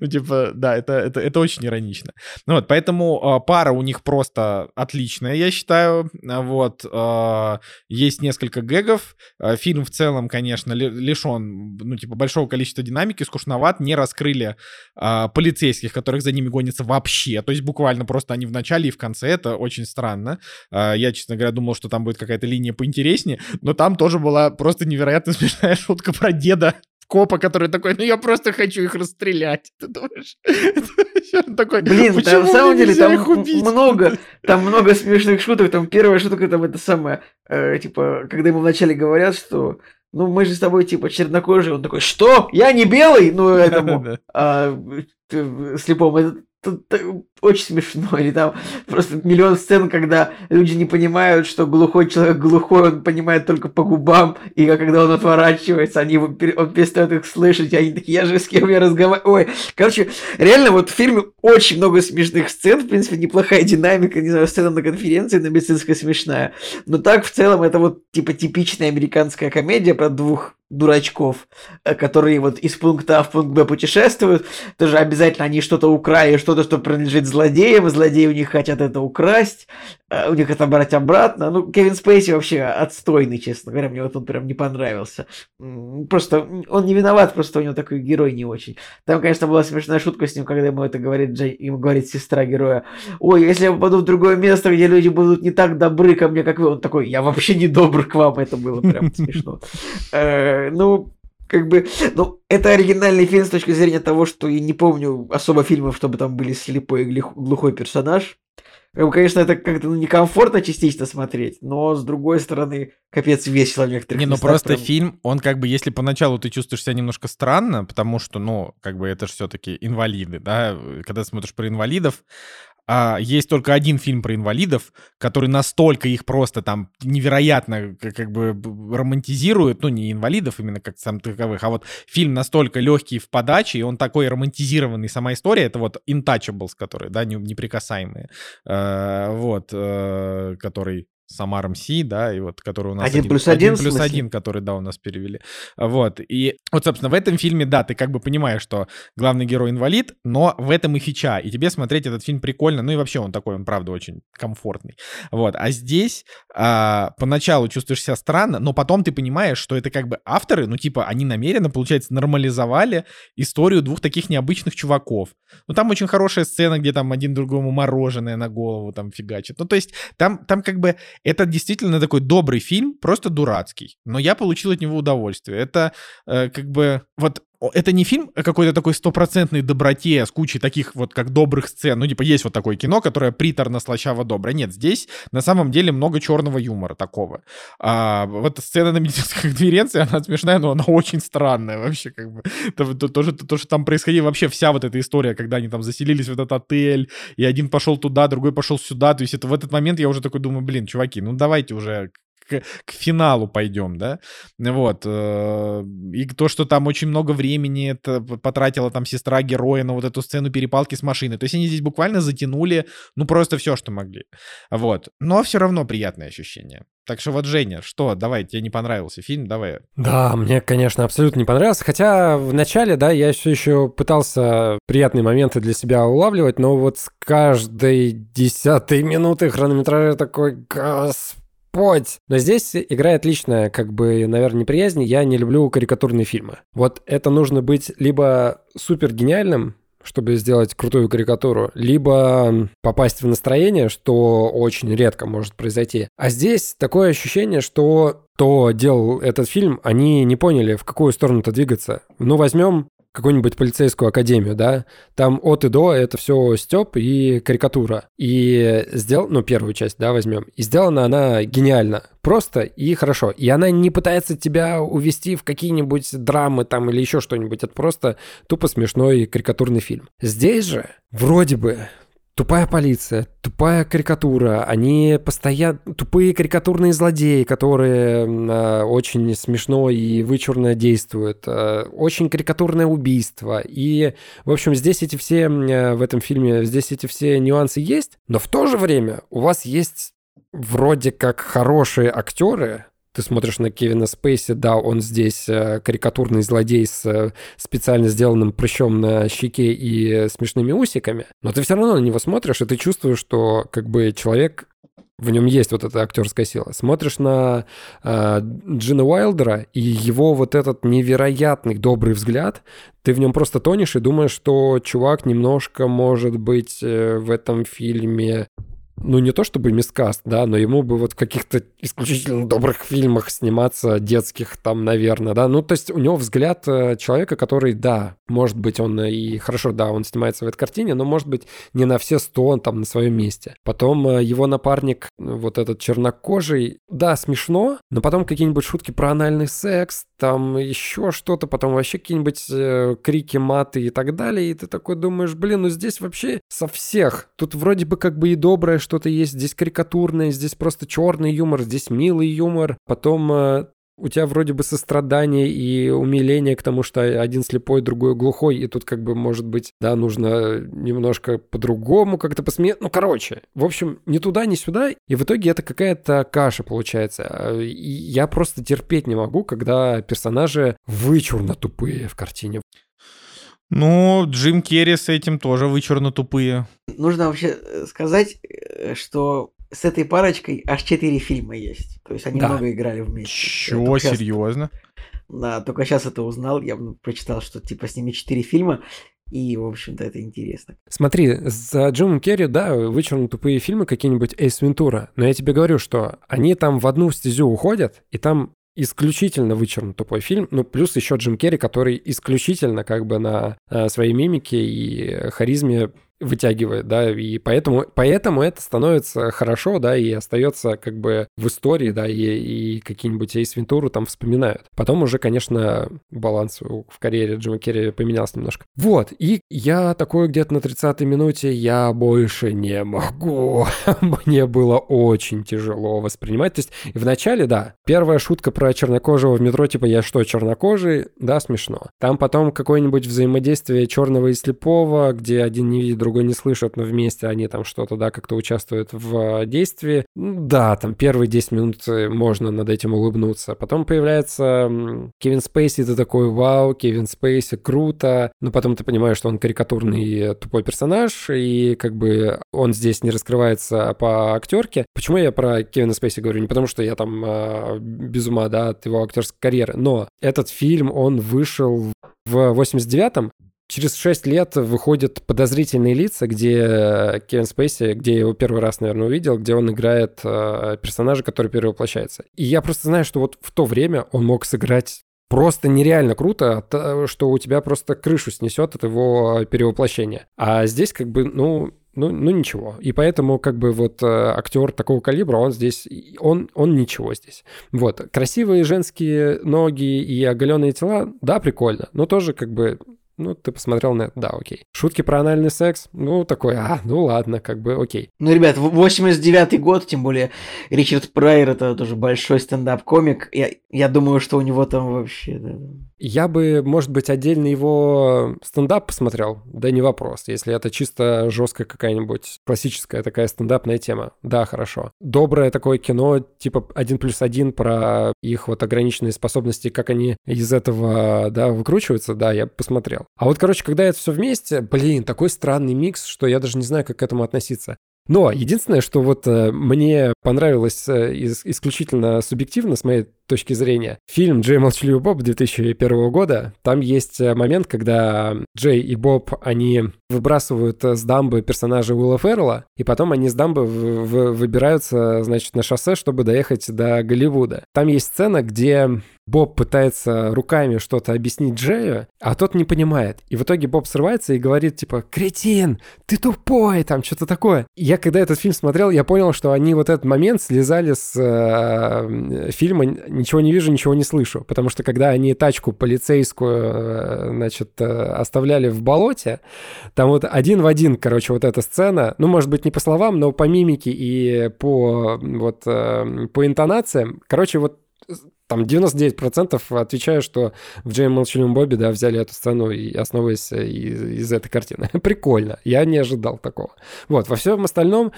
ну типа, да, это, это, это очень иронично. Ну вот, поэтому э, пара у них просто отличная отличная, я считаю. А вот. А, есть несколько гэгов. А, фильм в целом, конечно, лишен, ну, типа, большого количества динамики, скучноват. Не раскрыли полицейских, которых за ними гонятся вообще. То есть буквально просто они в начале и в конце. Это очень странно. Я, честно говоря, думал, что там будет какая-то линия поинтереснее. Но там тоже была просто невероятно смешная шутка про деда, копа, который такой, ну я просто хочу их расстрелять. Ты думаешь?
такой, Блин, там, на самом деле там много, там много смешных шуток. Там первая шутка там это самое, э, типа, когда ему вначале говорят, что ну мы же с тобой типа чернокожие, он такой, что? Я не белый? Ну этому а, слепому, это очень смешно. Или там просто миллион сцен, когда люди не понимают, что глухой человек глухой, он понимает только по губам, и когда он отворачивается, они, он перестает их слышать, и они такие, я же с кем я разговариваю. Ой, короче, реально вот в фильме очень много смешных сцен, в принципе, неплохая динамика, не знаю, сцена на конференции на медицинской смешная, но так в целом это вот типа типичная американская комедия про двух дурачков, э, которые вот из пункта А в пункт Б путешествуют, тоже обязательно они что-то украли, что-то, что принадлежит злодеям, и злодеи у них хотят это украсть, э, у них это брать обратно. Ну, Кевин Спейси вообще отстойный, честно говоря, мне вот он прям не понравился. Просто он не виноват, просто у него такой герой не очень. Там, конечно, была смешная шутка с ним, когда ему это говорит Джей, ему говорит сестра героя, ой, если я попаду в другое место, где люди будут не так добры ко мне, как вы, он такой, я вообще не добр к вам, это было прям смешно. Э, ну, как бы, ну, это оригинальный фильм с точки зрения того, что я не помню особо фильмов, чтобы там были слепой и глухой персонаж. Как бы, конечно, это как-то ну, некомфортно частично смотреть, но с другой стороны, капец весело в некоторых
Не, ну просто прям... фильм, он как бы, если поначалу ты чувствуешь себя немножко странно, потому что, ну, как бы это же все-таки инвалиды, да, когда смотришь про инвалидов, а, есть только один фильм про инвалидов, который настолько их просто там невероятно как, как бы романтизирует, ну, не инвалидов именно как сам таковых, а вот фильм настолько легкий в подаче, и он такой романтизированный, сама история, это вот Intouchables, который, да, неприкасаемые, э, вот, э, который Самар МС, да, и вот, который у нас...
Один, один плюс один,
один плюс один, который, да, у нас перевели. Вот, и вот, собственно, в этом фильме, да, ты как бы понимаешь, что главный герой инвалид, но в этом и фича, и тебе смотреть этот фильм прикольно, ну и вообще он такой, он, правда, очень комфортный. Вот, а здесь а, поначалу чувствуешь себя странно, но потом ты понимаешь, что это как бы авторы, ну, типа, они намеренно, получается, нормализовали историю двух таких необычных чуваков. Ну, там очень хорошая сцена, где там один другому мороженое на голову там фигачит. Ну, то есть там, там как бы это действительно такой добрый фильм, просто дурацкий. Но я получил от него удовольствие. Это э, как бы... Вот это не фильм о какой-то такой стопроцентной доброте с кучей таких вот как добрых сцен. Ну, типа, есть вот такое кино, которое приторно, слащаво, доброе. Нет, здесь на самом деле много черного юмора такого. А, вот сцена на медицинской конференции, она смешная, но она очень странная вообще, как бы. То, то, то, то, то, что там происходило, вообще вся вот эта история, когда они там заселились в этот отель, и один пошел туда, другой пошел сюда. То есть это в этот момент я уже такой думаю, блин, чуваки, ну давайте уже к, к финалу пойдем, да, вот, э, и то, что там очень много времени это потратила там сестра героя на вот эту сцену перепалки с машиной, то есть они здесь буквально затянули, ну, просто все, что могли, вот, но все равно приятное ощущение. Так что вот, Женя, что, давай, тебе не понравился фильм, давай.
Да, мне, конечно, абсолютно не понравился, хотя в начале, да, я все еще пытался приятные моменты для себя улавливать, но вот с каждой десятой минуты хронометража такой, господи, Господь! Но здесь играет личная, как бы, наверное, неприязнь. Я не люблю карикатурные фильмы. Вот это нужно быть либо супер гениальным, чтобы сделать крутую карикатуру, либо попасть в настроение, что очень редко может произойти. А здесь такое ощущение, что кто делал этот фильм, они не поняли, в какую сторону-то двигаться. Ну, возьмем какую-нибудь полицейскую академию, да, там от и до это все степ и карикатура. И сделал, ну, первую часть, да, возьмем. И сделана она гениально, просто и хорошо. И она не пытается тебя увести в какие-нибудь драмы там или еще что-нибудь. Это просто тупо смешной карикатурный фильм. Здесь же вроде бы Тупая полиция, тупая карикатура, они постоянно... Тупые карикатурные злодеи, которые э, очень смешно и вычурно действуют. Э, очень карикатурное убийство. И, в общем, здесь эти все... Э, в этом фильме здесь эти все нюансы есть, но в то же время у вас есть вроде как хорошие актеры, ты смотришь на Кевина Спейси, да, он здесь э, карикатурный злодей с э, специально сделанным прыщом на щеке и смешными усиками, но ты все равно на него смотришь, и ты чувствуешь, что как бы человек в нем есть вот эта актерская сила. Смотришь на э, Джина Уайлдера и его вот этот невероятный добрый взгляд, ты в нем просто тонешь и думаешь, что чувак немножко, может быть, э, в этом фильме ну, не то чтобы мискаст, да, но ему бы вот в каких-то исключительно добрых фильмах сниматься, детских там, наверное, да. Ну, то есть у него взгляд э, человека, который, да, может быть, он и хорошо, да, он снимается в этой картине, но, может быть, не на все сто он там на своем месте. Потом э, его напарник, вот этот чернокожий, да, смешно, но потом какие-нибудь шутки про анальный секс, там еще что-то, потом вообще какие-нибудь э, крики, маты и так далее, и ты такой думаешь, блин, ну здесь вообще со всех. Тут вроде бы как бы и доброе что-то есть, здесь карикатурное, здесь просто черный юмор, здесь милый юмор. Потом э, у тебя вроде бы сострадание и умиление к тому, что один слепой, другой глухой, и тут как бы, может быть, да, нужно немножко по-другому как-то посмеяться. Ну, короче, в общем, ни туда, ни сюда, и в итоге это какая-то каша получается. И я просто терпеть не могу, когда персонажи вычурно тупые в картине.
Ну, Джим Керри с этим тоже вычурно тупые.
Нужно вообще э, сказать, э, что с этой парочкой аж четыре фильма есть. То есть они да. много играли вместе.
Чего, серьезно?
Да, только сейчас это узнал. Я прочитал, что типа с ними четыре фильма. И, в общем-то, это интересно.
Смотри, за Джимом Керри, да, вычурно тупые фильмы какие-нибудь Эйс Вентура. Но я тебе говорю, что они там в одну стезю уходят, и там исключительно вычурно тупой фильм. Ну, плюс еще Джим Керри, который исключительно как бы на э, своей мимике и харизме вытягивает, да, и поэтому, поэтому это становится хорошо, да, и остается как бы в истории, да, и, и какие-нибудь Эйс Вентуру там вспоминают. Потом уже, конечно, баланс в карьере Джима Керри поменялся немножко. Вот, и я такой где-то на 30-й минуте, я больше не могу. Мне было очень тяжело воспринимать. То есть в начале, да, первая шутка про чернокожего в метро, типа, я что, чернокожий? Да, смешно. Там потом какое-нибудь взаимодействие черного и слепого, где один не видит, другой не слышит, но вместе они там что-то, да, как-то участвуют в действии. Да, там первые 10 минут э, можно над этим улыбнуться. Потом появляется Кевин Спейси, ты такой, вау, Кевин Спейси, круто. Но потом ты понимаешь, что он карикатурный тупой персонаж, и как бы он здесь не раскрывается по актерке. Почему я про Кевина Спейси говорю? Не потому, что я там э, без ума, да, от его актерской карьеры, но этот фильм, он вышел в 89-м, Через шесть лет выходят подозрительные лица, где Кевин Спейси, где я его первый раз, наверное, увидел, где он играет э, персонажа, который перевоплощается. И я просто знаю, что вот в то время он мог сыграть просто нереально круто, что у тебя просто крышу снесет от его перевоплощения. А здесь как бы, ну, ну, ну ничего. И поэтому как бы вот э, актер такого калибра, он здесь, он, он ничего здесь. Вот. Красивые женские ноги и оголенные тела, да, прикольно, но тоже как бы ну, ты посмотрел на это, да, окей. Шутки про анальный секс, ну, такой, а, ну ладно, как бы окей.
Ну, ребят, 89-й год, тем более Ричард Прайер это тоже большой стендап-комик. Я, я думаю, что у него там вообще... Да,
я бы, может быть, отдельно его стендап посмотрел, да не вопрос, если это чисто жесткая какая-нибудь классическая такая стендапная тема. Да, хорошо. Доброе такое кино, типа один плюс один про их вот ограниченные способности, как они из этого, да, выкручиваются, да, я посмотрел. А вот, короче, когда это все вместе, блин, такой странный микс, что я даже не знаю, как к этому относиться. Но единственное, что вот э, мне понравилось э, исключительно субъективно, с моей точки зрения, фильм «Джей Молчаливый Боб» 2001 года, там есть э, момент, когда Джей и Боб, они выбрасывают с дамбы персонажа Уилла Феррелла, и потом они с дамбы в, в, выбираются, значит, на шоссе, чтобы доехать до Голливуда. Там есть сцена, где Боб пытается руками что-то объяснить Джею, а тот не понимает. И в итоге Боб срывается и говорит, типа, «Кретин, ты тупой!» Там что-то такое. Я когда этот фильм смотрел, я понял, что они вот этот момент слезали с э, фильма «Ничего не вижу, ничего не слышу». Потому что когда они тачку полицейскую, э, значит, э, оставляли в болоте, там вот один в один, короче, вот эта сцена, ну, может быть, не по словам, но по мимике и по вот э, по интонациям, короче, вот там 99% отвечаю, что в Джейм Молчаливом Бобби, да, взяли эту сцену и основываясь из, из этой картины. Прикольно. Я не ожидал такого. Вот, во всем остальном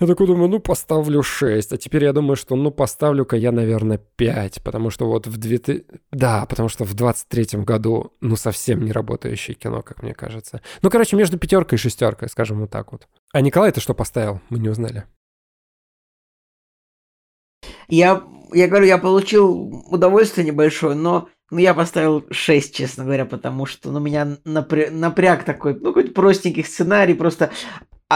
я такой думаю, ну, поставлю 6. А теперь я думаю, что, ну, поставлю-ка я, наверное, 5. Потому что вот в 2000... Да, потому что в 23-м году, ну, совсем не работающее кино, как мне кажется. Ну, короче, между пятеркой и шестеркой, скажем вот так вот. А Николай ты что поставил? Мы не узнали.
Я я говорю, я получил удовольствие небольшое, но ну, я поставил 6, честно говоря, потому что ну, меня напря... напряг такой, ну, какой-то простенький сценарий, просто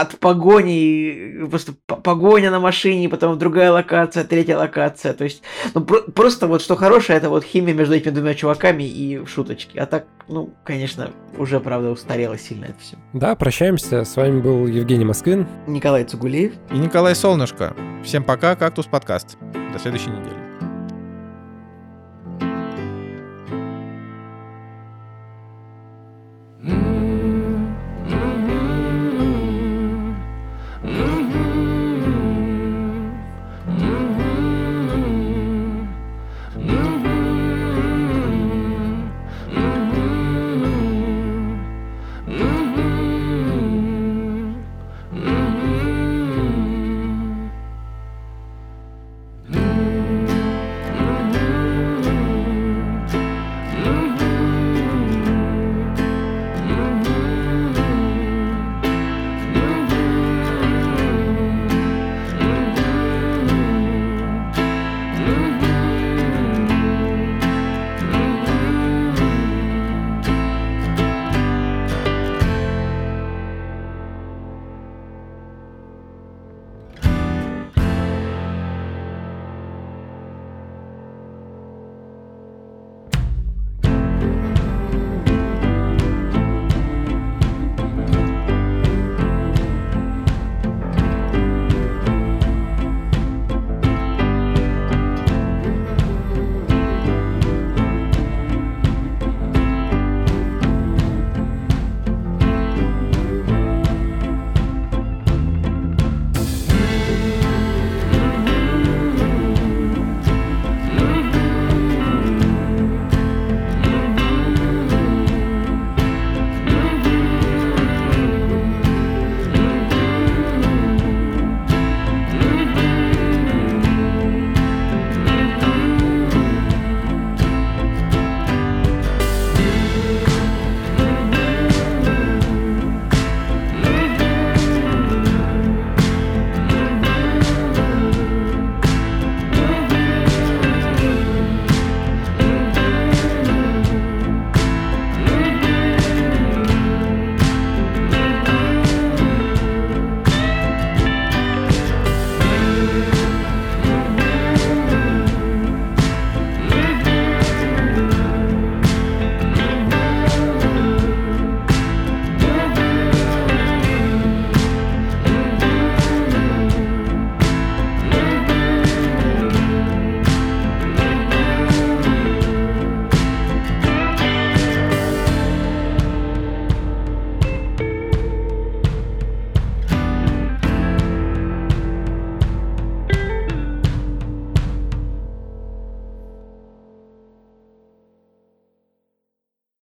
от погони, просто погоня на машине, потом другая локация, третья локация. То есть, ну, про- просто вот что хорошее, это вот химия между этими двумя чуваками и шуточки. А так, ну, конечно, уже, правда, устарело сильно это все.
Да, прощаемся. С вами был Евгений Москвин.
Николай Цугулеев.
И Николай Солнышко. Всем пока, Кактус подкаст. До следующей недели.